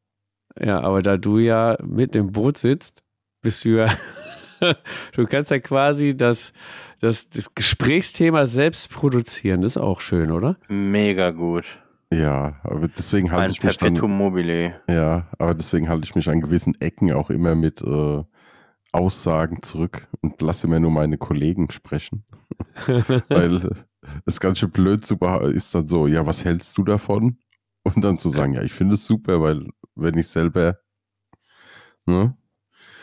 Ja, aber da du ja mit im Boot sitzt, bist du ja du kannst ja quasi das, das, das Gesprächsthema selbst produzieren. Das ist auch schön, oder? Mega gut. Ja, aber deswegen halte ich mich Perpetuum mobile. ja, aber deswegen halte ich mich an gewissen Ecken auch immer mit äh, Aussagen zurück und lasse immer nur meine Kollegen sprechen. Weil das ganz schön blöd zu ist dann so, ja, was hältst du davon? Und dann zu sagen, ja, ich finde es super, weil wenn ich selber, ne?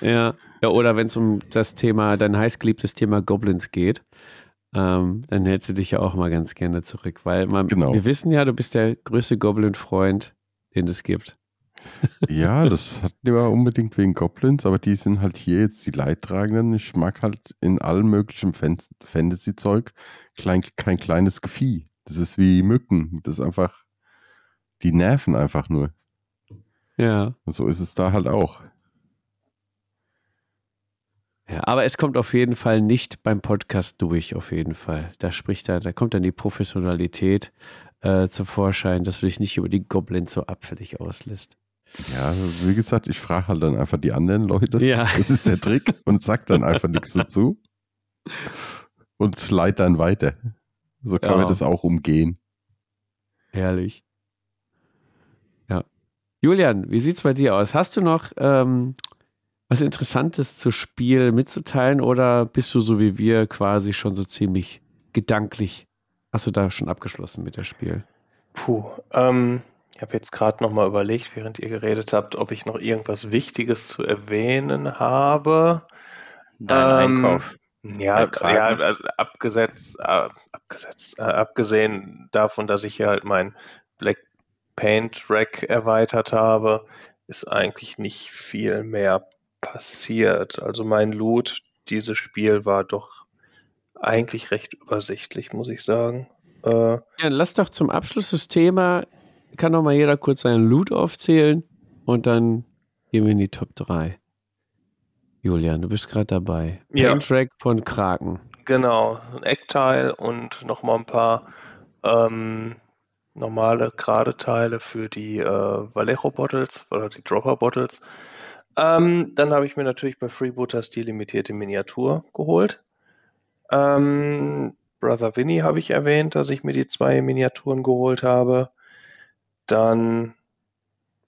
Ja. ja oder wenn es um das Thema, dein heißgeliebtes Thema Goblins geht, ähm, dann hältst du dich ja auch mal ganz gerne zurück. Weil man, Genau. wir wissen ja, du bist der größte Goblin-Freund, den es gibt. Ja, das hat nicht mehr unbedingt wegen Goblins, aber die sind halt hier jetzt die Leidtragenden. Ich mag halt in allem möglichen Fan Fantasy-Zeug klein, kein kleines Gefieh. Das ist wie Mücken. Das ist einfach, die nerven einfach nur. Ja. Und so ist es da halt auch. Ja, aber es kommt auf jeden Fall nicht beim Podcast durch, auf jeden Fall. Da spricht da, da kommt dann die Professionalität äh, zum Vorschein, dass du dich nicht über die Goblins so abfällig auslässt. Ja, wie gesagt, ich frage halt dann einfach die anderen Leute. Ja. Das ist der Trick und sag dann einfach nichts dazu. Und leite dann weiter. So kann Ja. man das auch umgehen. Herrlich. Ja. Julian, wie sieht's bei dir aus? Hast du noch ähm, was Interessantes zu Spiel mitzuteilen oder bist du so wie wir quasi schon so ziemlich gedanklich? Hast du da schon abgeschlossen mit dem Spiel? Puh, ähm, ich habe jetzt gerade noch mal überlegt, während ihr geredet habt, ob ich noch irgendwas Wichtiges zu erwähnen habe. Dein Ähm, Einkauf. Ja, Kraken. ja also abgesetzt, äh, abgesetzt, äh, abgesehen davon, dass ich hier halt mein Black Paint Rack erweitert habe, ist eigentlich nicht viel mehr passiert. Also mein Loot, dieses Spiel war doch eigentlich recht übersichtlich, muss ich sagen. Äh, Ja, lass doch zum Abschluss das Thema, kann doch mal jeder kurz seinen Loot aufzählen und dann gehen wir in die Top 3. Julian, du bist gerade dabei. Ja. Paint Track von Kraken. Genau, ein Eckteil und nochmal ein paar ähm, normale gerade Teile für die äh, Vallejo Bottles oder die Dropper Bottles. Ähm, dann habe ich mir natürlich bei Freebooters die limitierte Miniatur geholt. Ähm, Brother Vinny habe ich erwähnt, dass ich mir die zwei Miniaturen geholt habe. Dann,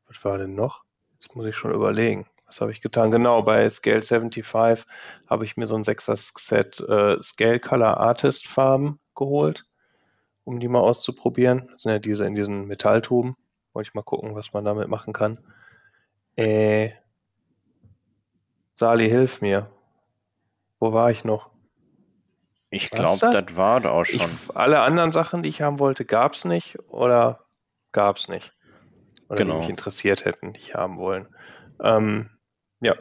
was war denn noch? Jetzt muss ich schon überlegen. Was habe ich getan? Genau, bei Scale 75 habe ich mir so ein 6er-Set äh, Scale Color Artist Farben geholt, um die mal auszuprobieren. Das sind ja diese in diesen Metalltuben. Wollte ich mal gucken, was man damit machen kann. Äh, Sali, hilf mir. Wo war ich noch? Ich glaube, das? das war da auch schon. Ich, alle anderen Sachen, die ich haben wollte, gab es nicht oder gab es nicht. Oder Genau. die mich interessiert hätten, die ich haben wollen. Ähm, ja,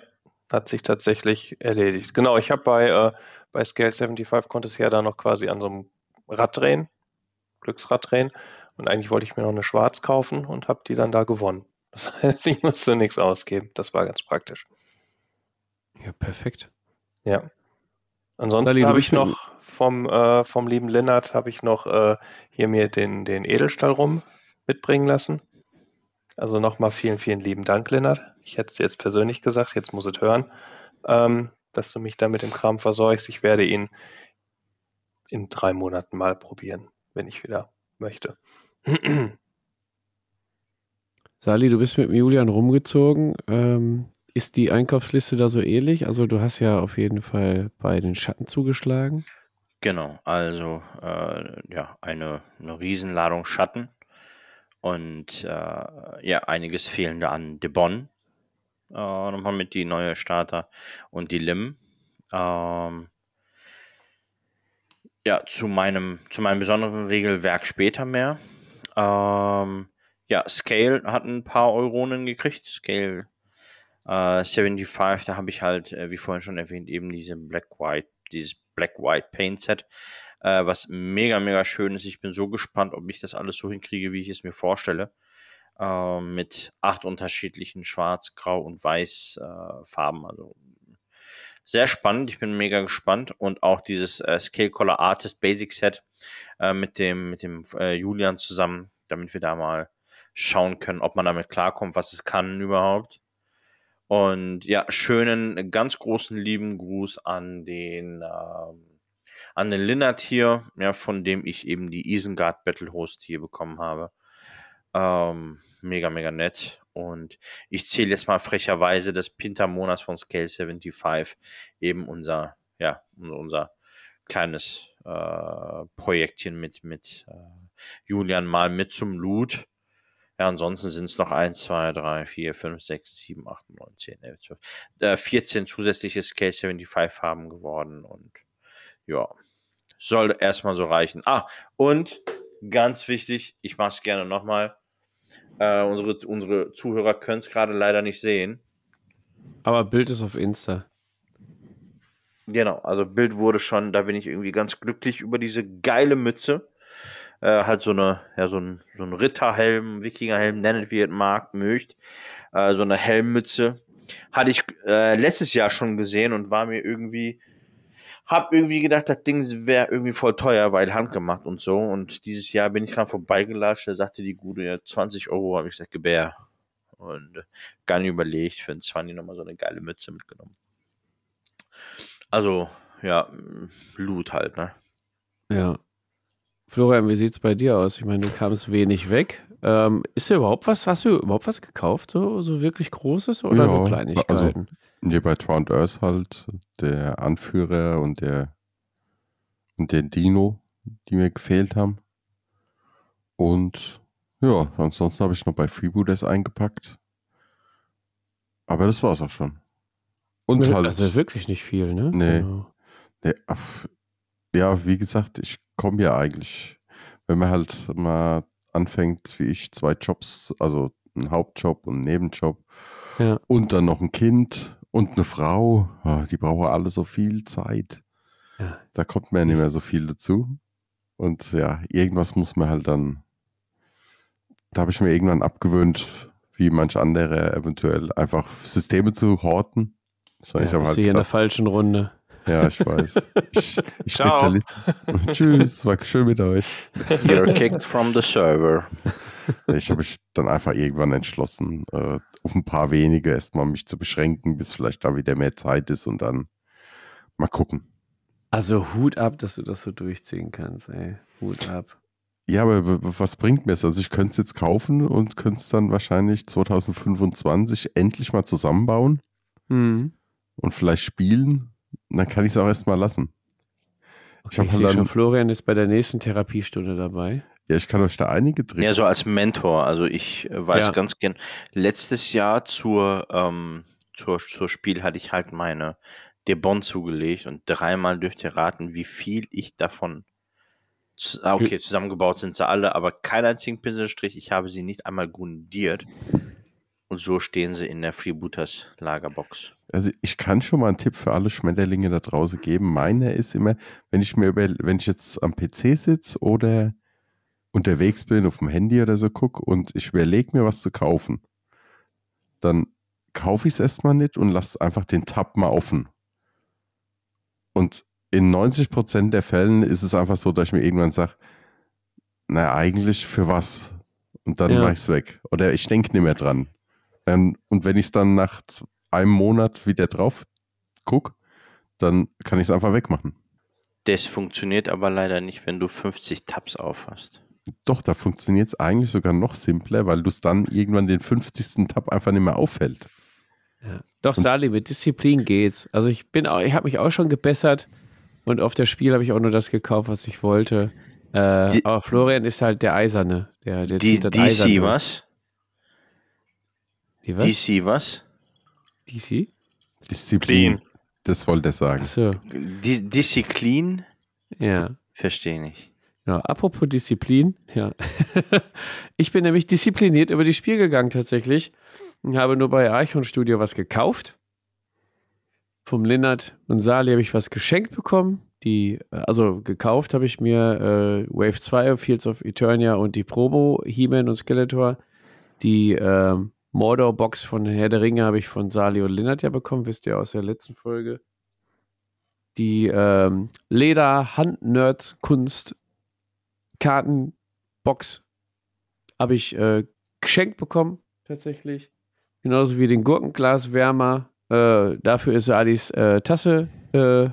hat sich tatsächlich erledigt. Genau, ich habe bei, äh, bei Scale 75 konnte es ja da noch quasi an so einem Rad drehen, Glücksrad drehen. Und eigentlich wollte ich mir noch eine Schwarz kaufen und habe die dann da gewonnen. Das heißt, ich musste nichts ausgeben. Das war ganz praktisch. Ja, perfekt. Ja. Ansonsten habe ich noch vom, äh, vom lieben Lennart habe ich noch äh, hier mir den, den Edelstahl rum mitbringen lassen. Also nochmal vielen, vielen lieben Dank, Lennart. Ich hätte es jetzt persönlich gesagt, jetzt muss es hören, ähm, dass du mich da mit dem Kram versorgst. Ich werde ihn in drei Monaten mal probieren, wenn ich wieder möchte. Sali, du bist mit dem Julian rumgezogen. Ähm, ist die Einkaufsliste da so ähnlich? Also du hast ja auf jeden Fall bei den Schatten zugeschlagen. Genau, also äh, ja, eine, eine Riesenladung Schatten und äh, ja, einiges fehlende an Debon. Äh, nochmal mit die neue Starter und die Lim. Ähm, ja, zu meinem, zu meinem besonderen Regelwerk später mehr. Ähm, ja, Scale hat ein paar Euronen gekriegt. Scale äh, 75, da habe ich halt, äh, wie vorhin schon erwähnt, eben diese Black-White, dieses Black-White Paint Set, äh, was mega, mega schön ist. Ich bin so gespannt, ob ich das alles so hinkriege, wie ich es mir vorstelle. Äh, mit acht unterschiedlichen Schwarz, Grau und Weiß äh, Farben. Also sehr spannend. Ich bin mega gespannt. Und auch dieses äh, Scale Color Artist Basic Set äh, mit dem, mit dem äh, Julian zusammen, damit wir da mal schauen können, ob man damit klarkommt, was es kann überhaupt. Und ja, schönen, ganz großen lieben Gruß an den, ähm, an den Linnert hier, ja, von dem ich eben die Isengard Battle Host hier bekommen habe. Ähm, mega, mega nett. Und ich zähle jetzt mal frecherweise das Pintermonas von Scale 75, eben unser, ja, unser kleines äh, Projektchen mit, mit äh, Julian mal mit zum Loot. Ja, ansonsten sind es noch 1, 2, 3, 4, 5, 6, 7, 8, 9, 10, 11, 12, äh, 14 zusätzliche K75 haben geworden und ja, soll erstmal so reichen. Ah, und ganz wichtig, ich mache es gerne nochmal. Äh, unsere, unsere Zuhörer können es gerade leider nicht sehen. Aber Bild ist auf Insta. Genau, also Bild wurde schon, da bin ich irgendwie ganz glücklich über diese geile Mütze. Äh, halt so eine, ja, so ein, so ein Ritterhelm, Wikingerhelm, nennt wie ihr es mag, mögt. Äh, so eine Helmmütze. Hatte ich äh, letztes Jahr schon gesehen und war mir irgendwie, hab irgendwie gedacht, das Ding wäre irgendwie voll teuer, weil handgemacht und so. Und dieses Jahr bin ich dran vorbeigelatscht, da sagte die Gute, ja, 20 Euro, habe ich gesagt, gebär. Und äh, gar nicht überlegt, für ein 20 nochmal so eine geile Mütze mitgenommen. Also, ja, Loot halt, ne? Ja. Florian, wie sieht's bei dir aus? Ich meine, du kamst wenig weg. Ähm, ist dir überhaupt was, hast du überhaupt was gekauft? So, so wirklich Großes oder Ja, nur Kleinigkeiten? also- Hier bei Drowned Earth halt der Anführer und der und der Dino, die mir gefehlt haben. Und ja, ansonsten habe ich noch bei Freebooters eingepackt. Aber das war's auch schon. Und halt. also wirklich nicht viel, ne? Nee. Genau. Nee, ach, ja, wie gesagt, ich komme ja eigentlich, wenn man halt mal anfängt, wie ich, zwei Jobs, also einen Hauptjob und einen Nebenjob Ja. und dann noch ein Kind und eine Frau, ah, die brauchen alle so viel Zeit. Ja. Da kommt mir ja nicht mehr so viel dazu. Und ja, irgendwas muss man halt dann, da habe ich mir irgendwann abgewöhnt, wie manch andere eventuell einfach Systeme zu horten. So, Ja, ich bist halt du hier in der gedacht, falschen Runde. Ja, ich weiß. Ich, ich Ciao. Spezialist. Tschüss, war schön mit euch. You're kicked from the server. Ich habe mich dann einfach irgendwann entschlossen, äh, auf ein paar wenige erstmal mich zu beschränken, bis vielleicht da wieder mehr Zeit ist und dann mal gucken. Also Hut ab, dass du das so durchziehen kannst, ey. Hut ab. Ja, aber was bringt mir es? Also ich könnte es jetzt kaufen und könnte es dann wahrscheinlich 2025 endlich mal zusammenbauen Mhm. und vielleicht spielen. Dann kann ich es auch erstmal lassen. Okay, Ich ich sehe schon, dann- Florian ist bei der nächsten Therapiestunde dabei. Ja, ich kann euch da einige Tricks. Ja, so als Mentor. Also ich äh, weiß Ja. ganz gern, letztes Jahr zur, ähm, zur, zur Spiel hatte ich halt meine Debon zugelegt und dreimal dürft ihr raten, wie viel ich davon. Ah, okay, zusammengebaut sind sie alle, aber keinen einzigen Pinselstrich. Ich habe sie nicht einmal grundiert. Und so stehen sie in der Freebooters Lagerbox. Also ich kann schon mal einen Tipp für alle Schmetterlinge da draußen geben. Meine ist immer, wenn ich mir über, wenn ich jetzt am PC sitze oder unterwegs bin, auf dem Handy oder so gucke und ich überlege mir was zu kaufen, dann kaufe ich es erstmal nicht und lasse einfach den Tab mal offen. Und in 90% der Fällen ist es einfach so, dass ich mir irgendwann sage, na eigentlich für was? Und dann Ja. mache ich es weg. Oder ich denke nicht mehr dran. Ähm, und wenn ich es dann nach z- einem Monat wieder drauf gucke, dann kann ich es einfach wegmachen. Das funktioniert aber leider nicht, wenn du 50 Tabs aufhast. Doch, da funktioniert es eigentlich sogar noch simpler, weil du es dann irgendwann den 50. Tab einfach nicht mehr auffällt. Ja. Doch, Sali, mit Disziplin geht's. Also ich bin auch, ich habe mich auch schon gebessert und auf das Spiel habe ich auch nur das gekauft, was ich wollte. Äh, Die- aber Florian ist halt der Eiserne. Der, der Die, DC Eiserne. was? Die was? DC was? DC? Disziplin. Clean. Das wollte er sagen. Die, Disziplin? ja. Verstehe nicht. Genau. Apropos Disziplin, ja. ich bin nämlich diszipliniert über die Spiel gegangen tatsächlich und habe nur bei Archon Studio was gekauft. Vom Linnert und Sali habe ich was geschenkt bekommen. Die, also gekauft habe ich mir äh, Wave 2, Fields of Eternia und die Promo, He-Man und Skeletor. Die ähm, Mordor-Box von Herr der Ringe habe ich von Sali und Linnert ja bekommen, wisst ihr aus der letzten Folge. Die ähm, Leder-Hand-Nerds-Kunst Kartenbox habe ich äh, geschenkt bekommen, tatsächlich. genauso wie den Gurkenglaswärmer. Äh, dafür ist Salis äh, Tasse äh,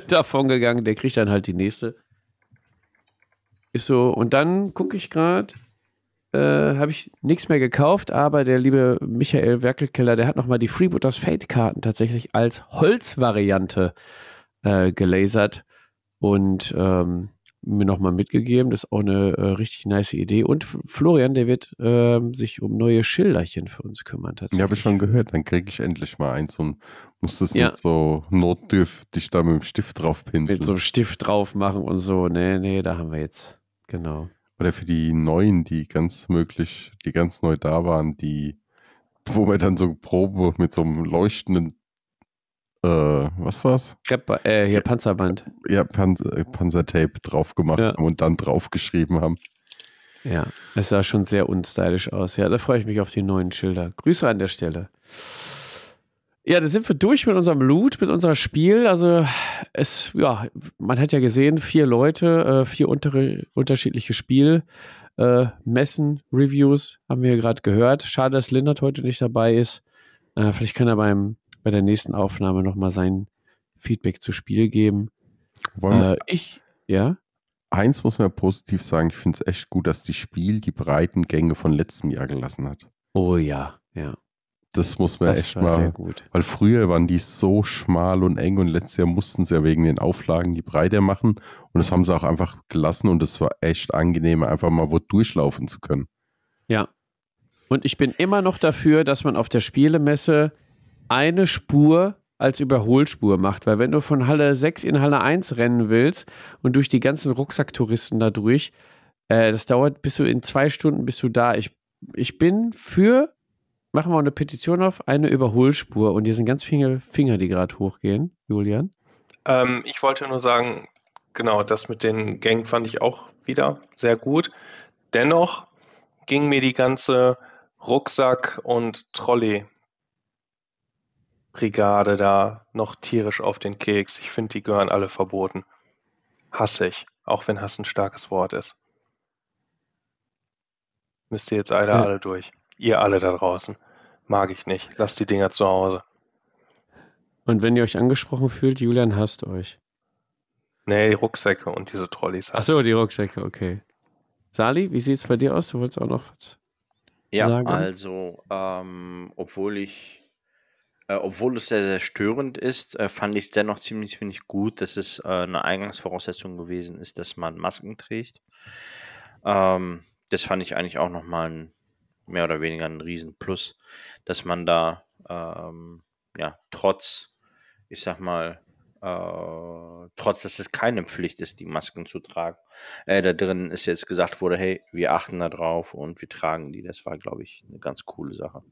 davon gegangen. Der kriegt dann halt die nächste. Ist so. Und dann gucke ich gerade, äh, habe ich nichts mehr gekauft, aber der liebe Michael Werkelkeller, der hat nochmal die Freebooters Fate-Karten tatsächlich als Holzvariante äh, gelasert und ähm, mir nochmal mitgegeben. Das ist auch eine äh, richtig nice Idee. Und Florian, der wird ähm, sich um neue Schilderchen für uns kümmern. Ja, habe ich schon gehört. Dann kriege ich endlich mal eins und muss das ja. nicht so notdürftig da mit dem Stift drauf pinseln. Mit so einem Stift drauf machen und so. Nee, nee, da haben wir jetzt. Genau. Oder für die neuen, die ganz möglich, die ganz neu da waren, die, wo wir dann so Probe mit so einem leuchtenden äh, was war's? Krepp, äh, hier Panzerband. Ja, Pan äh, Panzertape drauf gemacht ja. haben und dann draufgeschrieben haben. Ja, es sah schon sehr unstylisch aus. Ja, da freue ich mich auf die neuen Schilder. Grüße an der Stelle. Ja, da sind wir durch mit unserem Loot, mit unserem Spiel. Also es, ja, man hat ja gesehen, vier Leute, äh, vier untere, unterschiedliche Spiel. Äh, Messen, Reviews haben wir gerade gehört. Schade, dass Lindert heute nicht dabei ist. Äh, vielleicht kann er beim bei der nächsten Aufnahme nochmal sein Feedback zu Spiel geben. Äh, ich, ja. Eins muss man positiv sagen, ich finde es echt gut, dass die Spiel die breiten Gänge von letztem Jahr gelassen hat. Oh ja, ja. Das muss man das echt mal. Weil früher waren die so schmal und eng und letztes Jahr mussten sie ja wegen den Auflagen die breiter machen. Und das haben sie auch einfach gelassen und es war echt angenehm, einfach mal wo durchlaufen zu können. Ja. Und ich bin immer noch dafür, dass man auf der Spielemesse eine Spur als Überholspur macht, weil wenn du von Halle 6 in Halle 1 rennen willst und durch die ganzen Rucksacktouristen da durch, äh, das dauert bis du in zwei Stunden bist du da. Ich, ich bin für, machen wir eine Petition auf, eine Überholspur und hier sind ganz viele Finger, die gerade hochgehen, Julian. Ähm, ich wollte nur sagen, genau, das mit den Gängen fand ich auch wieder sehr gut. Dennoch ging mir die ganze Rucksack- und Trolley Brigade da noch tierisch auf den Keks. Ich finde, die gehören alle verboten. Hasse ich, auch wenn Hass ein starkes Wort ist. Müsst ihr jetzt alle, ja. alle durch. Ihr alle da draußen. Mag ich nicht. Lasst die Dinger zu Hause. Und wenn ihr euch angesprochen fühlt, Julian hasst euch. Nee, die Rucksäcke und diese Trolleys hasst. Achso, die Rucksäcke, okay. Sali, wie sieht es bei dir aus? Du wolltest auch noch was ja, sagen? Ja, also, ähm, obwohl ich äh, obwohl es sehr, sehr störend ist, äh, fand ich es dennoch ziemlich, ziemlich gut, dass es äh, eine Eingangsvoraussetzung gewesen ist, dass man Masken trägt. Ähm, das fand ich eigentlich auch nochmal ein, mehr oder weniger ein Riesenplus, dass man da ähm, ja trotz, ich sag mal, äh, trotz dass es keine Pflicht ist, die Masken zu tragen. Äh, da drin ist jetzt gesagt wurde, hey, wir achten da drauf und wir tragen die. Das war, glaube ich, eine ganz coole Sache.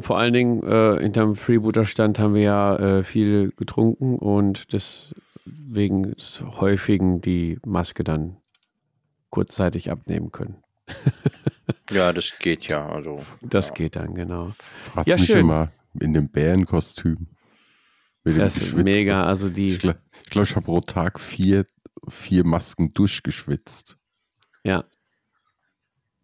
Vor allen Dingen äh, hinterm Freebooter-Stand haben wir ja äh, viel getrunken und deswegen häufigen die Maske dann kurzzeitig abnehmen können. ja, das geht ja. Also, das ja. geht dann, genau. Fragt ja, mich schön. immer in dem Bärenkostüm. Das ist mega. Also die. Ich glaube, ich, glaub, ich habe pro Tag vier, vier Masken durchgeschwitzt. Ja,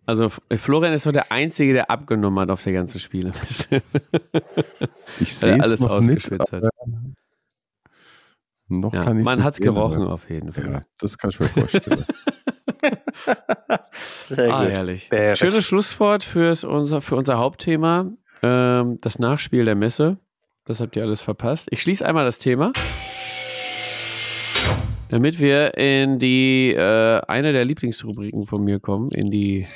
also Florian ist doch der Einzige, der abgenommen hat auf der ganzen Spiele. ich sehe alles noch ausgeschwitzt nicht, hat. Noch ja, kann ich Man hat es gerochen auf jeden Fall. Ja, das kann ich mir vorstellen. Sehr ah, gut. herrlich. Bärig. Schönes Schlusswort fürs unser, für unser Hauptthema, ähm, das Nachspiel der Messe. Das habt ihr alles verpasst. Ich schließe einmal das Thema. Damit wir in die, äh, eine der Lieblingsrubriken von mir kommen, in die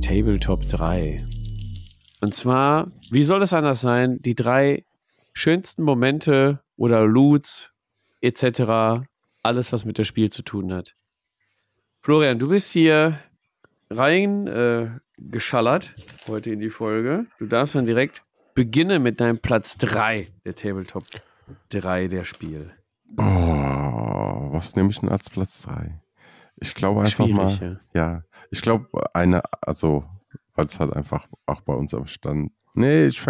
Tabletop 3. Und zwar, wie soll das anders sein? Die drei schönsten Momente oder Loots etc. Alles, was mit dem Spiel zu tun hat. Florian, du bist hier rein äh, geschallert heute in die Folge. Du darfst dann direkt beginnen mit deinem Platz 3 der Tabletop 3 der Spiel. Oh, was nehme ich denn als Platz 3? Ich glaube einfach Schwierig, mal, ja. ja. ich glaube eine, also, weil es halt einfach auch bei uns am Stand, nee, ich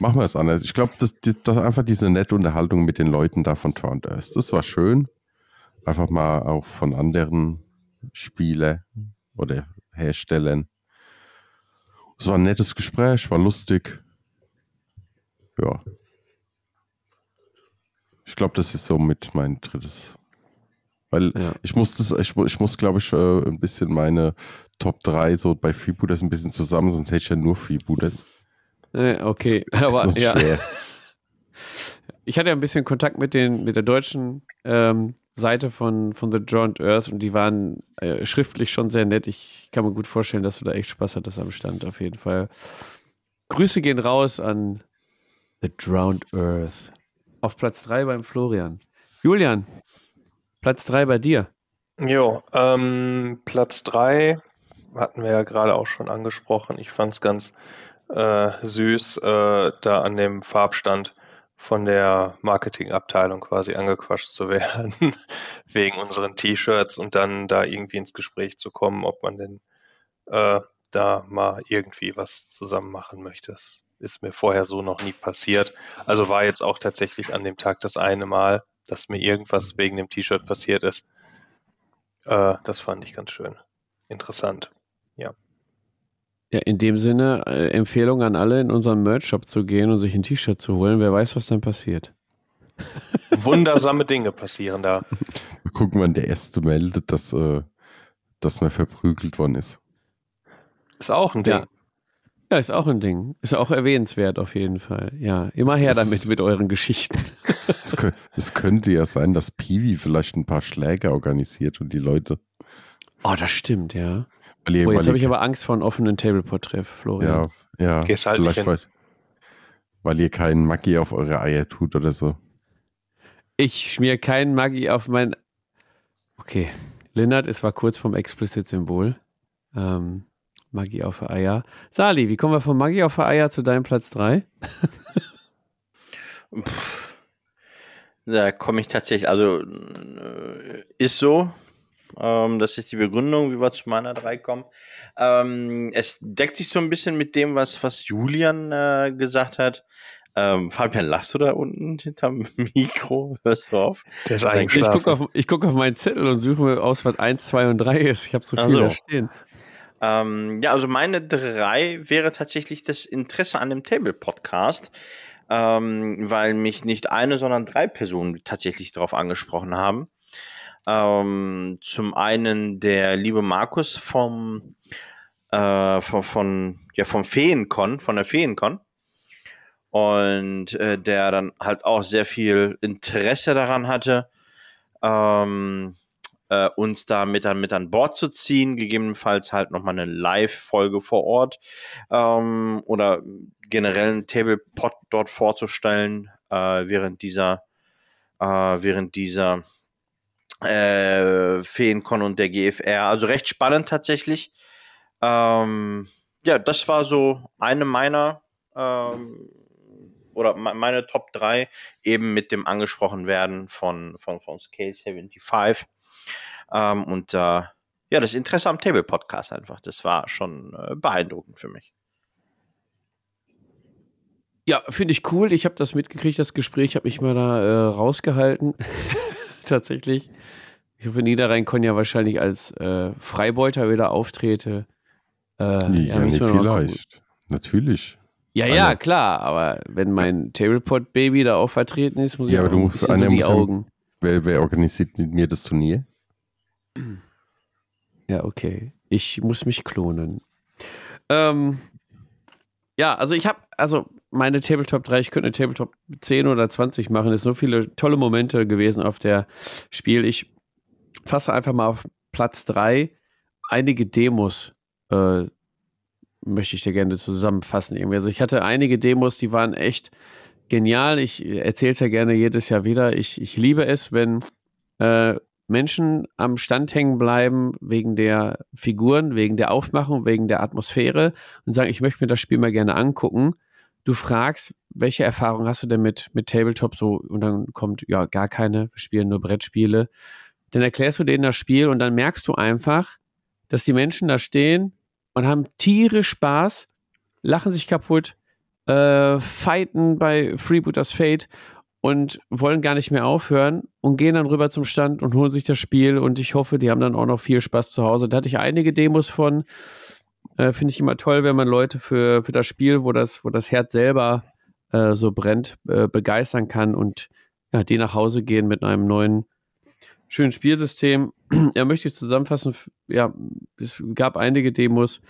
machen wir es anders. Ich glaube, dass, dass einfach diese nette Unterhaltung mit den Leuten da von Toronto ist. Das war schön. Einfach mal auch von anderen Spielen oder Herstellern Es war ein nettes Gespräch, war lustig. Ja. Ich glaube, das ist so mit mein drittes. Weil Ja. ich muss das, ich, ich muss, glaube ich, äh, ein bisschen meine Top 3 so bei Freebooters ein bisschen zusammen, sonst hätte ich ja nur Freebooters. Äh, okay, Das ist aber ja. schwer. Ich hatte ja ein bisschen Kontakt mit, den, mit der deutschen ähm, Seite von, von The Drowned Earth und die waren äh, schriftlich schon sehr nett. Ich kann mir gut vorstellen, dass du da echt Spaß hattest am Stand, auf jeden Fall. Grüße gehen raus an The Drowned Earth. Auf Platz 3 beim Florian. Julian, Platz 3 bei dir. Jo, ähm, Platz 3 hatten wir ja gerade auch schon angesprochen. Ich fand es ganz äh, süß, äh, da an dem Farbstand von der Marketingabteilung quasi angequatscht zu werden, wegen unseren T-Shirts und dann da irgendwie ins Gespräch zu kommen, ob man denn äh, da mal irgendwie was zusammen machen möchte. Das ist mir vorher so noch nie passiert. Also war jetzt auch tatsächlich an dem Tag das eine Mal, dass mir irgendwas wegen dem T-Shirt passiert ist. Äh, das fand ich ganz schön. Interessant. Ja, in dem Sinne, äh, Empfehlung an alle, in unseren Merch-Shop zu gehen und sich ein T-Shirt zu holen. Wer weiß, was dann passiert. Wundersame Dinge passieren da. Mal gucken, wann der erste meldet, dass, äh, dass man verprügelt worden ist. Ist auch ein Ding. Ja. Ja, ist auch ein Ding. Ist auch erwähnenswert auf jeden Fall. Ja, immer Das her ist- damit mit euren Geschichten. Es, kö es könnte ja sein, dass Piwi vielleicht ein paar Schläge organisiert und die Leute. Oh, das stimmt, ja. Ihr, Oh, jetzt habe ich aber Angst vor einem offenen Tableport-Treff, Florian. ja, ja, Gehst halt vielleicht, weil, weil ihr keinen Maggi auf eure Eier tut oder so. Ich schmier keinen Maggi auf mein. Okay. Lennart, es war kurz vom Explicit-Symbol. Ähm, Maggi auf Eier. Sali, wie kommen wir von Maggi auf der Eier zu deinem Platz 3? Pff, Da komme ich tatsächlich, also äh, ist so. Ähm, das ist die Begründung, wie wir zu meiner 3 kommen. Ähm, es deckt sich so ein bisschen mit dem, was, was Julian äh, gesagt hat. Ähm, Fabian, lachst du da unten hinterm Mikro? Hörst du auf? Der ist Ich gucke auf, ich guck auf meinen Zettel und suche mir aus, was 1, 2 und 3 ist. Ich habe so viel so. da stehen. Ähm, ja, also meine drei wäre tatsächlich das Interesse an dem Table-Podcast, ähm, weil mich nicht eine, sondern drei Personen tatsächlich darauf angesprochen haben. Ähm, zum einen der liebe Markus vom, äh, von, von, ja, vom Feencon, von der Feencon. Und äh, der dann halt auch sehr viel Interesse daran hatte, ähm, äh, uns da mit an, mit an Bord zu ziehen, gegebenenfalls halt nochmal eine Live-Folge vor Ort ähm, oder generell einen Tablepot dort vorzustellen, äh, während dieser, äh, während dieser äh, Feencon und der GFR. Also recht spannend tatsächlich. Ähm, ja, das war so eine meiner ähm, oder me- meine Top 3 eben mit dem angesprochen werden von, von, von Scale75. Ähm, und äh, ja, das Interesse am Table-Podcast einfach, das war schon äh, beeindruckend für mich. Ja, finde ich cool. Ich habe das mitgekriegt, das Gespräch habe ich mal da äh, rausgehalten. Tatsächlich. Ich hoffe, Niederrhein kann ja wahrscheinlich als äh, Freibeuter wieder auftrete. Äh, Ja, nee, mal gucken. vielleicht. Natürlich. Ja, ja, klar, aber wenn mein Tablepot-Baby da auch vertreten ist, muss Ja, ich aber du musst- so die muss ja- Augen. Wer, wer organisiert mit mir das Turnier? Ja, okay. Ich muss mich klonen. Ähm, ja, also ich habe, also meine Tabletop 3, ich könnte eine Tabletop 10 oder 20 machen. Es sind so viele tolle Momente gewesen auf der Spiel. Ich fasse einfach mal auf Platz 3 einige Demos äh, möchte ich dir gerne zusammenfassen. Irgendwie. Also ich hatte einige Demos, die waren echt genial. Ich erzähle es ja gerne jedes Jahr wieder. Ich, ich liebe es, wenn äh, Menschen am Stand hängen bleiben wegen der Figuren, wegen der Aufmachung, wegen der Atmosphäre und sagen, ich möchte mir das Spiel mal gerne angucken. Du fragst, welche Erfahrung hast du denn mit, mit Tabletop so und dann kommt, ja, gar keine, wir spielen nur Brettspiele. Dann erklärst du denen das Spiel und dann merkst du einfach, dass die Menschen da stehen und haben tierisch Spaß, lachen sich kaputt, äh, fighten bei Freebooters Fate und wollen gar nicht mehr aufhören und gehen dann rüber zum Stand und holen sich das Spiel und ich hoffe, die haben dann auch noch viel Spaß zu Hause. Da hatte ich einige Demos von. Äh, Finde ich immer toll, wenn man Leute für, für das Spiel, wo das, wo das Herz selber äh, so brennt, äh, begeistern kann und ja, die nach Hause gehen mit einem neuen schönen Spielsystem. ja, möchte ich zusammenfassen, ja, es gab einige Demos.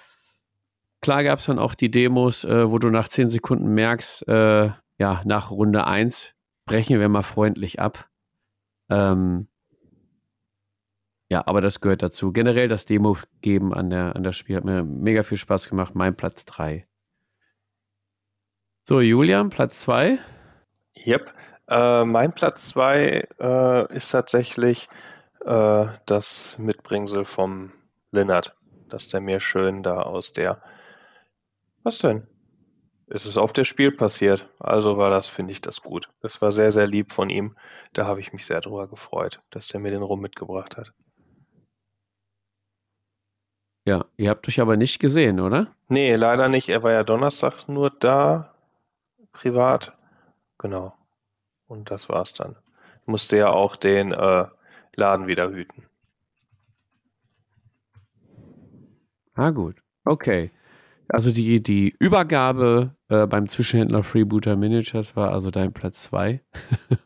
Klar gab es dann auch die Demos, äh, wo du nach 10 Sekunden merkst, äh, ja, nach Runde 1 brechen wir mal freundlich ab. Ähm, ja, aber das gehört dazu. Generell das Demo geben an der, an der Spiel hat mir mega viel Spaß gemacht. Mein Platz 3. So, Julian, Platz 2. Yep. Äh, mein Platz 2 äh, ist tatsächlich äh, das Mitbringsel vom Linnert, dass der mir schön da aus der. Was denn? Es ist auf der Spiel passiert. Also war das, finde ich, das gut. Das war sehr, sehr lieb von ihm. Da habe ich mich sehr drüber gefreut, dass der mir den Rum mitgebracht hat. Ja, ihr habt euch aber nicht gesehen, oder? Nee, leider nicht. Er war ja Donnerstag nur da, privat. Genau. Und das war's dann. Musste ja auch den äh, Laden wieder hüten. Ah, gut. Okay. Also die, die Übergabe äh, beim Zwischenhändler Freebooter Miniatures war also dein Platz 2.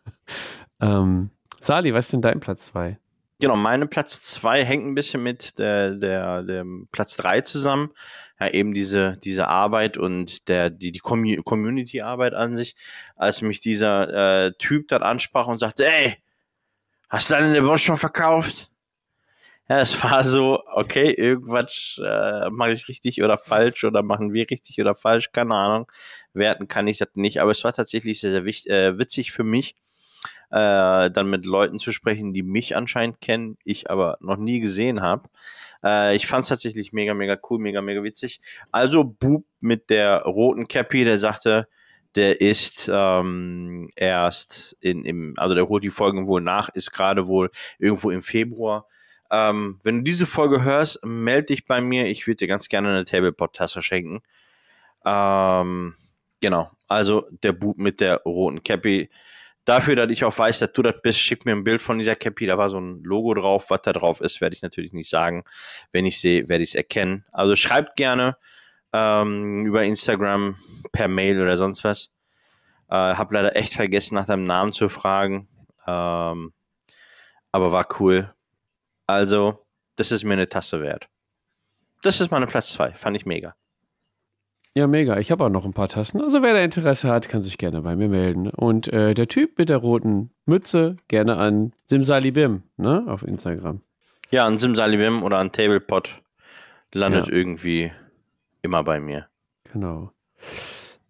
ähm, Sali, was ist denn dein Platz 2? Genau, meine Platz zwei hängt ein bisschen mit der, der, dem Platz drei zusammen. Ja, eben diese, diese Arbeit und der, die, die Community-Arbeit an sich, als mich dieser äh, Typ dann ansprach und sagte, ey, hast du deine Bosch schon verkauft? Ja, es war so, okay, irgendwas äh, mache ich richtig oder falsch oder machen wir richtig oder falsch, keine Ahnung. Werten kann ich das nicht, aber es war tatsächlich sehr, sehr wichtig, äh, witzig für mich, äh, dann mit Leuten zu sprechen, die mich anscheinend kennen, ich aber noch nie gesehen habe. Äh, ich fand es tatsächlich mega, mega cool, mega, mega witzig. Also Bub mit der roten Cappy, der sagte, der ist ähm, erst in, im, also der holt die Folgen wohl nach, ist gerade wohl irgendwo im Februar. Ähm, wenn du diese Folge hörst, melde dich bei mir. Ich würde dir ganz gerne eine Tablepot-Tasse schenken. Ähm, genau. Also der Bub mit der roten Cappy dafür, dass ich auch weiß, dass du das bist, schick mir ein Bild von dieser Cappy. Da war so ein Logo drauf. Was da drauf ist, werde ich natürlich nicht sagen. Wenn ich sehe, werde ich es erkennen. Also schreibt gerne ähm, über Instagram, per Mail oder sonst was. Äh, hab leider echt vergessen, nach deinem Namen zu fragen. Ähm, aber war cool. Also, das ist mir eine Tasse wert. Das ist meine Platz 2. Fand ich mega. Ja, mega. Ich habe auch noch ein paar Tassen. Also wer da Interesse hat, kann sich gerne bei mir melden. Und äh, der Typ mit der roten Mütze gerne an Simsalibim, ne, auf Instagram. Ja, an Simsalibim oder an Tablepot landet ja. irgendwie immer bei mir. Genau.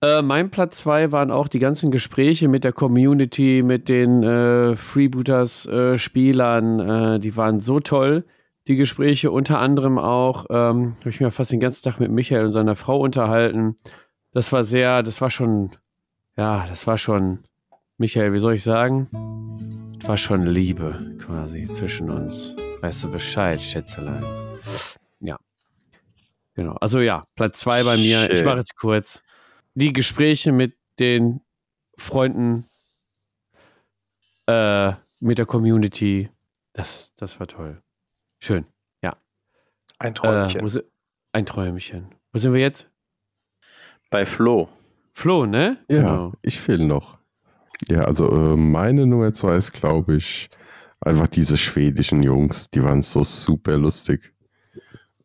Äh, mein Platz 2 waren auch die ganzen Gespräche mit der Community, mit den äh, Freebooters-Spielern. Äh, die waren so toll die Gespräche. Unter anderem auch, ähm, habe ich mir fast den ganzen Tag mit Michael und seiner Frau unterhalten. Das war sehr, das war schon, ja, das war schon, Michael, wie soll ich sagen? Das war schon Liebe quasi zwischen uns. Weißt du Bescheid, Schätzelein. Ja. Genau. Also ja, Platz zwei bei mir. Schön. Ich mache jetzt kurz. Die Gespräche mit den Freunden, äh, mit der Community, das, das war toll. Schön, ja. Ein Träumchen. Äh, ein Träumchen. Wo sind wir jetzt? Bei Flo. Flo, ne? Ja, genau. ich fehle noch. Ja, also äh, meine Nummer zwei ist, glaube ich, einfach diese schwedischen Jungs. Die waren so super lustig.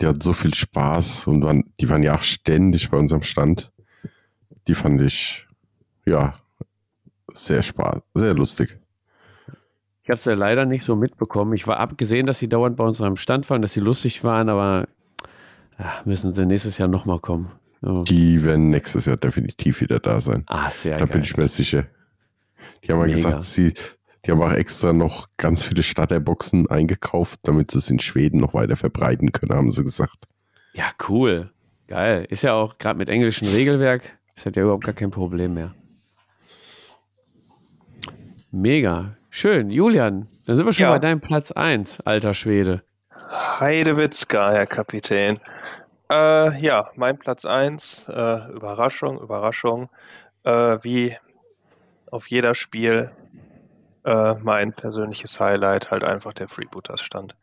Die hatten so viel Spaß und waren, die waren ja auch ständig bei unserem Stand. Die fand ich, ja, sehr spaß, sehr lustig. Ich habe es ja leider nicht so mitbekommen. Ich war abgesehen, dass sie dauernd bei uns am Stand waren, dass sie lustig waren, aber ja, müssen sie nächstes Jahr nochmal kommen. Oh. Die werden nächstes Jahr definitiv wieder da sein. Ah, sehr Da geil. bin ich mir sicher. Die haben ja gesagt, sie, die haben auch extra noch ganz viele Starterboxen eingekauft, damit sie es in Schweden noch weiter verbreiten können, haben sie gesagt. Ja, cool. Geil. Ist ja auch gerade mit englischem Regelwerk, ist halt ja überhaupt gar kein Problem mehr. Mega. Schön, Julian, dann sind wir schon ja. bei deinem Platz 1, alter Schwede. Heidewitzka, Herr Kapitän. Äh, ja, mein Platz 1, äh, Überraschung, Überraschung. Äh, wie auf jeder Spiel äh, mein persönliches Highlight, halt einfach der Freebooters stand.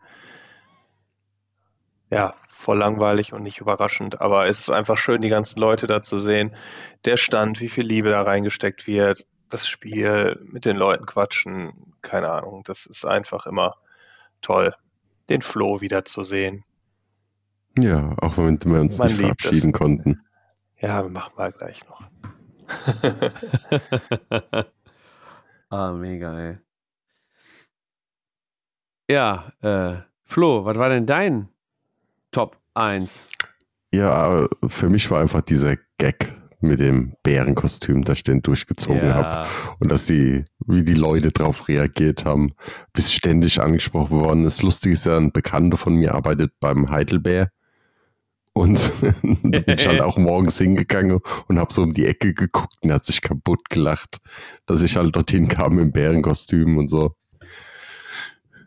ja, voll langweilig und nicht überraschend, aber es ist einfach schön, die ganzen Leute da zu sehen. Der Stand, wie viel Liebe da reingesteckt wird, das Spiel, mit den Leuten quatschen, keine Ahnung, das ist einfach immer toll, den Flo wieder zu sehen. Ja, auch wenn wir uns Man nicht verabschieden konnten. Ja, wir machen wir gleich noch. ah, mega, ey. Ja, äh, Flo, was war denn dein Top 1? Ja, für mich war einfach dieser Gag mit dem Bärenkostüm, das ich den durchgezogen habe. Und dass die, wie die Leute darauf reagiert haben, bis ständig angesprochen worden ist. Lustig ist ja, ein Bekannter von mir arbeitet beim Heidelbär. Und da bin ich halt auch morgens hingegangen und habe so um die Ecke geguckt und er hat sich kaputt gelacht, dass ich halt dorthin kam im Bärenkostüm und so.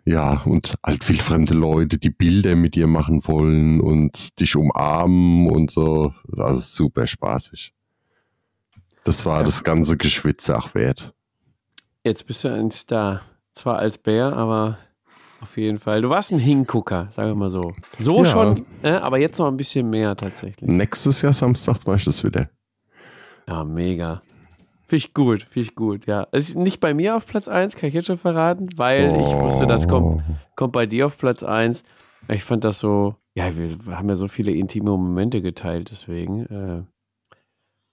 Ja, und halt wildfremde Leute, die Bilder mit dir machen wollen und dich umarmen und so. Also super spaßig. Das war das ganze Geschwitze auch wert. Jetzt bist du ein Star. Zwar als Bär, aber auf jeden Fall. Du warst ein Hingucker, sagen wir mal so. So Ja. schon, äh, aber jetzt noch ein bisschen mehr tatsächlich. Nächstes Jahr Samstag mache ich das wieder. Ja, mega. Finde ich gut, finde ich gut, ja. Es ist nicht bei mir auf Platz 1, kann ich jetzt schon verraten, weil ich wusste, das kommt, Oh. kommt bei dir auf Platz 1. Ich fand das so, ja, wir haben ja so viele intime Momente geteilt, deswegen, äh,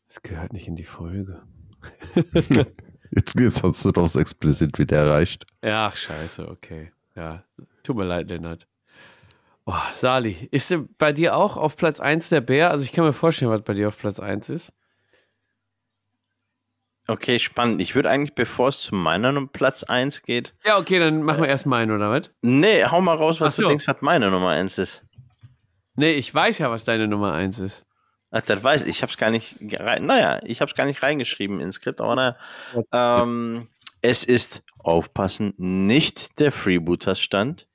es gehört nicht in die Folge. Jetzt, jetzt hast du doch das explizit wieder erreicht. Ja, ach, scheiße, okay. Ja, tut mir leid, Lennart. Oh, Sali, ist bei dir auch auf Platz 1 der Bär? Also ich kann mir vorstellen, was bei dir auf Platz 1 ist. Okay, spannend. Ich würde eigentlich, bevor es zu meiner Num- Platz 1 geht, Ja, okay, dann machen wir erst meinen, oder was? nee, hau mal raus, was Ach so. du denkst, was meine Nummer 1 ist. Nee, ich weiß ja, was deine Nummer 1 ist. Ach, das weiß ich. Ich habe es gar nicht, naja, ich habe es gar nicht reingeschrieben ins Skript, aber naja. Ähm, es ist, aufpassen, nicht der Freebooters-Stand.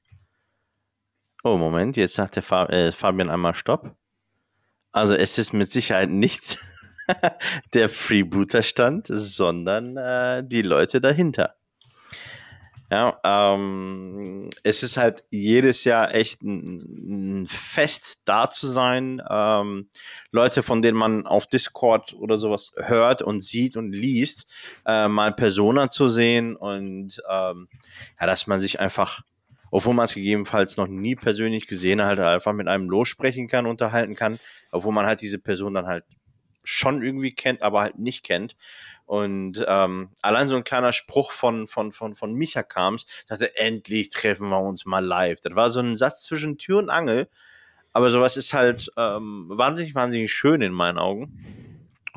Oh, Moment, jetzt sagt der Fa äh, Fabian einmal Stopp. Also es ist mit Sicherheit nicht der Freebooter-Stand, sondern äh, die Leute dahinter. Ja, ähm, es ist halt jedes Jahr echt ein, ein Fest da zu sein. Ähm, Leute, von denen man auf Discord oder sowas hört und sieht und liest, äh, mal Persona zu sehen und ähm, ja, dass man sich einfach, obwohl man es gegebenenfalls noch nie persönlich gesehen hat, einfach mit einem lossprechen kann, unterhalten kann, obwohl man halt diese Person dann halt schon irgendwie kennt, aber halt nicht kennt. Und ähm, allein so ein kleiner Spruch von, von, von, von Micha kam's, sagte, endlich treffen wir uns mal live. Das war so ein Satz zwischen Tür und Angel. Aber sowas ist halt ähm, wahnsinnig, wahnsinnig schön in meinen Augen.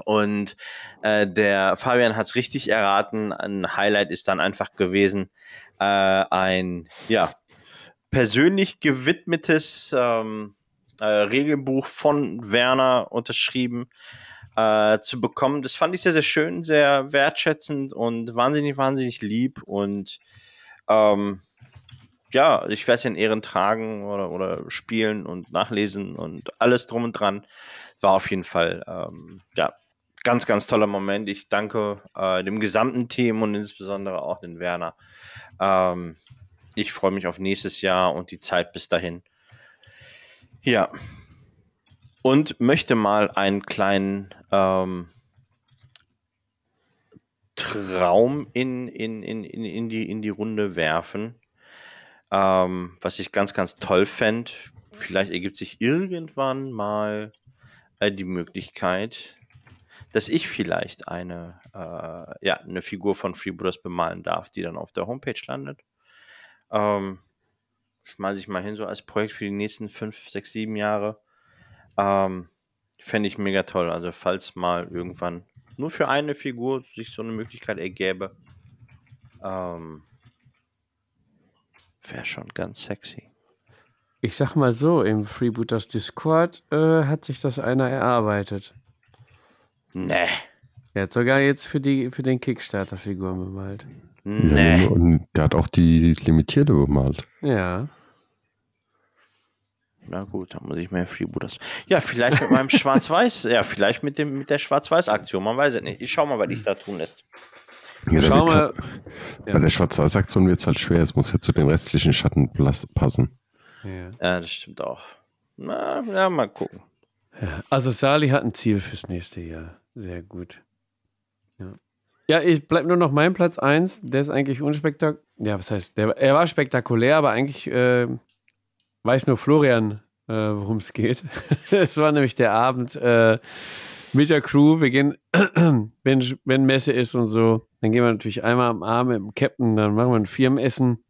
Und äh, der Fabian hat's richtig erraten. Ein Highlight ist dann einfach gewesen, äh, ein ja persönlich gewidmetes ähm, äh, Regelbuch von Werner unterschrieben äh, zu bekommen. Das fand ich sehr, sehr schön, sehr wertschätzend und wahnsinnig, wahnsinnig lieb. Und ähm, ja, ich werde es in Ehren tragen oder, oder spielen und nachlesen und alles drum und dran. War auf jeden Fall, ähm, ja, ganz, ganz toller Moment. Ich danke äh, dem gesamten Team und insbesondere auch den Werner. Ähm, ich freue mich auf nächstes Jahr und die Zeit bis dahin. Ja. Und möchte mal einen kleinen ähm, Traum in, in, in, in, in, die, in die Runde werfen. Ähm, was ich ganz, ganz toll fände. Vielleicht ergibt sich irgendwann mal äh, die Möglichkeit, dass ich vielleicht eine, äh, ja, eine Figur von Freebooters bemalen darf, die dann auf der Homepage landet. Ähm, schmeiße ich mal hin, so als Projekt für die nächsten fünf, sechs, sieben Jahre. Ähm, Fände ich mega toll. Also, falls mal irgendwann nur für eine Figur sich so eine Möglichkeit ergäbe, ähm, wäre schon ganz sexy. Ich sag mal so, im Freebooters Discord äh, hat sich das einer erarbeitet. Nee. Er hat sogar jetzt für, die, für den Kickstarter-Figuren bemalt. Nee. Ja, und der hat auch die limitierte bemalt. Ja. Na gut, dann muss ich mehr Freebooters. Ja, vielleicht mit meinem Schwarz-Weiß. Ja, vielleicht mit, dem, mit der Schwarz-Weiß-Aktion. Man weiß es nicht. Ich schau mal, was ich da tun lässt. Ja, Schau mal. halt- Bei der Schwarz-Weiß-Aktion wird es halt schwer. Es muss ja zu den restlichen Schatten passen. Ja. Ja, das stimmt auch. Na, ja, mal gucken. Ja, also Sali hat ein Ziel fürs nächste Jahr. Sehr gut. Ja, ja ich bleibe nur noch mein Platz 1. Der ist eigentlich unspektakulär. Ja, was heißt, der, er war spektakulär, aber eigentlich äh, weiß nur Florian, äh, worum es geht. es war nämlich der Abend äh, mit der Crew. Wir gehen, wenn, wenn Messe ist und so, dann gehen wir natürlich einmal am Abend mit dem Captain, dann machen wir ein Firmenessen.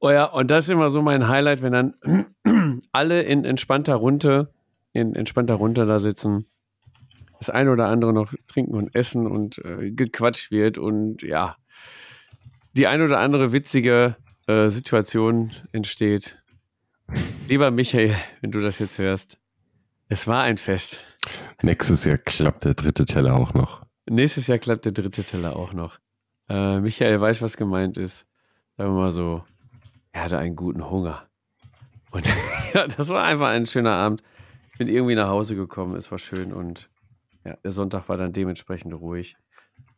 Oh ja, und das ist immer so mein Highlight, wenn dann alle in entspannter Runde, in entspannter Runde da sitzen, das eine oder andere noch trinken und essen und äh, gequatscht wird und ja, die eine oder andere witzige äh, Situation entsteht. Lieber Michael, wenn du das jetzt hörst, es war ein Fest. Nächstes Jahr klappt der dritte Teller auch noch. Nächstes Jahr klappt der dritte Teller auch noch. Äh, Michael weiß, was gemeint ist. Sagen wir mal so, er hatte einen guten Hunger. Und ja, das war einfach ein schöner Abend. Bin irgendwie nach Hause gekommen, es war schön und ja, der Sonntag war dann dementsprechend ruhig.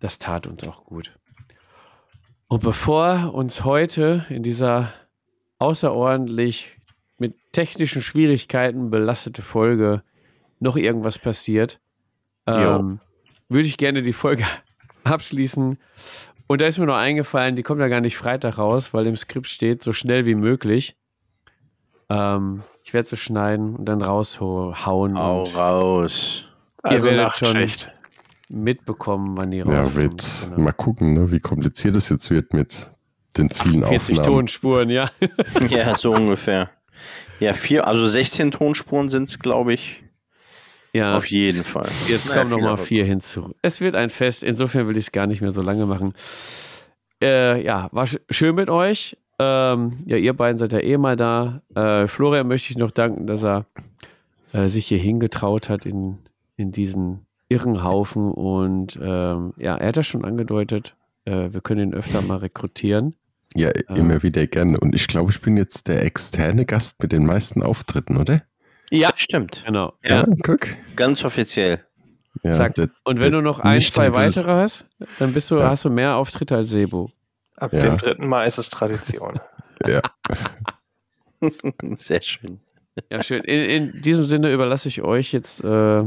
Das tat uns auch gut. Und bevor uns heute in dieser außerordentlich technischen Schwierigkeiten belastete Folge noch irgendwas passiert, ähm, würde ich gerne die Folge abschließen. Und da ist mir noch eingefallen, die kommt ja gar nicht Freitag raus, weil im Skript steht, so schnell wie möglich. Ähm, ich werde sie schneiden und dann raushauen. Hau raus. Also ihr werdet schon mitbekommen, wann die Ja, rauskommt. wird Genau. mal gucken, ne, wie kompliziert es jetzt wird mit den vielen 40 Aufnahmen. Tonspuren, ja. Ja, so ungefähr. Ja, vier, also 16 Tonspuren sind es, glaube ich. ja. Auf jeden Fall. Jetzt Naja, kommen noch viel mal Erfolg. vier hinzu. Es wird ein Fest. Insofern will ich es gar nicht mehr so lange machen. Äh, ja, war sch schön mit euch. Ähm, ja, ihr beiden seid ja eh mal da. Äh, Florian möchte ich noch danken, dass er äh, sich hier hingetraut hat in, in diesen irren Haufen. Und ähm, ja, er hat das schon angedeutet. Äh, wir können ihn öfter mal rekrutieren. Ja, immer wieder gerne. Und ich glaube, ich bin jetzt der externe Gast mit den meisten Auftritten, oder? Ja, stimmt. genau. Ja. guck. Ganz offiziell. Ja, Zack. der- Und wenn du noch ein, zwei weitere hast, dann bist du, Ja. hast du mehr Auftritte als Sebo. Ab Ja. dem dritten Mal ist es Tradition. Ja, Sehr schön. Ja, schön. In, in diesem Sinne überlasse ich euch jetzt, äh,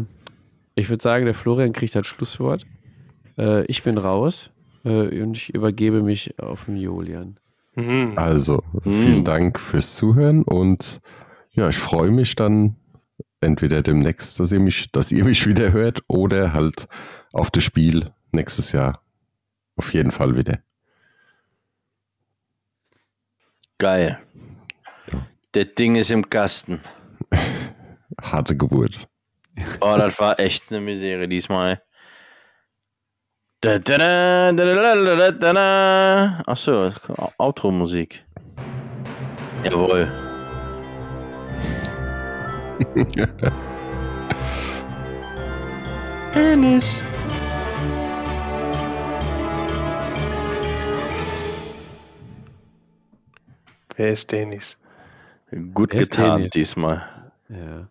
ich würde sagen, der Florian kriegt das Schlusswort. Äh, ich bin raus äh, und ich übergebe mich auf den Julian. Mhm. also Hm. vielen Dank fürs Zuhören und ja, ich freue mich dann entweder demnächst, dass ihr mich, dass ihr mich wieder hört oder halt auf das Spiel nächstes Jahr. Auf jeden Fall wieder. Geil. Ja. Das Ding ist im Kasten. Harte Geburt. Oh, das war echt eine Misere diesmal. Da, da, da, Achso, Outro-Musik. Jawohl. Dennis. Wer ist Dennis? Gut Wer getan Dennis? diesmal. Ja.